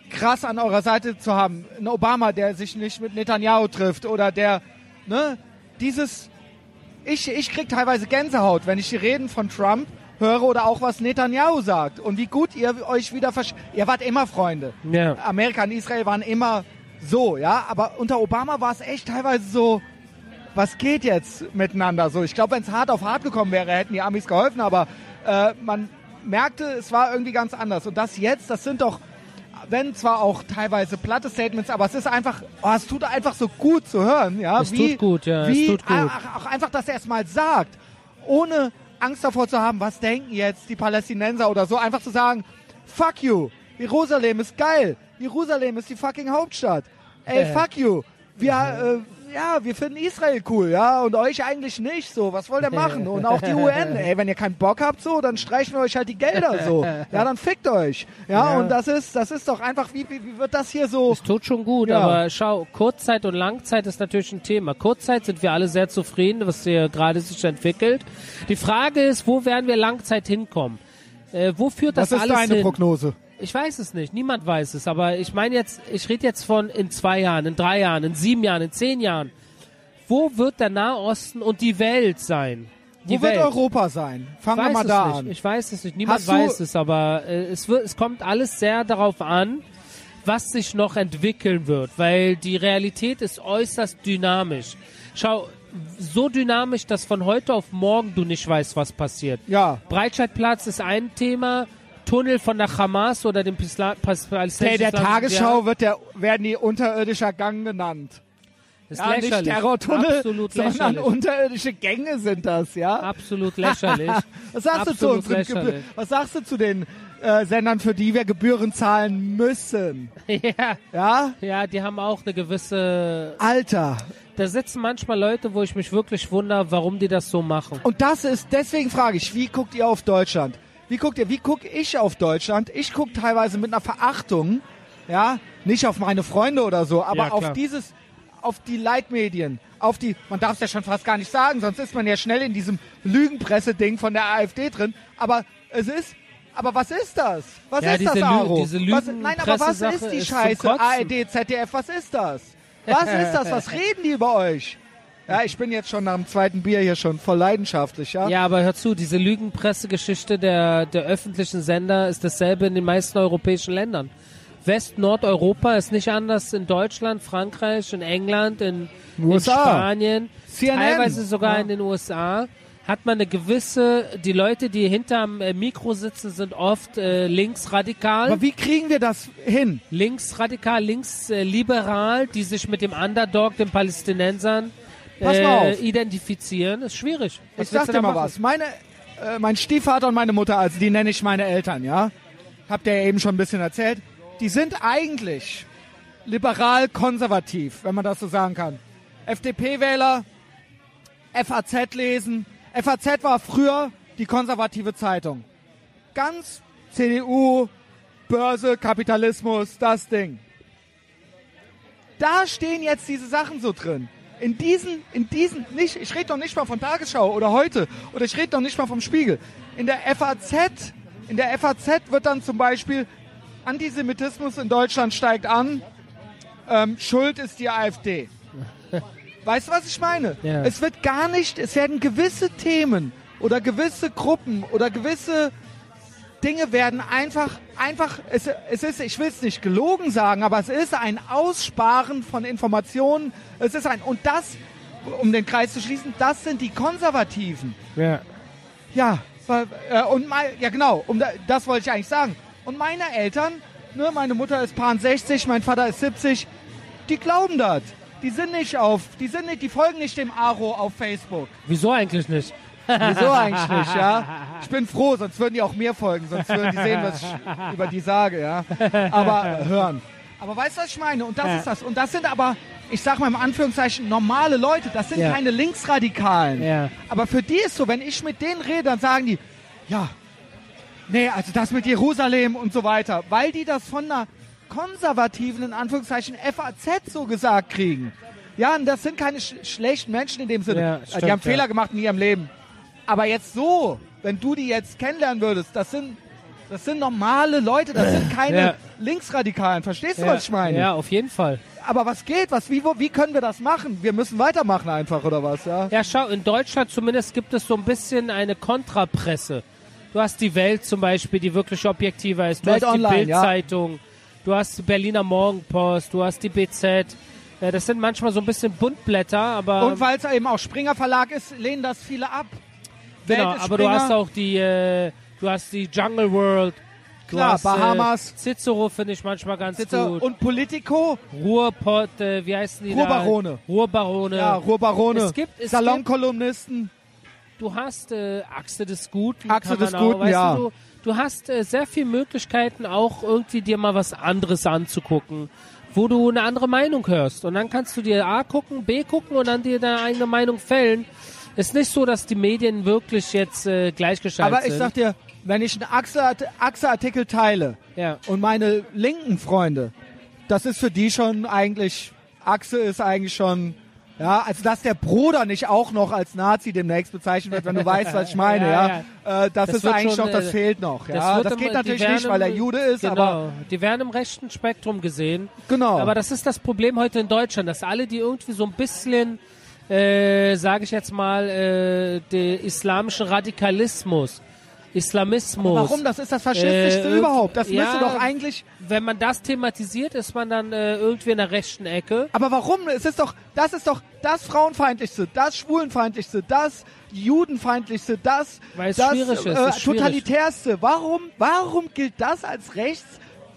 [SPEAKER 1] krass an eurer Seite zu haben. Ein Obama, der sich nicht mit Netanyahu trifft oder der, ne, dieses, ich, ich krieg teilweise Gänsehaut, wenn ich die Reden von Trump höre oder auch was Netanyahu sagt und wie gut ihr euch wieder versch ihr wart immer Freunde.
[SPEAKER 2] Ja.
[SPEAKER 1] Amerika und Israel waren immer so, ja, aber unter Obama war es echt teilweise so, was geht jetzt miteinander so? Ich glaube, wenn es hart auf hart gekommen wäre, hätten die Amis geholfen, aber äh, man merkte, es war irgendwie ganz anders. Und das jetzt, das sind doch, wenn zwar auch teilweise platte Statements, aber es ist einfach, oh, es tut einfach so gut zu hören, ja.
[SPEAKER 2] Es
[SPEAKER 1] wie,
[SPEAKER 2] tut gut, ja, es
[SPEAKER 1] Wie,
[SPEAKER 2] tut gut.
[SPEAKER 1] Ach, auch einfach, dass er es mal sagt, ohne Angst davor zu haben, was denken jetzt die Palästinenser oder so, einfach zu sagen, fuck you, Jerusalem ist geil, Jerusalem ist die fucking Hauptstadt, ey,
[SPEAKER 2] Äh.
[SPEAKER 1] fuck you, wir, äh, ja, wir finden Israel cool, ja, und euch eigentlich nicht, so, was wollt ihr machen? Und auch die UN, ey, wenn ihr keinen Bock habt, so, dann streichen wir euch halt die Gelder, so, ja, dann fickt euch, ja,
[SPEAKER 2] Ja.
[SPEAKER 1] und das ist, das ist doch einfach, wie, wie, wie wird das hier so,
[SPEAKER 2] Es tut schon gut,
[SPEAKER 1] Ja.
[SPEAKER 2] aber schau, Kurzzeit und Langzeit ist natürlich ein Thema. Kurzzeit sind wir alle sehr zufrieden, was hier gerade sich entwickelt. Die Frage ist, wo werden wir Langzeit hinkommen? Äh, wo führt das
[SPEAKER 1] was ist
[SPEAKER 2] alles
[SPEAKER 1] deine
[SPEAKER 2] hin?
[SPEAKER 1] Prognose?
[SPEAKER 2] Ich weiß es nicht, niemand weiß es, aber ich meine jetzt, ich rede jetzt von in zwei Jahren, in drei Jahren, in sieben Jahren, in zehn Jahren. Wo wird der Nahosten und die Welt sein? Die
[SPEAKER 1] Wo wird
[SPEAKER 2] Welt.
[SPEAKER 1] Europa sein? Fangen wir mal da
[SPEAKER 2] nicht.
[SPEAKER 1] an.
[SPEAKER 2] Ich weiß es nicht. Niemand
[SPEAKER 1] Hast
[SPEAKER 2] weiß es, aber äh, es, wird, es kommt alles sehr darauf an, was sich noch entwickeln wird, weil die Realität ist äußerst dynamisch. Schau, so dynamisch, dass von heute auf morgen du nicht weißt, was passiert.
[SPEAKER 1] Ja.
[SPEAKER 2] Breitscheidplatz ist ein Thema, Tunnel von der Hamas oder dem Pas-
[SPEAKER 1] Hey,
[SPEAKER 2] palästinensischen
[SPEAKER 1] der Tagesschau wird der, werden die unterirdischer Gang genannt.
[SPEAKER 2] ist
[SPEAKER 1] Ja, nicht
[SPEAKER 2] lächerlich.
[SPEAKER 1] Terrortunnel,
[SPEAKER 2] Absolut
[SPEAKER 1] sondern
[SPEAKER 2] lächerlich.
[SPEAKER 1] unterirdische Gänge sind das, ja?
[SPEAKER 2] Absolut lächerlich.
[SPEAKER 1] Was sagst du zu
[SPEAKER 2] Absolut
[SPEAKER 1] unseren Gebühren?
[SPEAKER 2] lächerlich.
[SPEAKER 1] Was sagst du zu den äh, Sendern, für die wir Gebühren zahlen müssen?
[SPEAKER 2] ja,
[SPEAKER 1] Ja?
[SPEAKER 2] ja, die haben auch eine gewisse
[SPEAKER 1] Alter.
[SPEAKER 2] da sitzen manchmal Leute, wo ich mich wirklich wundere, warum die das so machen.
[SPEAKER 1] Und das ist, deswegen frage ich, wie guckt ihr auf Deutschland? Wie guckt ihr, wie guck ich auf Deutschland? Ich gucke teilweise mit einer Verachtung, ja, nicht auf meine Freunde oder so, aber
[SPEAKER 2] Ja,
[SPEAKER 1] auf dieses, auf die Leitmedien, auf die, man darf es ja schon fast gar nicht sagen, sonst ist man ja schnell in diesem Lügenpresse-Ding von der AfD drin, aber es ist, aber was ist das? Was
[SPEAKER 2] Ja,
[SPEAKER 1] ist das,
[SPEAKER 2] diese Lü-
[SPEAKER 1] Aro?
[SPEAKER 2] diese
[SPEAKER 1] was, nein, aber was ist die
[SPEAKER 2] ist
[SPEAKER 1] Scheiße? ARD, ZDF, was ist das? Was ist das? Was reden die über euch? Ja, ich bin jetzt schon nach dem zweiten Bier hier schon voll leidenschaftlich, ja?
[SPEAKER 2] Ja, aber hör zu, diese Lügenpressegeschichte der, der öffentlichen Sender ist dasselbe in den meisten europäischen Ländern. West-, Nordeuropa ist nicht anders in Deutschland, Frankreich, in England, in, in. Spanien,
[SPEAKER 1] CNN.
[SPEAKER 2] teilweise sogar
[SPEAKER 1] Ja.
[SPEAKER 2] in den USA. Hat man eine gewisse, die Leute, die hinterm äh, Mikro sitzen, sind oft äh, linksradikal.
[SPEAKER 1] Aber wie kriegen wir das hin?
[SPEAKER 2] linksradikal, linksliberal, die sich mit dem Underdog, den Palästinensern,
[SPEAKER 1] Pass
[SPEAKER 2] äh,
[SPEAKER 1] mal auf.
[SPEAKER 2] identifizieren, ist schwierig. Was
[SPEAKER 1] Ich sag dir mal
[SPEAKER 2] machen?
[SPEAKER 1] was. Meine, äh, mein Stiefvater und meine Mutter, also die nenne ich meine Eltern, ja? Habt ihr ja eben schon ein bisschen erzählt. Die sind eigentlich liberal-konservativ, wenn man das so sagen kann. FDP-Wähler, FAZ lesen. FAZ war früher die konservative Zeitung. Ganz CDU, Börse, Kapitalismus, das Ding. Da stehen jetzt diese Sachen so drin. In diesen, in diesen, nicht, ich rede doch nicht mal von Tagesschau oder heute, oder ich rede doch nicht mal vom Spiegel. In der FAZ, in der FAZ wird dann zum Beispiel Antisemitismus in Deutschland steigt an, ähm, Schuld ist die AfD. Weißt du, was ich meine?
[SPEAKER 2] Ja.
[SPEAKER 1] Es wird gar nicht, es werden gewisse Themen oder gewisse Gruppen oder gewisse Dinge werden einfach, einfach, es, es ist, ich will es nicht gelogen sagen, aber es ist ein Aussparen von Informationen. Es ist ein, und das, um den Kreis zu schließen, das sind die Konservativen.
[SPEAKER 2] Ja.
[SPEAKER 1] Ja, äh, und mein, ja genau, um da, das wollte ich eigentlich sagen. Und meine Eltern, ne, meine Mutter ist Paar 60, mein Vater ist 70, die glauben das. Die sind nicht auf, die sind nicht, die folgen nicht dem Aro auf Facebook.
[SPEAKER 2] Wieso eigentlich nicht?
[SPEAKER 1] Wieso eigentlich nicht, ja? Ich bin froh, sonst würden die auch mir folgen, sonst würden die sehen, was ich über die sage, ja. Aber hören. Aber weißt du, was ich meine? Und das ist das. Und das sind aber, ich sag mal im Anführungszeichen, normale Leute. Das sind
[SPEAKER 2] Ja.
[SPEAKER 1] keine Linksradikalen.
[SPEAKER 2] Ja.
[SPEAKER 1] Aber für die ist so, wenn ich mit denen rede, dann sagen die, ja, nee, also das mit Jerusalem und so weiter. Weil die das von einer konservativen, in Anführungszeichen, FAZ so gesagt kriegen. Ja, und das sind keine sch schlechten Menschen in dem Sinne.
[SPEAKER 2] Ja, stimmt,
[SPEAKER 1] die haben
[SPEAKER 2] ja.
[SPEAKER 1] Fehler gemacht in ihrem Leben. Aber jetzt so, wenn du die jetzt kennenlernen würdest, das sind, das sind normale Leute, das sind keine
[SPEAKER 2] Ja.
[SPEAKER 1] Linksradikalen. Verstehst du,
[SPEAKER 2] ja.
[SPEAKER 1] was ich meine?
[SPEAKER 2] Ja, auf jeden Fall.
[SPEAKER 1] Aber was geht? Was, wie, wo, wie können wir das machen? Wir müssen weitermachen einfach, oder was? Ja?
[SPEAKER 2] Ja, schau, in Deutschland zumindest gibt es so ein bisschen eine Kontrapresse. Du hast die Welt zum Beispiel, die wirklich objektiver ist. Du
[SPEAKER 1] Welt
[SPEAKER 2] hast die
[SPEAKER 1] Online, ja.
[SPEAKER 2] Bild-Zeitung, du hast die Berliner Morgenpost, du hast die BZ. Ja, das sind manchmal so ein bisschen Buntblätter, aber
[SPEAKER 1] Und weil es eben auch Springer Verlag ist, lehnen das viele ab.
[SPEAKER 2] Genau, aber du hast auch die, äh, du hast die Jungle World. Du
[SPEAKER 1] Klar,
[SPEAKER 2] hast,
[SPEAKER 1] Bahamas.
[SPEAKER 2] Äh, Cicero finde ich manchmal ganz
[SPEAKER 1] Sitze
[SPEAKER 2] gut.
[SPEAKER 1] und Politico,
[SPEAKER 2] Ruhrpott, äh, wie heißen die
[SPEAKER 1] Ruhrbarone.
[SPEAKER 2] da? Ruhrbarone.
[SPEAKER 1] ja, Ruhrbarone,
[SPEAKER 2] Es gibt- es
[SPEAKER 1] Salonkolumnisten.
[SPEAKER 2] du hast äh, Achse des Guten.
[SPEAKER 1] Achse des
[SPEAKER 2] auch,
[SPEAKER 1] Guten, ja.
[SPEAKER 2] Du, du hast äh, sehr viele Möglichkeiten, auch irgendwie dir mal was anderes anzugucken, wo du eine andere Meinung hörst. Und dann kannst du dir A gucken, B gucken und dann dir deine eigene Meinung fällen. Ist nicht so, dass die Medien wirklich jetzt äh, gleichgeschaltet
[SPEAKER 1] Aber ich
[SPEAKER 2] sind.
[SPEAKER 1] sag dir, wenn ich einen Achse- Achse-Artikel teile
[SPEAKER 2] ja.
[SPEAKER 1] und meine linken Freunde, das ist für die schon eigentlich, Achse ist eigentlich schon, ja, also dass der Bruder nicht auch noch als Nazi demnächst bezeichnet wird, wenn du weißt, was ich meine, ja.
[SPEAKER 2] Ja,
[SPEAKER 1] Äh, das,
[SPEAKER 2] Das
[SPEAKER 1] ist eigentlich
[SPEAKER 2] schon,
[SPEAKER 1] noch, das
[SPEAKER 2] äh,
[SPEAKER 1] fehlt noch,
[SPEAKER 2] das
[SPEAKER 1] ja. Das
[SPEAKER 2] im-
[SPEAKER 1] geht natürlich nicht, weil er Jude ist,
[SPEAKER 2] genau,
[SPEAKER 1] aber
[SPEAKER 2] die werden im rechten Spektrum gesehen.
[SPEAKER 1] genau.
[SPEAKER 2] Aber das ist das Problem heute in Deutschland, dass alle, die irgendwie so ein bisschen, äh, sage ich jetzt mal, äh, den islamischen Radikalismus, Islamismus.
[SPEAKER 1] Warum? Das ist das Faschistischste
[SPEAKER 2] Äh,
[SPEAKER 1] überhaupt. Das
[SPEAKER 2] ja,
[SPEAKER 1] müsste doch eigentlich.
[SPEAKER 2] Wenn man das thematisiert, ist man dann äh, irgendwie in der rechten Ecke.
[SPEAKER 1] Aber warum? Es ist doch, das ist doch das Frauenfeindlichste, das Schwulenfeindlichste, das Judenfeindlichste, das,
[SPEAKER 2] Weil es
[SPEAKER 1] das
[SPEAKER 2] schwierig ist,
[SPEAKER 1] äh,
[SPEAKER 2] es ist schwierig.
[SPEAKER 1] totalitärste. Warum, warum gilt das als rechts,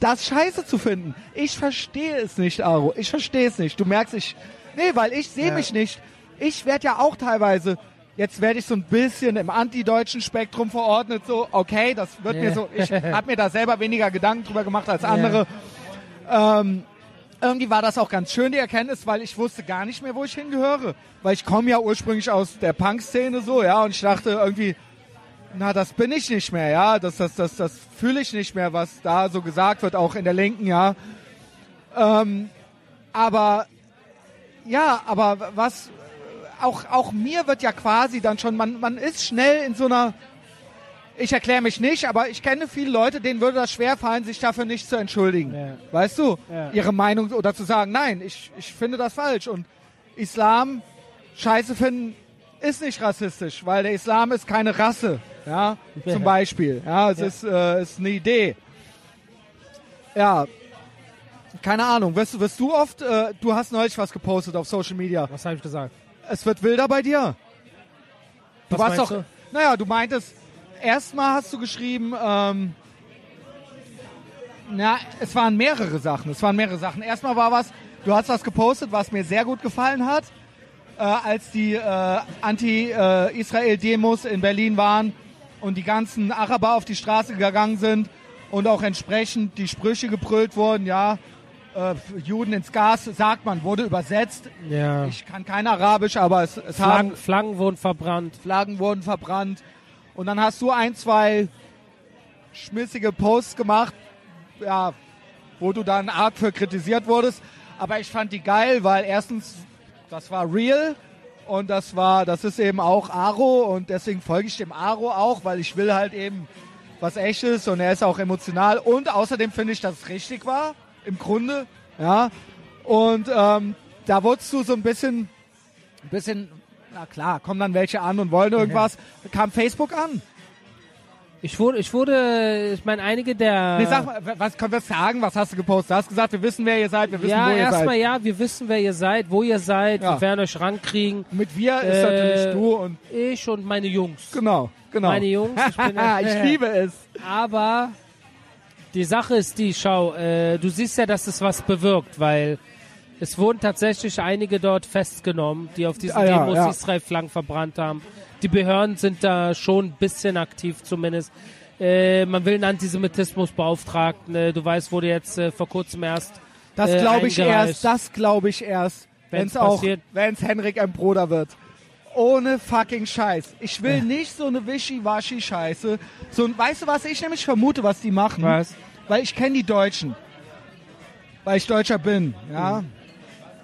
[SPEAKER 1] das Scheiße zu finden? Ich verstehe es nicht, Aro. Ich verstehe es nicht. Du merkst, ich, nee, weil ich sehe
[SPEAKER 2] Ja.
[SPEAKER 1] mich nicht. Ich werde ja auch teilweise, jetzt werde ich so ein bisschen im antideutschen Spektrum verordnet, so, okay, das wird
[SPEAKER 2] Ja.
[SPEAKER 1] mir so, ich habe mir da selber weniger Gedanken drüber gemacht als andere. Ähm, irgendwie war das auch ganz schön, die Erkenntnis, weil ich wusste gar nicht mehr, wo ich hingehöre. Weil ich komme ja ursprünglich aus der Punk-Szene so, ja, und ich dachte irgendwie, na, das bin ich nicht mehr, ja, das, das, das, das fühle ich nicht mehr, was da so gesagt wird, auch in der Linken, ja. Ähm, aber, ja, aber was, auch, auch mir wird ja quasi dann schon, man, man ist schnell in so einer, ich erkläre mich nicht, aber ich kenne viele Leute, denen würde das schwerfallen, sich dafür nicht zu entschuldigen.
[SPEAKER 2] Ja.
[SPEAKER 1] Weißt du?
[SPEAKER 2] Ja.
[SPEAKER 1] Ihre Meinung oder zu sagen, nein, ich, ich finde das falsch. Und Islam scheiße finden ist nicht rassistisch, weil der Islam ist keine Rasse. Ja,
[SPEAKER 2] Ja.
[SPEAKER 1] zum Beispiel. Ja, es ist, äh, ist eine Idee. Ja, keine Ahnung. Wirst, du- wirst du oft, äh, du hast neulich was gepostet auf Social Media.
[SPEAKER 2] Was habe ich gesagt?
[SPEAKER 1] Es wird wilder bei dir. Du
[SPEAKER 2] Was
[SPEAKER 1] warst doch,
[SPEAKER 2] du?
[SPEAKER 1] naja, du meintest, erstmal hast du geschrieben, ähm, na, es waren mehrere Sachen, es waren mehrere Sachen. Erstmal war was, du hast was gepostet, was mir sehr gut gefallen hat, äh, als die äh, Anti-Israel-Demos in Berlin waren und die ganzen Araber auf die Straße gegangen sind und auch entsprechend die Sprüche gebrüllt wurden, ja, äh, Juden ins Gas, sagt man, wurde übersetzt.
[SPEAKER 2] Ja.
[SPEAKER 1] Ich kann kein Arabisch, aber es, es
[SPEAKER 2] Flaggen,
[SPEAKER 1] haben
[SPEAKER 2] Flaggen wurden verbrannt.
[SPEAKER 1] Flaggen wurden verbrannt. Und dann hast du ein, zwei schmissige Posts gemacht, ja, wo du dann arg für kritisiert wurdest. Aber ich fand die geil, weil erstens, das war real und das war, das ist eben auch Aro und deswegen folge ich dem Aro auch, weil ich will halt eben was echtes und er ist auch emotional und außerdem finde ich, dass es richtig war, im Grunde, ja. Und ähm, da wurdest du so ein bisschen, ein bisschen, na klar, kommen dann welche an und wollen irgendwas. Kam Facebook an.
[SPEAKER 2] Ich wurde, ich wurde, ich meine, einige der.
[SPEAKER 1] Nee, sag mal, was können wir sagen? Was hast du gepostet? Du hast gesagt, wir wissen, wer ihr seid, wir wissen,
[SPEAKER 2] ja,
[SPEAKER 1] wo ihr
[SPEAKER 2] erstmal
[SPEAKER 1] seid.
[SPEAKER 2] ja, wir wissen, wer ihr seid, wo ihr seid,
[SPEAKER 1] Ja.
[SPEAKER 2] wir werden euch rankriegen.
[SPEAKER 1] Mit wir ist
[SPEAKER 2] Äh,
[SPEAKER 1] natürlich du und
[SPEAKER 2] Ich und meine Jungs.
[SPEAKER 1] genau, genau.
[SPEAKER 2] Meine Jungs, ich bin
[SPEAKER 1] ich liebe es.
[SPEAKER 2] Aber die Sache ist die, schau, äh, du siehst ja, dass es was bewirkt, weil Es wurden tatsächlich einige dort festgenommen, die auf diesen
[SPEAKER 1] Ah, ja,
[SPEAKER 2] Demos
[SPEAKER 1] ja.
[SPEAKER 2] Israel-Flaggen verbrannt haben. Die Behörden sind da schon ein bisschen aktiv zumindest. Äh, man will einen Antisemitismusbeauftragten. Äh, du weißt, wurde jetzt äh, vor kurzem erst
[SPEAKER 1] Das
[SPEAKER 2] äh,
[SPEAKER 1] glaube ich erst, das glaube ich erst, wenn es auch, wenn es Henrik M. Broder wird. Ohne fucking Scheiß. Ich will nicht so eine Wischiwaschi-Scheiße. So, ein- weißt du, was ich nämlich vermute, was die machen?
[SPEAKER 2] Was?
[SPEAKER 1] Weil ich kenne die Deutschen. Weil ich Deutscher bin, ja.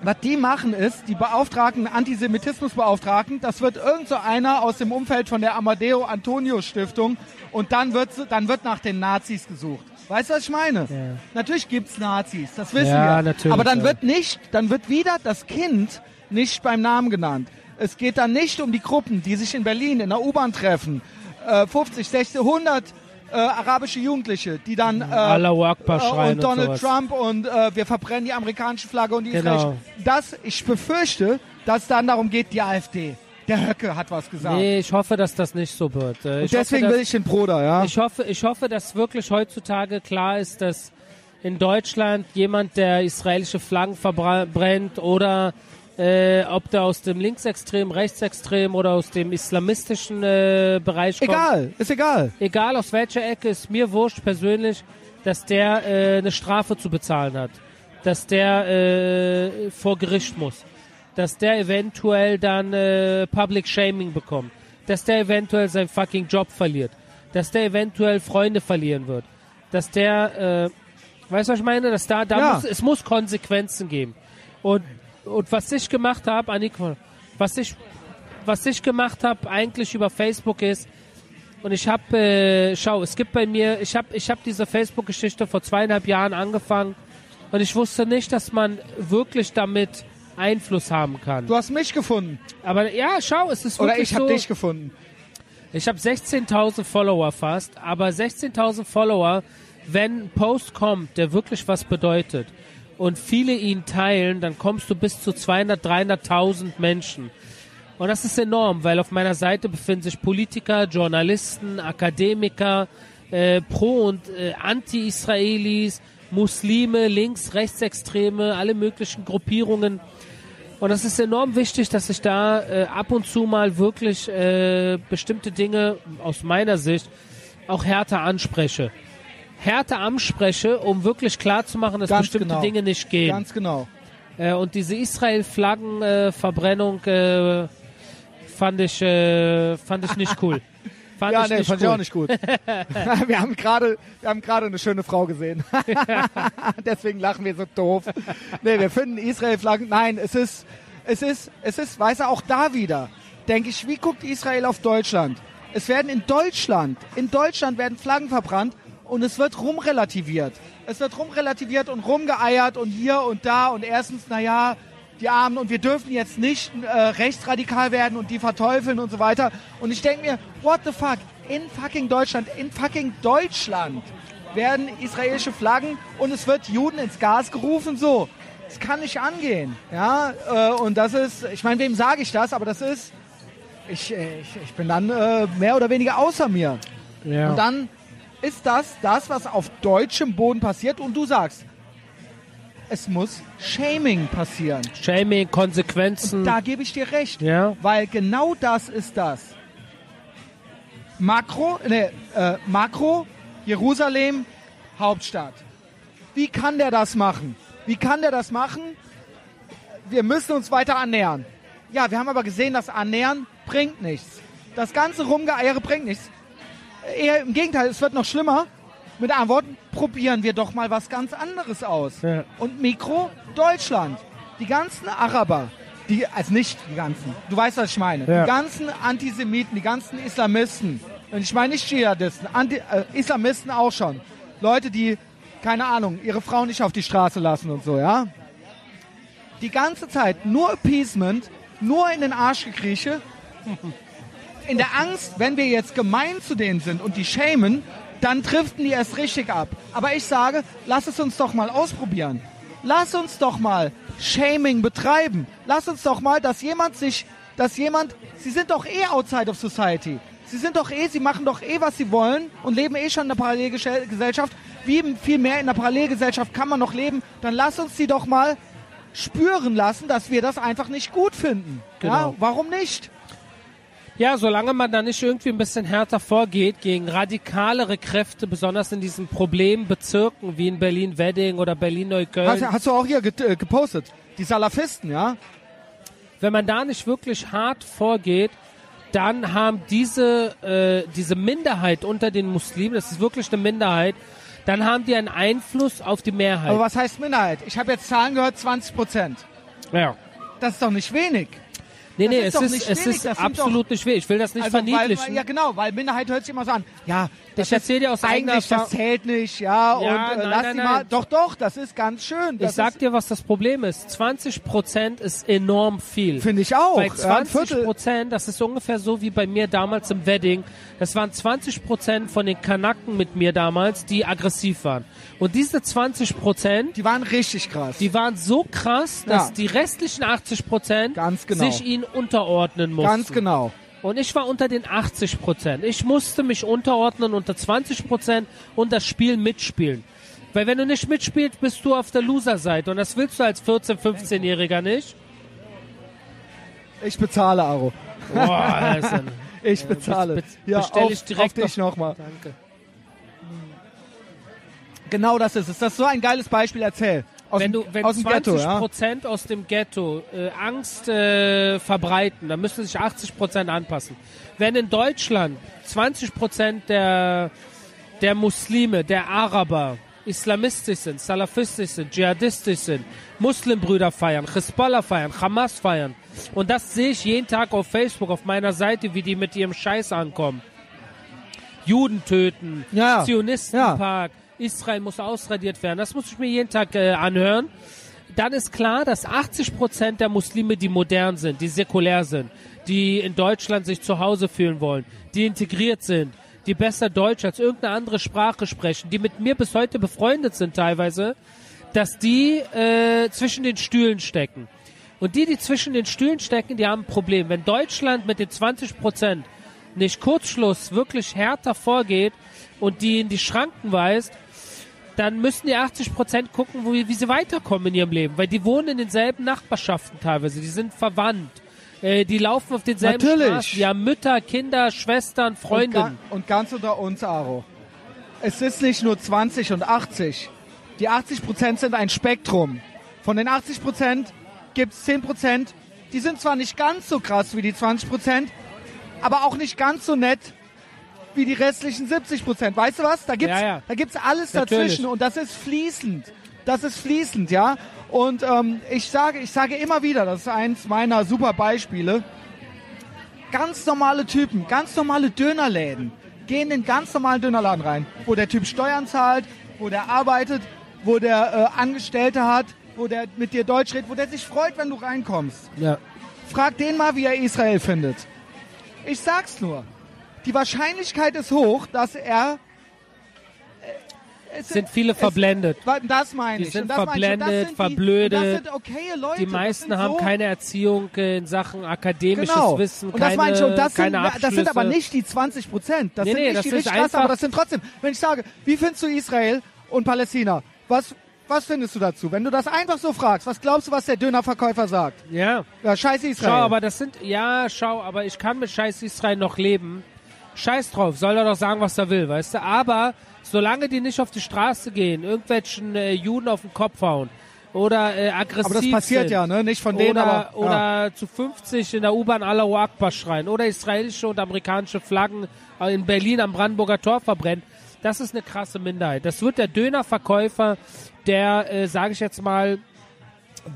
[SPEAKER 1] Was die machen ist, die Beauftragten, Antisemitismusbeauftragten, das wird irgend so einer aus dem Umfeld von der Amadeo Antonio Stiftung und dann wird, dann wird nach den Nazis gesucht. Weißt du, was ich meine? Natürlich gibt's Nazis, das wissen
[SPEAKER 2] Ja,
[SPEAKER 1] wir.
[SPEAKER 2] natürlich,
[SPEAKER 1] Aber dann
[SPEAKER 2] ja.
[SPEAKER 1] wird nicht, dann wird wieder das Kind nicht beim Namen genannt. Es geht dann nicht um die Gruppen, die sich in Berlin in der U-Bahn treffen. Äh, 50, 60, 100 äh, arabische Jugendliche, die dann äh,
[SPEAKER 2] Allahu Akbar
[SPEAKER 1] äh, und Donald
[SPEAKER 2] und.
[SPEAKER 1] Trump und äh, wir verbrennen die amerikanische Flagge und die
[SPEAKER 2] Genau.
[SPEAKER 1] israelische. Das, ich befürchte, dass dann darum geht, die AfD. Der Höcke hat was gesagt.
[SPEAKER 2] Nee, ich hoffe, dass das nicht so wird. Äh, ich
[SPEAKER 1] deswegen
[SPEAKER 2] hoffe,
[SPEAKER 1] will ich den Broder, ja.
[SPEAKER 2] Ich hoffe, ich hoffe, dass wirklich heutzutage klar ist, dass in Deutschland jemand, der israelische Flaggen verbrennt oder äh, ob der aus dem Linksextrem, Rechtsextrem oder aus dem islamistischen äh, Bereich kommt.
[SPEAKER 1] egal, ist egal.
[SPEAKER 2] Egal aus welcher Ecke, ist mir wurscht persönlich, dass der äh, eine Strafe zu bezahlen hat. Dass der äh, vor Gericht muss. Dass der eventuell dann äh, Public Shaming bekommt. Dass der eventuell seinen fucking Job verliert. Dass der eventuell Freunde verlieren wird. Dass der, äh, weißt du, was ich meine? Dass da, da
[SPEAKER 1] Ja.
[SPEAKER 2] muss, es muss Konsequenzen geben. Und, und was ich gemacht habe, Annik, was ich, was ich gemacht habe eigentlich über Facebook ist, und ich habe, äh, schau, es gibt bei mir, ich habe ich hab diese Facebook-Geschichte vor zweieinhalb Jahren angefangen und ich wusste nicht, dass man wirklich damit Einfluss haben kann.
[SPEAKER 1] Du hast mich gefunden.
[SPEAKER 2] Aber ja, schau, es ist
[SPEAKER 1] Oder
[SPEAKER 2] wirklich
[SPEAKER 1] ich habe
[SPEAKER 2] so.
[SPEAKER 1] dich gefunden.
[SPEAKER 2] Ich habe 16.000 Follower fast, aber 16.000 Follower, wenn ein Post kommt, der wirklich was bedeutet und viele ihn teilen, dann kommst du bis zu 200, 300.000 Menschen. Und das ist enorm, weil auf meiner Seite befinden sich Politiker, Journalisten, Akademiker, äh, Pro- und äh, Anti-Israelis, Muslime, Links-, Rechtsextreme, alle möglichen Gruppierungen. Und das ist enorm wichtig, dass ich da äh, ab und zu mal wirklich äh, bestimmte Dinge aus meiner Sicht auch härter anspreche. Härter anspreche, um wirklich klarzumachen, dass
[SPEAKER 1] Ganz
[SPEAKER 2] bestimmte
[SPEAKER 1] genau.
[SPEAKER 2] Dinge nicht gehen.
[SPEAKER 1] Ganz genau.
[SPEAKER 2] Äh, und diese Israel-Flaggen-Verbrennung äh, fand ich äh, fand ich nicht cool. Fand
[SPEAKER 1] Ja,
[SPEAKER 2] ich
[SPEAKER 1] nee,
[SPEAKER 2] nicht
[SPEAKER 1] fand
[SPEAKER 2] cool.
[SPEAKER 1] ich auch nicht gut. wir haben gerade, wir haben gerade eine schöne Frau gesehen. Deswegen lachen wir so doof. Nee, wir finden Israel-Flaggen. Nein, es ist, es ist, es ist, weiß er auch da wieder. Denke ich, wie guckt Israel auf Deutschland? Es werden in Deutschland, in Deutschland werden Flaggen verbrannt und es wird rumrelativiert. Es wird rumrelativiert und rumgeeiert und hier und da und erstens, naja, die Armen und wir dürfen jetzt nicht äh, rechtsradikal werden und die verteufeln und so weiter. Und ich denke mir, what the fuck? In fucking Deutschland, in fucking Deutschland werden israelische Flaggen und es wird Juden ins Gas gerufen, so. Das kann nicht angehen. Ja, äh, und das ist, ich meine, wem sage ich das? Aber das ist, ich, äh, ich, ich bin dann äh, mehr oder weniger außer mir.
[SPEAKER 2] Ja.
[SPEAKER 1] Und dann ist das das, was auf deutschem Boden passiert. Und du sagst, es muss Shaming passieren.
[SPEAKER 2] Shaming, Konsequenzen.
[SPEAKER 1] Da gebe ich dir recht.
[SPEAKER 2] Ja.
[SPEAKER 1] Weil genau das ist das. Makro, ne, äh, Makro, Jerusalem, Hauptstadt. Wie kann der das machen? Wie kann der das machen? Wir müssen uns weiter annähern. Ja, wir haben aber gesehen, das Annähern bringt nichts. Das ganze Rumgeeiere bringt nichts. Eher im Gegenteil, es wird noch schlimmer. Mit anderen Worten, probieren wir doch mal was ganz anderes aus.
[SPEAKER 2] Ja.
[SPEAKER 1] Und Mikro, Deutschland. Die ganzen Araber, die, also nicht die ganzen, du weißt, was ich meine.
[SPEAKER 2] Ja.
[SPEAKER 1] Die ganzen Antisemiten, die ganzen Islamisten. Und ich meine nicht Dschihadisten, Anti, äh, Islamisten auch schon. Leute, die, keine Ahnung, ihre Frauen nicht auf die Straße lassen und so, ja. Die ganze Zeit nur Appeasement, nur in den Arsch gekrieche. In der Angst, wenn wir jetzt gemein zu denen sind und die schämen, dann driften die erst richtig ab. Aber ich sage, lass es uns doch mal ausprobieren. Lass uns doch mal Shaming betreiben. Lass uns doch mal, dass jemand sich, dass jemand, sie sind doch eh outside of society. Sie sind doch eh, sie machen doch eh, was sie wollen und leben eh schon in einer Parallelgesellschaft. Wie viel mehr in einer Parallelgesellschaft kann man noch leben? Dann lass uns die doch mal spüren lassen, dass wir das einfach nicht gut finden. Ja,
[SPEAKER 2] Genau.
[SPEAKER 1] warum nicht?
[SPEAKER 2] Ja, solange man da nicht irgendwie ein bisschen härter vorgeht gegen radikalere Kräfte, besonders in diesen Problembezirken wie in Berlin-Wedding oder
[SPEAKER 1] Hast,
[SPEAKER 2] Berlin-Neukölln,
[SPEAKER 1] hast du auch hier get- äh, gepostet? Die Salafisten, ja?
[SPEAKER 2] wenn man da nicht wirklich hart vorgeht, dann haben diese, äh, diese Minderheit unter den Muslimen, das ist wirklich eine Minderheit, dann haben die einen Einfluss auf die Mehrheit.
[SPEAKER 1] Aber was heißt Minderheit? Ich habe jetzt Zahlen gehört, 20 Prozent.
[SPEAKER 2] ja.
[SPEAKER 1] Das ist doch nicht wenig.
[SPEAKER 2] Nee, nee, es ist, es ist absolut nicht wenig. Ich will das nicht
[SPEAKER 1] Also, weil,
[SPEAKER 2] verniedlichen.
[SPEAKER 1] ja genau, weil Minderheit hört sich immer so an. Ja, das
[SPEAKER 2] Ich erzähl dir aus
[SPEAKER 1] eigentlich, das zählt nicht, ja,
[SPEAKER 2] Ja,
[SPEAKER 1] und äh,
[SPEAKER 2] nein,
[SPEAKER 1] lass
[SPEAKER 2] nein, nein.
[SPEAKER 1] mal. Doch, doch, das ist ganz schön. Das
[SPEAKER 2] ich sag dir, was das Problem ist. 20 Prozent ist enorm viel.
[SPEAKER 1] Finde ich auch.
[SPEAKER 2] Bei
[SPEAKER 1] Ja, ein
[SPEAKER 2] 20
[SPEAKER 1] Viertel.
[SPEAKER 2] Prozent, das ist ungefähr so wie bei mir damals im Wedding. Das waren 20 Prozent von den Kanaken mit mir damals, die aggressiv waren. Und diese 20 Prozent,
[SPEAKER 1] Die waren richtig krass.
[SPEAKER 2] die waren so krass, dass
[SPEAKER 1] Ja.
[SPEAKER 2] die restlichen 80 Prozent
[SPEAKER 1] genau.
[SPEAKER 2] sich ihnen unterordnen mussten.
[SPEAKER 1] ganz genau.
[SPEAKER 2] Und ich war unter den 80 Prozent. Ich musste mich unterordnen unter 20 Prozent und das Spiel mitspielen. Weil wenn du nicht mitspielst, bist du auf der Loser-Seite. Und das willst du als 14-, 15-Jähriger nicht.
[SPEAKER 1] Ich bezahle, Aro.
[SPEAKER 2] Boah, ist ein,
[SPEAKER 1] Ich bezahle.
[SPEAKER 2] be-
[SPEAKER 1] ja,
[SPEAKER 2] bestell
[SPEAKER 1] auf,
[SPEAKER 2] ich direkt
[SPEAKER 1] auf dich nochmal.
[SPEAKER 2] danke.
[SPEAKER 1] Genau das ist es. Das ist so ein geiles Beispiel. Erzähl. Aus,
[SPEAKER 2] Wenn du, wenn
[SPEAKER 1] aus dem
[SPEAKER 2] 20
[SPEAKER 1] Ghetto, ja?
[SPEAKER 2] Prozent aus dem Ghetto äh, Angst äh, verbreiten, dann müssen sich 80 Prozent anpassen. Wenn in Deutschland 20 Prozent der, der Muslime, der Araber islamistisch sind, salafistisch sind, dschihadistisch sind, Muslimbrüder feiern, Hezbollah feiern, Hamas feiern. Und das sehe ich jeden Tag auf Facebook, auf meiner Seite, wie die mit ihrem Scheiß ankommen. Juden töten,
[SPEAKER 1] Ja.
[SPEAKER 2] Zionistenpark, Israel muss ausradiert werden. Das muss ich mir jeden Tag äh, anhören. Dann ist klar, dass 80 Prozent der Muslime, die modern sind, die säkulär sind, die in Deutschland sich zu Hause fühlen wollen, die integriert sind, die besser Deutsch als irgendeine andere Sprache sprechen, die mit mir bis heute befreundet sind teilweise, dass die äh, zwischen den Stühlen stecken. Und die, die zwischen den Stühlen stecken, die haben ein Problem. Wenn Deutschland mit den 20 Prozent nicht Kurzschluss wirklich härter vorgeht und die in die Schranken weist, dann müssen die 80 Prozent gucken, wo, wie sie weiterkommen in ihrem Leben. Weil die wohnen in denselben Nachbarschaften teilweise. Die sind verwandt. Äh, die laufen auf denselben
[SPEAKER 1] Natürlich.
[SPEAKER 2] Straßen. Die haben Mütter, Kinder, Schwestern,
[SPEAKER 1] Und,
[SPEAKER 2] Freundinnen.
[SPEAKER 1] und ganz unter uns, Aro. Es ist nicht nur 20 und 80. Die 80 Prozent sind ein Spektrum. Von den 80 Prozent gibt es 10 Prozent, die sind zwar nicht ganz so krass wie die 20 Prozent, aber auch nicht ganz so nett wie die restlichen 70 Prozent. Weißt du was? Da gibt's,
[SPEAKER 2] Ja, ja.
[SPEAKER 1] da gibt's alles
[SPEAKER 2] Natürlich.
[SPEAKER 1] dazwischen und das ist fließend. Das ist fließend, ja. Und ähm, ich sage, ich sage immer wieder, das ist eins meiner super Beispiele. Ganz normale Typen, ganz normale Dönerläden gehen in ganz normalen Dönerladen rein, wo der Typ Steuern zahlt, wo der arbeitet, wo der äh, Angestellte hat, wo der mit dir Deutsch redet, wo der sich freut, wenn du reinkommst.
[SPEAKER 2] Ja.
[SPEAKER 1] Frag den mal, wie er Israel findet. Ich sag's nur. Die Wahrscheinlichkeit ist hoch, dass er. äh, es
[SPEAKER 2] Sind viele verblendet.
[SPEAKER 1] wa- Das meine
[SPEAKER 2] Die
[SPEAKER 1] ich.
[SPEAKER 2] sind verblendet,
[SPEAKER 1] sind die-
[SPEAKER 2] verblödet.
[SPEAKER 1] Das sind okaye Leute.
[SPEAKER 2] Die meisten haben
[SPEAKER 1] so,
[SPEAKER 2] keine Erziehung in Sachen akademisches
[SPEAKER 1] Genau.
[SPEAKER 2] Wissen,
[SPEAKER 1] und das
[SPEAKER 2] keine,
[SPEAKER 1] meine ich. Und das sind, das sind aber nicht die 20 Prozent. Das
[SPEAKER 2] Nee,
[SPEAKER 1] sind
[SPEAKER 2] nee,
[SPEAKER 1] nicht
[SPEAKER 2] das
[SPEAKER 1] die
[SPEAKER 2] ist
[SPEAKER 1] richtig krass,
[SPEAKER 2] einfach-
[SPEAKER 1] aber das sind trotzdem. Wenn ich sage, wie findest du Israel und Palästina? Was, was findest du dazu? Wenn du das einfach so fragst, was glaubst du, was der Dönerverkäufer sagt?
[SPEAKER 2] Ja.
[SPEAKER 1] Ja, scheiß Israel.
[SPEAKER 2] Schau, aber das sind, ja, schau, aber ich kann mit Scheiß Israel noch leben. Scheiß drauf, soll er doch sagen, was er will, weißt du? Aber solange die nicht auf die Straße gehen, irgendwelchen äh, Juden auf den Kopf hauen oder äh, aggressiv
[SPEAKER 1] aber das passiert
[SPEAKER 2] sind,
[SPEAKER 1] ja, ne? Nicht von denen,
[SPEAKER 2] oder,
[SPEAKER 1] aber.
[SPEAKER 2] oder zu 50 in der U-Bahn Allahu Akbar schreien oder israelische und amerikanische Flaggen äh, in Berlin am Brandenburger Tor verbrennen. Das ist eine krasse Minderheit. Das wird der Dönerverkäufer, der, äh, sage ich jetzt mal,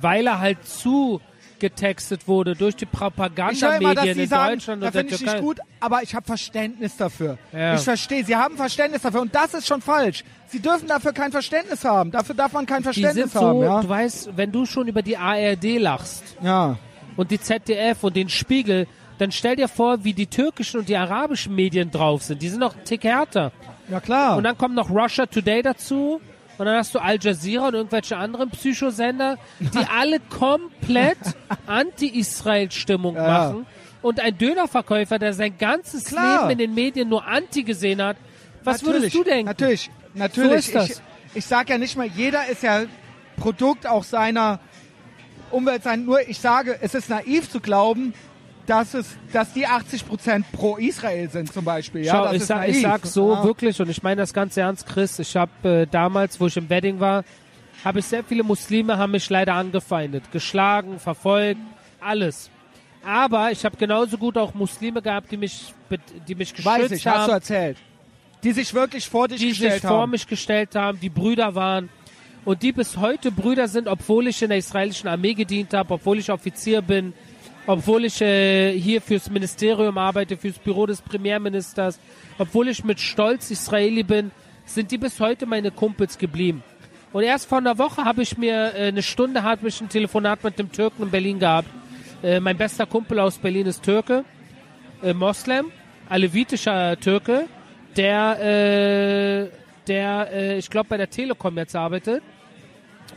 [SPEAKER 2] weil er halt zu getextet wurde durch die Propagandamedien
[SPEAKER 1] sie
[SPEAKER 2] in
[SPEAKER 1] sagen,
[SPEAKER 2] Deutschland und der
[SPEAKER 1] finde ich
[SPEAKER 2] Türkei.
[SPEAKER 1] nicht gut, aber ich habe Verständnis dafür.
[SPEAKER 2] Ja.
[SPEAKER 1] Ich verstehe, sie haben Verständnis dafür und das ist schon falsch. Sie dürfen dafür kein Verständnis haben. Dafür darf man kein Verständnis
[SPEAKER 2] sind so,
[SPEAKER 1] haben, ja.
[SPEAKER 2] du weißt, wenn du schon über die ARD lachst
[SPEAKER 1] Ja.
[SPEAKER 2] und die ZDF und den Spiegel, dann stell dir vor, wie die türkischen und die arabischen Medien drauf sind. Die sind noch einen Tick härter.
[SPEAKER 1] Ja klar.
[SPEAKER 2] Und dann kommt noch Russia Today dazu. Und dann hast du Al Jazeera und irgendwelche anderen Psychosender, die alle komplett Anti-Israel-Stimmung
[SPEAKER 1] Ja,
[SPEAKER 2] machen. Und ein Dönerverkäufer, der sein ganzes
[SPEAKER 1] Klar.
[SPEAKER 2] Leben in den Medien nur Anti gesehen hat, was
[SPEAKER 1] natürlich,
[SPEAKER 2] würdest du denken?
[SPEAKER 1] Natürlich, natürlich.
[SPEAKER 2] So ist das.
[SPEAKER 1] Ich, ich sag ja nicht mal, jeder ist ja Produkt auch seiner Umwelt sein. Nur ich sage, es ist naiv zu glauben, dass es, dass die 80 Prozent pro Israel sind zum Beispiel. Ja,
[SPEAKER 2] Schau,
[SPEAKER 1] das
[SPEAKER 2] ich,
[SPEAKER 1] ist
[SPEAKER 2] sag,
[SPEAKER 1] naiv.
[SPEAKER 2] ich sag so
[SPEAKER 1] ja.
[SPEAKER 2] wirklich und ich meine das ganz ernst, Chris. Ich habe äh, damals, wo ich im Wedding war, habe ich sehr viele Muslime haben mich leider angefeindet, geschlagen, verfolgt, alles. Aber ich habe genauso gut auch Muslime gehabt, die mich, die mich geschützt
[SPEAKER 1] Weiß ich, hast du
[SPEAKER 2] haben,
[SPEAKER 1] erzählt. Die sich wirklich vor dich
[SPEAKER 2] die
[SPEAKER 1] gestellt
[SPEAKER 2] sich vor
[SPEAKER 1] haben.
[SPEAKER 2] mich gestellt haben, die Brüder waren und die bis heute Brüder sind, obwohl ich in der israelischen Armee gedient habe, obwohl ich Offizier bin, obwohl ich äh, hier fürs Ministerium arbeite, fürs Büro des Premierministers, obwohl ich mit Stolz Israeli bin, sind die bis heute meine Kumpels geblieben. Und erst vor einer Woche habe ich mir äh, eine Stunde ich ein Telefonat mit dem Türken in Berlin gehabt. Äh, mein bester Kumpel aus Berlin ist Türke, äh, Moslem, alevitischer Türke, der, äh, der, äh, ich glaube, bei der Telekom jetzt arbeitet,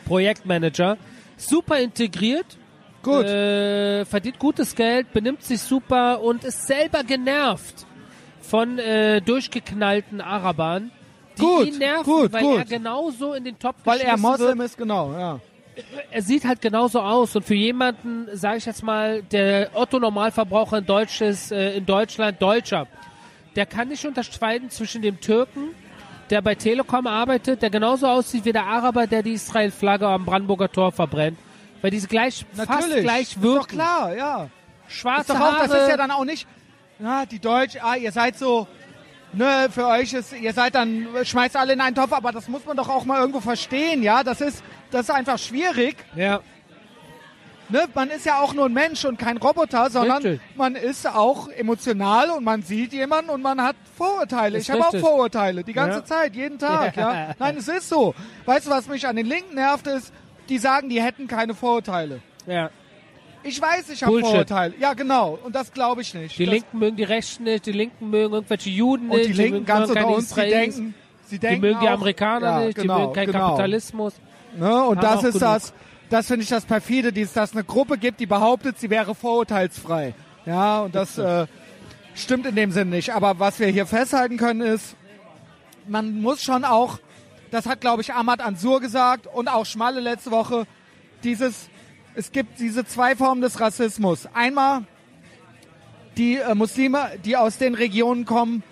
[SPEAKER 2] Projektmanager, super integriert,
[SPEAKER 1] Gut.
[SPEAKER 2] äh, verdient gutes Geld, benimmt sich super und ist selber genervt von äh, durchgeknallten Arabern, die
[SPEAKER 1] Gut,
[SPEAKER 2] ihn nerven,
[SPEAKER 1] gut,
[SPEAKER 2] weil
[SPEAKER 1] gut.
[SPEAKER 2] er genauso in den Topf
[SPEAKER 1] weil er Moslem
[SPEAKER 2] wird.
[SPEAKER 1] ist, genau, ja.
[SPEAKER 2] Er sieht halt genauso aus und für jemanden, sage ich jetzt mal, der Otto Normalverbraucher in Deutsch ist, äh, in Deutschland Deutscher, der kann nicht unterscheiden zwischen dem Türken, der bei Telekom arbeitet, der genauso aussieht wie der Araber, der die Israel-Flagge am Brandenburger Tor verbrennt, weil diese gleich fast
[SPEAKER 1] Natürlich.
[SPEAKER 2] gleich
[SPEAKER 1] Ist doch
[SPEAKER 2] wirken.
[SPEAKER 1] klar, ja. Ist
[SPEAKER 2] Schwarze
[SPEAKER 1] doch auch,
[SPEAKER 2] Haare.
[SPEAKER 1] das ist ja dann auch nicht, ja, die Deutsch, ah, ihr seid so, ne, für euch ist, ihr seid dann, schmeißt alle in einen Topf, aber das muss man doch auch mal irgendwo verstehen, ja, das ist, das ist einfach schwierig,
[SPEAKER 2] ja,
[SPEAKER 1] ne, man ist ja auch nur ein Mensch und kein Roboter, sondern
[SPEAKER 2] Richtig.
[SPEAKER 1] man ist auch emotional und man sieht jemanden und man hat Vorurteile.
[SPEAKER 2] Ist
[SPEAKER 1] ich habe auch. Vorurteile, die ganze
[SPEAKER 2] Ja.
[SPEAKER 1] Zeit, jeden Tag,
[SPEAKER 2] Ja.
[SPEAKER 1] ja. Nein, es ist so. Weißt du, was mich an den Linken nervt, ist, die sagen, die hätten keine Vorurteile.
[SPEAKER 2] ja.
[SPEAKER 1] Ich weiß, ich habe. Vorurteile. Ja, genau. Und das glaube ich nicht.
[SPEAKER 2] Die
[SPEAKER 1] das,
[SPEAKER 2] Linken mögen die Rechten nicht, die Linken mögen irgendwelche Juden
[SPEAKER 1] und
[SPEAKER 2] nicht,
[SPEAKER 1] die Linken
[SPEAKER 2] mögen
[SPEAKER 1] ganz unter uns, die denken, sie
[SPEAKER 2] die
[SPEAKER 1] denken
[SPEAKER 2] mögen die
[SPEAKER 1] auch-
[SPEAKER 2] Amerikaner
[SPEAKER 1] ja,
[SPEAKER 2] nicht, die
[SPEAKER 1] genau,
[SPEAKER 2] mögen keinen
[SPEAKER 1] genau.
[SPEAKER 2] Kapitalismus.
[SPEAKER 1] Ne? Und das ist
[SPEAKER 2] genug.
[SPEAKER 1] das, das finde ich das perfide, dass es eine Gruppe gibt, die behauptet, sie wäre vorurteilsfrei. Ja, und das äh, stimmt in dem Sinn nicht. Aber was wir hier festhalten können ist, man muss schon auch, das hat glaube ich Ahmad Ansur gesagt und auch Schmalle letzte Woche, dieses, es gibt diese zwei Formen des Rassismus. Einmal die äh, Muslime, die aus den Regionen kommen.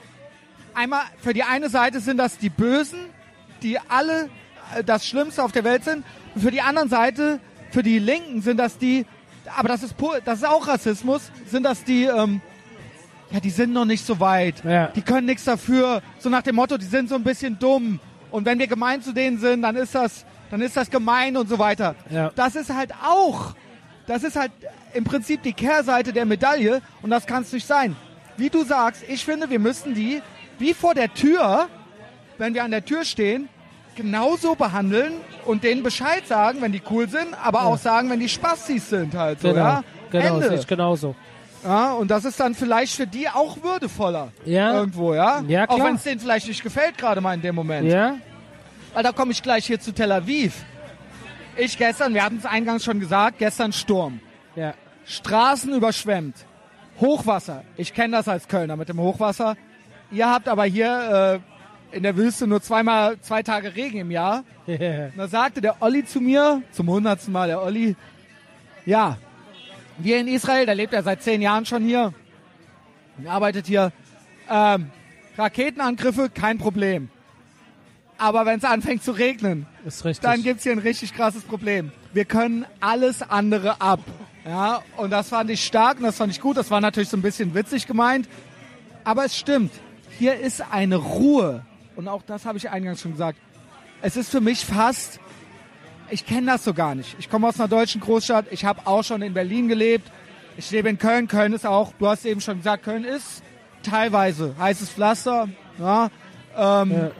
[SPEAKER 1] Einmal für die eine Seite sind das die Bösen, die alle äh, das Schlimmste auf der Welt sind. Und für die anderen Seite, für die Linken sind das die, aber das ist pur, das ist auch Rassismus, sind das die, ähm, ja, die sind noch nicht so weit.
[SPEAKER 2] Ja.
[SPEAKER 1] Die können nichts dafür. So nach dem Motto, die sind so ein bisschen dumm. Und wenn wir gemein zu denen sind, dann ist das, dann ist das gemein und so weiter.
[SPEAKER 2] Ja.
[SPEAKER 1] Das ist halt auch, das ist halt im Prinzip die Kehrseite der Medaille und das kann es nicht sein. Wie du sagst, ich finde, wir müssten die wie vor der Tür, wenn wir an der Tür stehen, genauso behandeln und denen Bescheid sagen, wenn die cool sind, aber auch sagen, wenn die Spastis sind halt so,
[SPEAKER 2] Genau,
[SPEAKER 1] ja.
[SPEAKER 2] genau,
[SPEAKER 1] Ende.
[SPEAKER 2] ich genauso.
[SPEAKER 1] Ja, und das ist dann vielleicht für die auch würdevoller.
[SPEAKER 2] Ja.
[SPEAKER 1] Irgendwo, ja?
[SPEAKER 2] Ja,
[SPEAKER 1] Auch
[SPEAKER 2] klar.
[SPEAKER 1] wenn es denen vielleicht nicht gefällt, gerade mal in dem Moment.
[SPEAKER 2] Ja?
[SPEAKER 1] Weil da komme ich gleich hier zu Tel Aviv. Ich gestern, wir hatten es eingangs schon gesagt, gestern Sturm.
[SPEAKER 2] Ja.
[SPEAKER 1] Straßen überschwemmt. Hochwasser. Ich kenne das als Kölner mit dem Hochwasser. Ihr habt aber hier äh, in der Wüste nur zweimal zwei Tage Regen im Jahr. Und da sagte der Olli zu mir, zum hundertsten Mal der Olli, ja, wir in Israel, da lebt er seit zehn Jahren schon hier, und arbeitet hier, ähm, Raketenangriffe, kein Problem. Aber wenn es anfängt zu regnen, dann gibt's hier ein richtig krasses Problem. Wir können alles andere ab. Ja, und das fand ich stark und das fand ich gut. Das war natürlich so ein bisschen witzig gemeint. Aber es stimmt. Hier ist eine Ruhe. Und auch das habe ich eingangs schon gesagt. Es ist für mich fast, ich kenne das so gar nicht. Ich komme aus einer deutschen Großstadt. Ich habe auch schon in Berlin gelebt. Ich lebe in Köln. Köln ist auch, du hast eben schon gesagt, Köln ist teilweise heißes Pflaster. Ja, ähm,
[SPEAKER 2] Ja.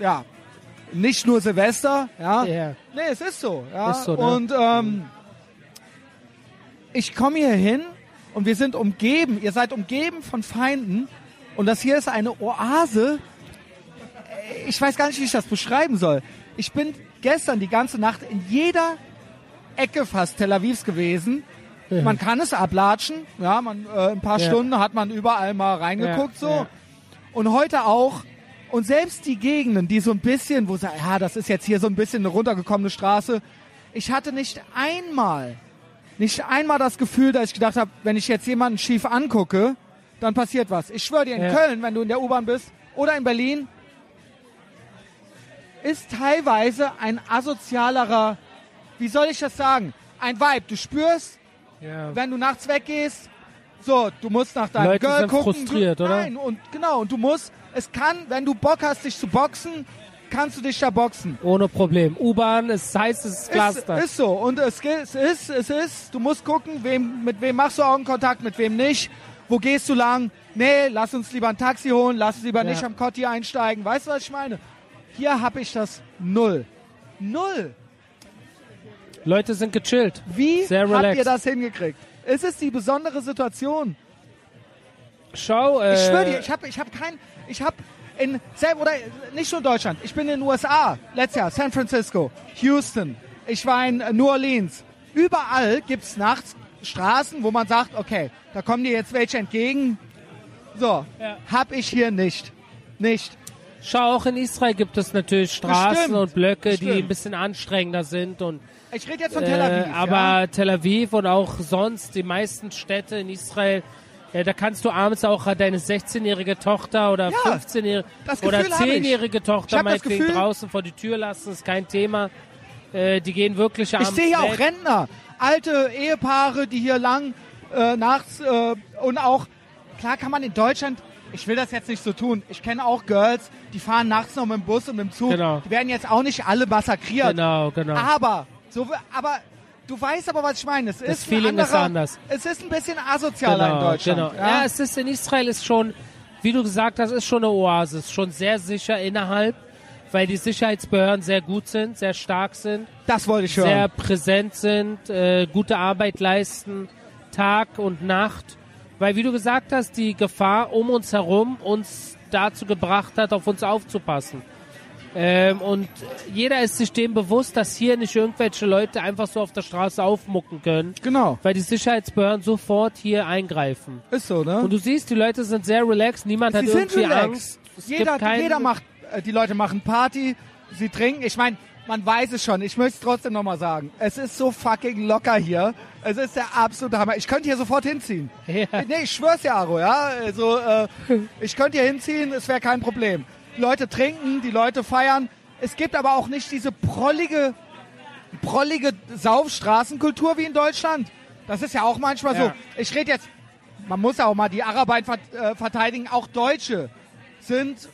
[SPEAKER 1] ja, nicht nur Silvester, ja.
[SPEAKER 2] Ja.
[SPEAKER 1] Nee, es ist so, ja.
[SPEAKER 2] Ist so, ne?
[SPEAKER 1] Und ähm, ich komme hier hin und wir sind umgeben, ihr seid umgeben von Feinden und das hier ist eine Oase. Ich weiß gar nicht, wie ich das beschreiben soll. Ich bin gestern die ganze Nacht in jeder Ecke fast Tel Avivs gewesen. Man kann es ablatschen, ja, man, äh, ein paar
[SPEAKER 2] Ja.
[SPEAKER 1] Stunden hat man überall mal reingeguckt,
[SPEAKER 2] Ja,
[SPEAKER 1] so.
[SPEAKER 2] ja.
[SPEAKER 1] Und heute auch. Und selbst die Gegenden, die so ein bisschen, wo sie, ja, das ist jetzt hier so ein bisschen eine runtergekommene Straße, ich hatte nicht einmal, nicht einmal das Gefühl, dass ich gedacht habe, wenn ich jetzt jemanden schief angucke, dann passiert was. Ich schwöre dir, in
[SPEAKER 2] Ja.
[SPEAKER 1] Köln, wenn du in der U-Bahn bist, oder in Berlin, ist teilweise ein asozialerer, wie soll ich das sagen, ein Vibe. Du spürst,
[SPEAKER 2] Ja.
[SPEAKER 1] wenn du nachts weggehst, so, du musst nach deinem
[SPEAKER 2] Leute
[SPEAKER 1] Girl
[SPEAKER 2] sind
[SPEAKER 1] gucken.
[SPEAKER 2] frustriert,
[SPEAKER 1] du,
[SPEAKER 2] oder?
[SPEAKER 1] Nein, und genau, und du musst, es kann, wenn du Bock hast, dich zu boxen, kannst du dich da boxen.
[SPEAKER 2] Ohne Problem. U-Bahn, es heißt, es ist
[SPEAKER 1] Ist,
[SPEAKER 2] Pflaster.
[SPEAKER 1] ist so. Und es, es ist, es ist, du musst gucken, wem, mit wem machst du Augenkontakt, mit wem nicht. Wo gehst du lang? Nee, lass uns lieber ein Taxi holen, lass uns lieber
[SPEAKER 2] Ja.
[SPEAKER 1] nicht am Kotti einsteigen. Weißt du, was ich meine? Hier habe ich das null. Null.
[SPEAKER 2] Leute sind gechillt.
[SPEAKER 1] Wie
[SPEAKER 2] Sehr
[SPEAKER 1] habt ihr das hingekriegt? Es ist die besondere Situation.
[SPEAKER 2] Schau, äh,
[SPEAKER 1] Ich schwöre dir, ich habe ich hab kein, ich habe in, selb- oder nicht nur in Deutschland, ich bin in den USA, letztes Jahr, San Francisco, Houston, ich war in New Orleans. Überall gibt's nachts Straßen, wo man sagt, okay, da kommen dir jetzt welche entgegen. So,
[SPEAKER 2] Ja.
[SPEAKER 1] hab ich hier nicht. Nicht.
[SPEAKER 2] Schau, auch in Israel gibt es natürlich Straßen
[SPEAKER 1] Bestimmt.
[SPEAKER 2] und Blöcke, die
[SPEAKER 1] Bestimmt.
[SPEAKER 2] ein bisschen anstrengender sind und
[SPEAKER 1] Ich rede jetzt von Tel Aviv.
[SPEAKER 2] Äh, aber
[SPEAKER 1] ja?
[SPEAKER 2] Tel Aviv und auch sonst die meisten Städte in Israel, äh, da kannst du abends auch deine 16-jährige Tochter oder
[SPEAKER 1] Ja,
[SPEAKER 2] 15-jährige
[SPEAKER 1] das
[SPEAKER 2] oder
[SPEAKER 1] Gefühl hab ich.
[SPEAKER 2] 10-jährige
[SPEAKER 1] Ich
[SPEAKER 2] Tochter meinetwegen draußen vor die Tür lassen, ist kein Thema. Äh, die gehen wirklich
[SPEAKER 1] Ich
[SPEAKER 2] abends
[SPEAKER 1] sehe hier auch. Rentner, alte Ehepaare, die hier lang äh, nachts äh, und auch, klar kann man in Deutschland, ich will das jetzt nicht so tun, ich kenne auch Girls, die fahren nachts noch mit dem Bus und mit dem Zug,
[SPEAKER 2] Genau.
[SPEAKER 1] die werden jetzt auch nicht alle massakriert,
[SPEAKER 2] Genau, genau.
[SPEAKER 1] aber, so, aber du weißt aber, was ich meine, es ist ein
[SPEAKER 2] Feeling ist
[SPEAKER 1] anderer,
[SPEAKER 2] anders.
[SPEAKER 1] es ist ein bisschen asozialer in Deutschland.
[SPEAKER 2] Genau. Ja? es ist in Israel ist schon, wie du gesagt hast, ist schon eine Oase, ist schon sehr sicher innerhalb, weil die Sicherheitsbehörden sehr gut sind, sehr stark sind.
[SPEAKER 1] das wollte ich
[SPEAKER 2] sehr
[SPEAKER 1] hören.
[SPEAKER 2] präsent sind, äh, gute Arbeit leisten, Tag und Nacht. Weil, wie du gesagt hast, die Gefahr um uns herum uns dazu gebracht hat, auf uns aufzupassen. Ähm, und jeder ist sich dem bewusst, dass hier nicht irgendwelche Leute einfach so auf der Straße aufmucken können,
[SPEAKER 1] Genau,
[SPEAKER 2] weil die Sicherheitsbehörden sofort hier eingreifen.
[SPEAKER 1] ist so, ne?
[SPEAKER 2] Und du siehst, die Leute sind sehr relaxed, niemand
[SPEAKER 1] Sie
[SPEAKER 2] hat irgendwie
[SPEAKER 1] relaxed.
[SPEAKER 2] Angst. Es
[SPEAKER 1] Jeder, jeder macht, äh, die Leute machen Party, sie trinken. Ich meine, man weiß es schon. Ich möchte es trotzdem nochmal sagen. Es ist so fucking locker hier. Es ist der absolute Hammer. Ich könnte hier sofort hinziehen.
[SPEAKER 2] Ja.
[SPEAKER 1] Nee, ich schwör's dir, Aro, ja. Also, äh, ich könnte hier hinziehen, es wäre kein Problem. Die Leute trinken, die Leute feiern. Es gibt aber auch nicht diese prollige, prollige Saufstraßenkultur wie in Deutschland. Das ist ja auch manchmal
[SPEAKER 2] Ja.
[SPEAKER 1] so. Ich rede jetzt, man muss ja auch mal die Araber vert- äh, verteidigen. Auch Deutsche sind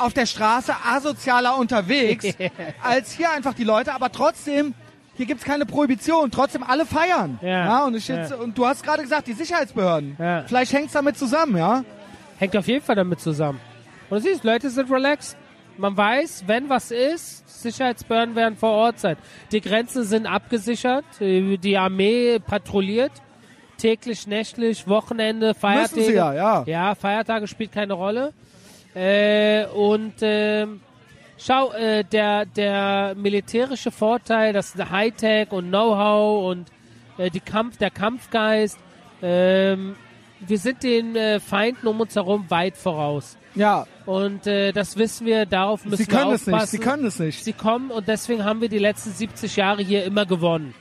[SPEAKER 1] auf der Straße asozialer unterwegs als hier einfach die Leute. Aber trotzdem, hier gibt's keine Prohibition. Trotzdem alle feiern.
[SPEAKER 2] Ja.
[SPEAKER 1] und, ich jetzt,
[SPEAKER 2] Ja.
[SPEAKER 1] und du hast gerade gesagt, die Sicherheitsbehörden.
[SPEAKER 2] Ja.
[SPEAKER 1] Vielleicht hängt's damit zusammen, ja?
[SPEAKER 2] Hängt auf jeden Fall damit zusammen. Und du siehst, Leute sind relaxed. Man weiß, wenn was ist, Sicherheitsbehörden werden vor Ort sein. Die Grenzen sind abgesichert, die Armee patrouilliert, täglich, nächtlich, Wochenende, Feiertage.
[SPEAKER 1] Müssen sie ja, ja.
[SPEAKER 2] Ja, Feiertage spielt keine Rolle. Äh, und ähm, schau, äh, der, der militärische Vorteil, das Hightech und Know-how und äh, die Kampf, der Kampfgeist, ähm, wir sind den äh, Feinden um uns herum weit voraus.
[SPEAKER 1] Ja,
[SPEAKER 2] Und äh, das wissen wir, darauf müssen
[SPEAKER 1] sie können
[SPEAKER 2] wir
[SPEAKER 1] es nicht,
[SPEAKER 2] aufpassen.
[SPEAKER 1] sie können es nicht.
[SPEAKER 2] Sie kommen und deswegen haben wir die letzten 70 Jahre hier immer gewonnen.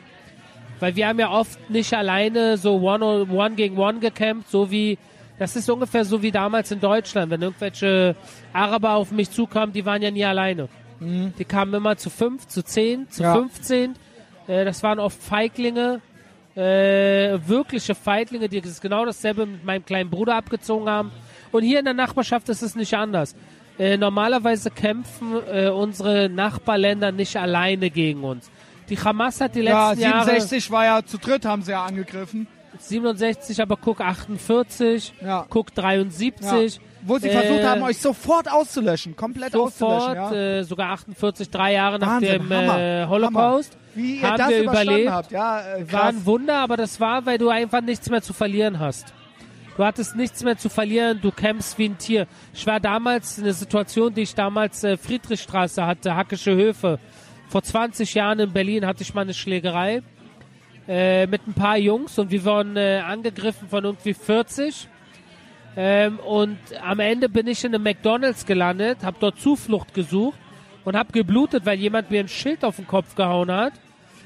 [SPEAKER 2] Weil wir haben ja oft nicht alleine so One, one gegen One gekämpft, so wie, das ist ungefähr so wie damals in Deutschland, wenn irgendwelche Araber auf mich zukamen, die waren ja nie alleine. Die kamen immer zu fünf, zu zehn, zu
[SPEAKER 1] Mhm. Ja.
[SPEAKER 2] 15. Äh, das waren oft Feiglinge, äh, wirkliche Feiglinge, die das genau dasselbe mit meinem kleinen Bruder abgezogen haben. Und hier in der Nachbarschaft ist es nicht anders. Äh, normalerweise kämpfen äh, unsere Nachbarländer nicht alleine gegen uns. Die Hamas hat die
[SPEAKER 1] Ja,
[SPEAKER 2] letzten Jahre
[SPEAKER 1] 67 war ja zu dritt, haben sie ja angegriffen.
[SPEAKER 2] 67, aber guck 48,
[SPEAKER 1] Ja.
[SPEAKER 2] guck 73.
[SPEAKER 1] Ja. Wo sie
[SPEAKER 2] Äh,
[SPEAKER 1] versucht haben, euch sofort auszulöschen, komplett
[SPEAKER 2] Sofort,
[SPEAKER 1] auszulöschen. Ja.
[SPEAKER 2] äh, sogar 48, drei Jahre nach
[SPEAKER 1] Wahnsinn,
[SPEAKER 2] dem
[SPEAKER 1] Hammer,
[SPEAKER 2] äh, Holocaust.
[SPEAKER 1] Hammer. Wie ihr
[SPEAKER 2] haben
[SPEAKER 1] das
[SPEAKER 2] wir überlebt.
[SPEAKER 1] habt. Ja, äh,
[SPEAKER 2] War
[SPEAKER 1] krass.
[SPEAKER 2] ein Wunder, aber das war, weil du einfach nichts mehr zu verlieren hast. Du hattest nichts mehr zu verlieren, du kämpfst wie ein Tier. Ich war damals in der Situation, die ich damals äh, Friedrichstraße hatte, Hackische Höfe. Vor 20 Jahren in Berlin hatte ich mal eine Schlägerei äh, mit ein paar Jungs und wir wurden äh, angegriffen von irgendwie 40. Ähm, und am Ende bin ich in einem McDonalds gelandet, habe dort Zuflucht gesucht und habe geblutet, weil jemand mir ein Schild auf den Kopf gehauen hat.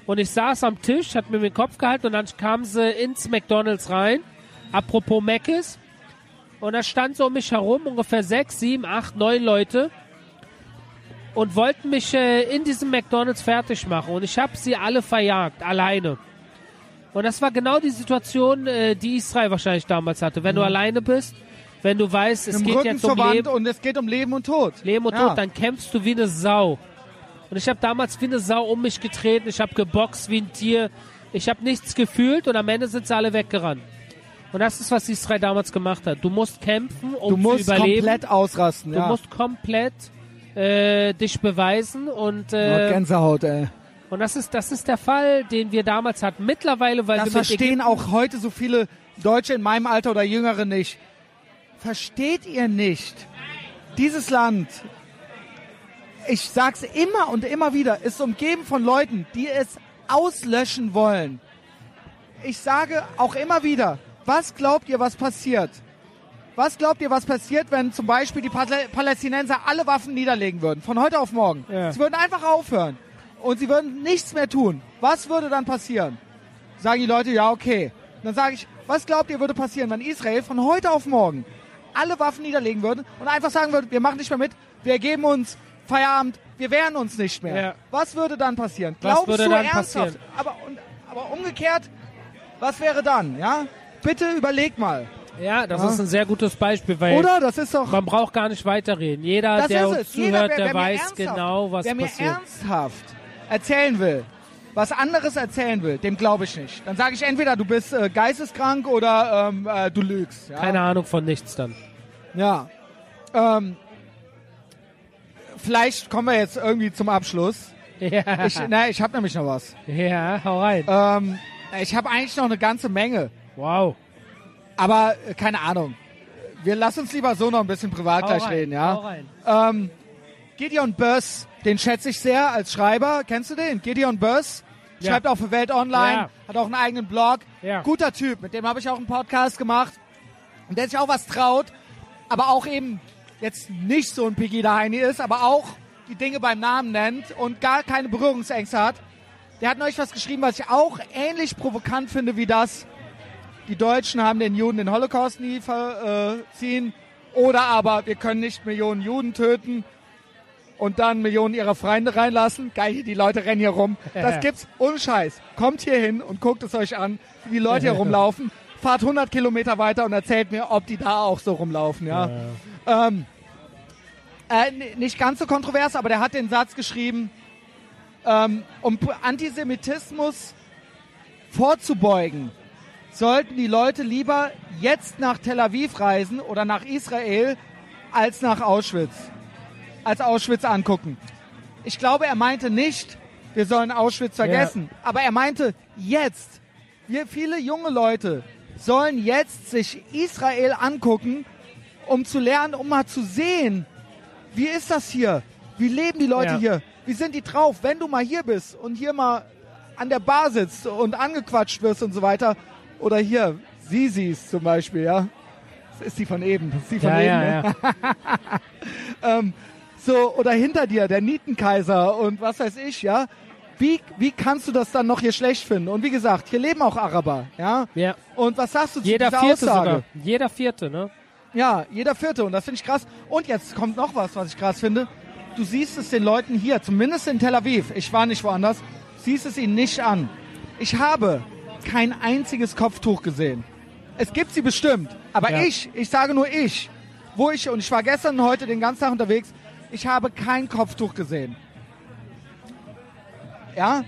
[SPEAKER 2] Und ich saß am Tisch, hat mir den Kopf gehalten und dann kamen sie ins McDonalds rein. Apropos Mc's. Und da stand so um mich herum ungefähr sechs, sieben, acht, neun Leute und wollten mich äh, in diesem McDonalds fertig machen. Und ich habe sie alle verjagt, alleine. Und das war genau die Situation, äh, die Israel wahrscheinlich damals hatte. Wenn du alleine bist, wenn du weißt, es
[SPEAKER 1] Im
[SPEAKER 2] geht
[SPEAKER 1] Rücken
[SPEAKER 2] jetzt um Leben,
[SPEAKER 1] und es geht um Leben und Tod.
[SPEAKER 2] Leben und
[SPEAKER 1] Ja.
[SPEAKER 2] Tod, dann kämpfst du wie eine Sau. Und ich habe damals wie eine Sau um mich getreten, ich habe geboxt wie ein Tier, ich habe nichts gefühlt und am Ende sind sie alle weggerannt. Und das ist, was Israel damals gemacht hat. Du musst kämpfen, um
[SPEAKER 1] Du musst
[SPEAKER 2] zu überleben.
[SPEAKER 1] komplett ausrasten.
[SPEAKER 2] du
[SPEAKER 1] ja.
[SPEAKER 2] musst komplett äh, dich beweisen und äh,
[SPEAKER 1] Gänsehaut, ey.
[SPEAKER 2] Und das ist das ist der Fall, den wir damals hatten. Mittlerweile, weil
[SPEAKER 1] Das
[SPEAKER 2] wir
[SPEAKER 1] verstehen
[SPEAKER 2] Ägypten-
[SPEAKER 1] auch heute so viele Deutsche in meinem Alter oder Jüngere nicht. Versteht ihr nicht? Dieses Land, ich sag's immer und immer wieder, ist umgeben von Leuten, die es auslöschen wollen. Ich sage auch immer wieder, was glaubt ihr, was passiert? Was glaubt ihr, was passiert, wenn zum Beispiel die Pal- Palästinenser alle Waffen niederlegen würden? Von heute auf morgen.
[SPEAKER 2] Ja.
[SPEAKER 1] Sie würden einfach aufhören. Und sie würden nichts mehr tun. Was würde dann passieren? Sagen die Leute, ja, okay. Dann sage ich, was glaubt ihr, würde passieren, wenn Israel von heute auf morgen alle Waffen niederlegen würde und einfach sagen würde, wir machen nicht mehr mit, wir geben uns Feierabend, wir wehren uns nicht mehr.
[SPEAKER 2] Ja.
[SPEAKER 1] Was würde dann passieren?
[SPEAKER 2] Was
[SPEAKER 1] Glaubst
[SPEAKER 2] würde
[SPEAKER 1] du
[SPEAKER 2] dann
[SPEAKER 1] ernsthaft?
[SPEAKER 2] passieren?
[SPEAKER 1] Aber, und, aber umgekehrt, was wäre dann? Ja? Bitte überleg mal.
[SPEAKER 2] Ja, das
[SPEAKER 1] Ja.
[SPEAKER 2] ist ein sehr gutes Beispiel, weil
[SPEAKER 1] Oder? Das ist doch.
[SPEAKER 2] man braucht gar nicht weiterreden. Jeder, der uns
[SPEAKER 1] es. Jeder,
[SPEAKER 2] zuhört,
[SPEAKER 1] wer,
[SPEAKER 2] der
[SPEAKER 1] wer mir
[SPEAKER 2] weiß genau, was
[SPEAKER 1] Wer mir
[SPEAKER 2] passiert.
[SPEAKER 1] ernsthaft erzählen will, was anderes erzählen will, dem glaube ich nicht. Dann sage ich entweder, du bist äh, geisteskrank oder ähm, äh, du lügst. Ja?
[SPEAKER 2] Keine Ahnung von nichts dann.
[SPEAKER 1] Ja. Ähm, vielleicht kommen wir jetzt irgendwie zum Abschluss.
[SPEAKER 2] Ja,
[SPEAKER 1] Ich, na, ich habe nämlich noch was.
[SPEAKER 2] ja hau rein.
[SPEAKER 1] Ähm, ich habe eigentlich noch eine ganze Menge,
[SPEAKER 2] Wow.
[SPEAKER 1] aber äh, keine Ahnung. Wir lassen uns lieber so noch ein bisschen privat
[SPEAKER 2] Hau
[SPEAKER 1] gleich
[SPEAKER 2] rein,
[SPEAKER 1] reden, ja.
[SPEAKER 2] hau rein.
[SPEAKER 1] Ähm, Gideon Böss, den schätze ich sehr als Schreiber. Kennst du den? Gideon Böss.
[SPEAKER 2] Ja.
[SPEAKER 1] Schreibt auch für Welt Online,
[SPEAKER 2] Ja.
[SPEAKER 1] hat auch einen eigenen Blog.
[SPEAKER 2] Ja.
[SPEAKER 1] Guter Typ, mit dem habe ich auch einen Podcast gemacht. Und der sich auch was traut, aber auch eben jetzt nicht so ein Pegida Heini ist, aber auch die Dinge beim Namen nennt und gar keine Berührungsängste hat. Der hat neulich was geschrieben, was ich auch ähnlich provokant finde wie das. Die Deutschen haben den Juden den Holocaust nie verziehen. Oder aber wir können nicht Millionen Juden töten und dann Millionen ihrer Freunde reinlassen. Geil, die Leute rennen hier rum. Das gibt's unscheiß. Kommt hier hin und guckt es euch an, wie die Leute hier rumlaufen. Fahrt 100 Kilometer weiter und erzählt mir, ob die da auch so rumlaufen. Ja. Ähm, äh, nicht ganz so kontrovers, aber der hat den Satz geschrieben, ähm, um Antisemitismus vorzubeugen, sollten die Leute lieber jetzt nach Tel Aviv reisen oder nach Israel als nach Auschwitz. Als Auschwitz angucken. Ich glaube, er meinte nicht, wir sollen Auschwitz vergessen, aber er meinte jetzt, wir viele junge Leute sollen jetzt sich Israel angucken, um zu lernen, um mal zu sehen, wie ist das hier? Wie leben die Leute
[SPEAKER 2] Ja.
[SPEAKER 1] hier? Wie sind die drauf? Wenn du mal hier bist und hier mal an der Bar sitzt und angequatscht wirst und so weiter, oder hier, Sisis zum Beispiel, ja. Das ist die von eben, das ist die von
[SPEAKER 2] Ja,
[SPEAKER 1] eben.
[SPEAKER 2] ja,
[SPEAKER 1] ne?
[SPEAKER 2] ja.
[SPEAKER 1] So, oder hinter dir, der Nietenkaiser und was weiß ich, ja. Wie, wie kannst du das dann noch hier schlecht finden? Und wie gesagt, hier leben auch Araber, ja.
[SPEAKER 2] ja.
[SPEAKER 1] Und was sagst du zu
[SPEAKER 2] Jeder
[SPEAKER 1] dieser
[SPEAKER 2] Vierte
[SPEAKER 1] Aussage?
[SPEAKER 2] sogar. Jeder Vierte, ne?
[SPEAKER 1] Ja, jeder Vierte. Und das finde ich krass. Und jetzt kommt noch was, was ich krass finde. Du siehst es den Leuten hier, zumindest in Tel Aviv, ich war nicht woanders, siehst es ihnen nicht an. Ich habe kein einziges Kopftuch gesehen. Es gibt sie bestimmt. Aber
[SPEAKER 2] Ja.
[SPEAKER 1] ich, ich sage nur ich, wo ich, und ich war gestern und heute den ganzen Tag unterwegs, ich habe kein Kopftuch gesehen. Ja?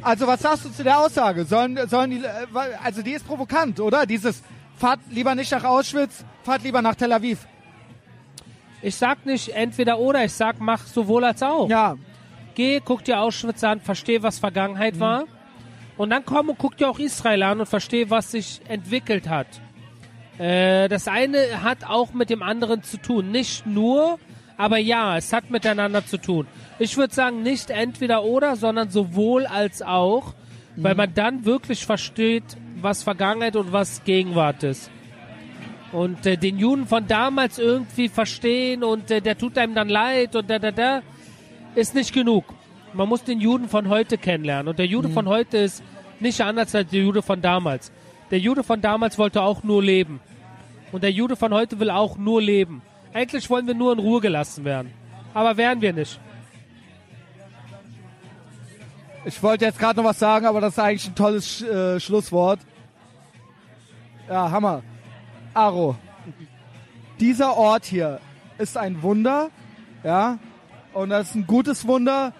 [SPEAKER 1] Also was sagst du zu der Aussage? Sollen, sollen die, äh, also die ist provokant, oder? Dieses, fahrt lieber nicht nach Auschwitz, fahrt lieber nach Tel Aviv.
[SPEAKER 2] Ich sag nicht entweder oder, ich sag mach sowohl als auch.
[SPEAKER 1] Ja,
[SPEAKER 2] Geh, guck dir Auschwitz an, versteh, was
[SPEAKER 1] Mhm.
[SPEAKER 2] Vergangenheit war. Und dann komm und guck dir auch Israel an und versteh, was sich entwickelt hat. Äh, das eine hat auch mit dem anderen zu tun. Nicht nur, aber ja, es hat miteinander zu tun. Ich würde sagen, nicht entweder oder, sondern sowohl als auch,
[SPEAKER 1] Mhm.
[SPEAKER 2] weil man dann wirklich versteht, was Vergangenheit und was Gegenwart ist. Und äh, den Juden von damals irgendwie verstehen und äh, der tut einem dann leid und da, da, da, ist nicht genug.
[SPEAKER 4] Man muss den Juden von heute kennenlernen. Und der Jude
[SPEAKER 1] Mhm.
[SPEAKER 4] von heute ist nicht anders als der Jude von damals. Der Jude von damals wollte auch nur leben. Und der Jude von heute will auch nur leben. Eigentlich wollen wir nur in Ruhe gelassen werden. Aber werden wir nicht.
[SPEAKER 1] Ich wollte jetzt gerade noch was sagen, aber das ist eigentlich ein tolles Sch äh, Schlusswort. Ja, Hammer. Aro, dieser Ort hier ist ein Wunder, ja, und das ist ein gutes Wunder.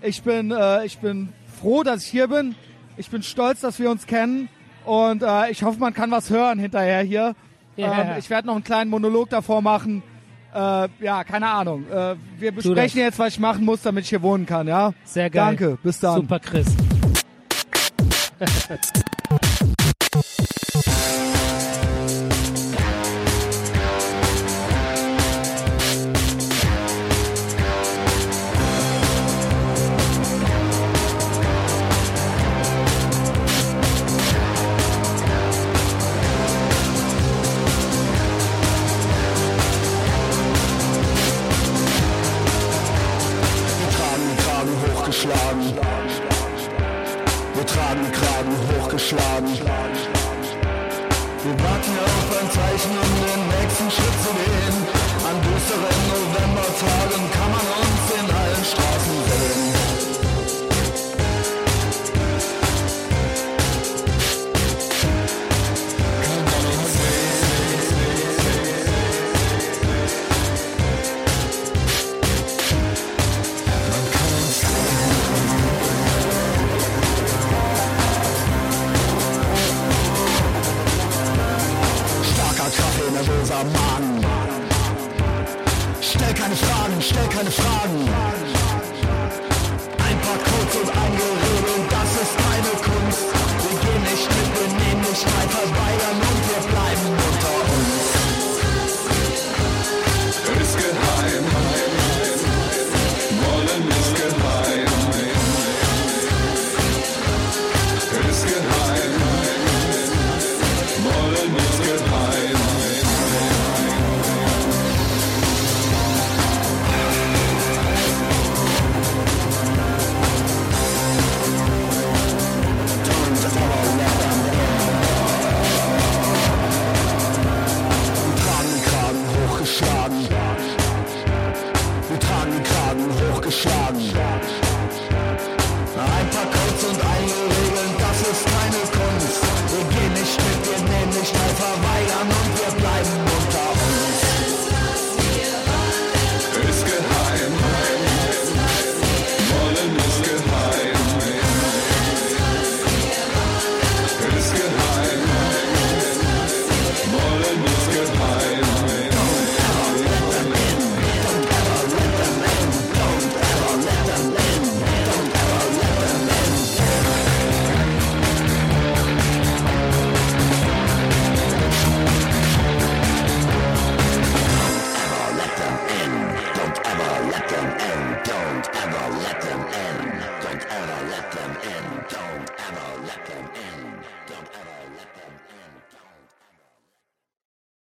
[SPEAKER 1] Ich bin, äh, ich bin froh, dass ich hier bin. Ich bin stolz, dass wir uns kennen und äh, ich hoffe, man kann was hören hinterher hier.
[SPEAKER 4] Ja.
[SPEAKER 1] Ähm, ich werde noch einen kleinen Monolog davor machen. Äh, ja, keine Ahnung. Äh, wir besprechen jetzt, was ich machen muss, damit ich hier wohnen kann, ja?
[SPEAKER 4] Sehr geil.
[SPEAKER 1] Danke, bis dann.
[SPEAKER 4] Super Chris.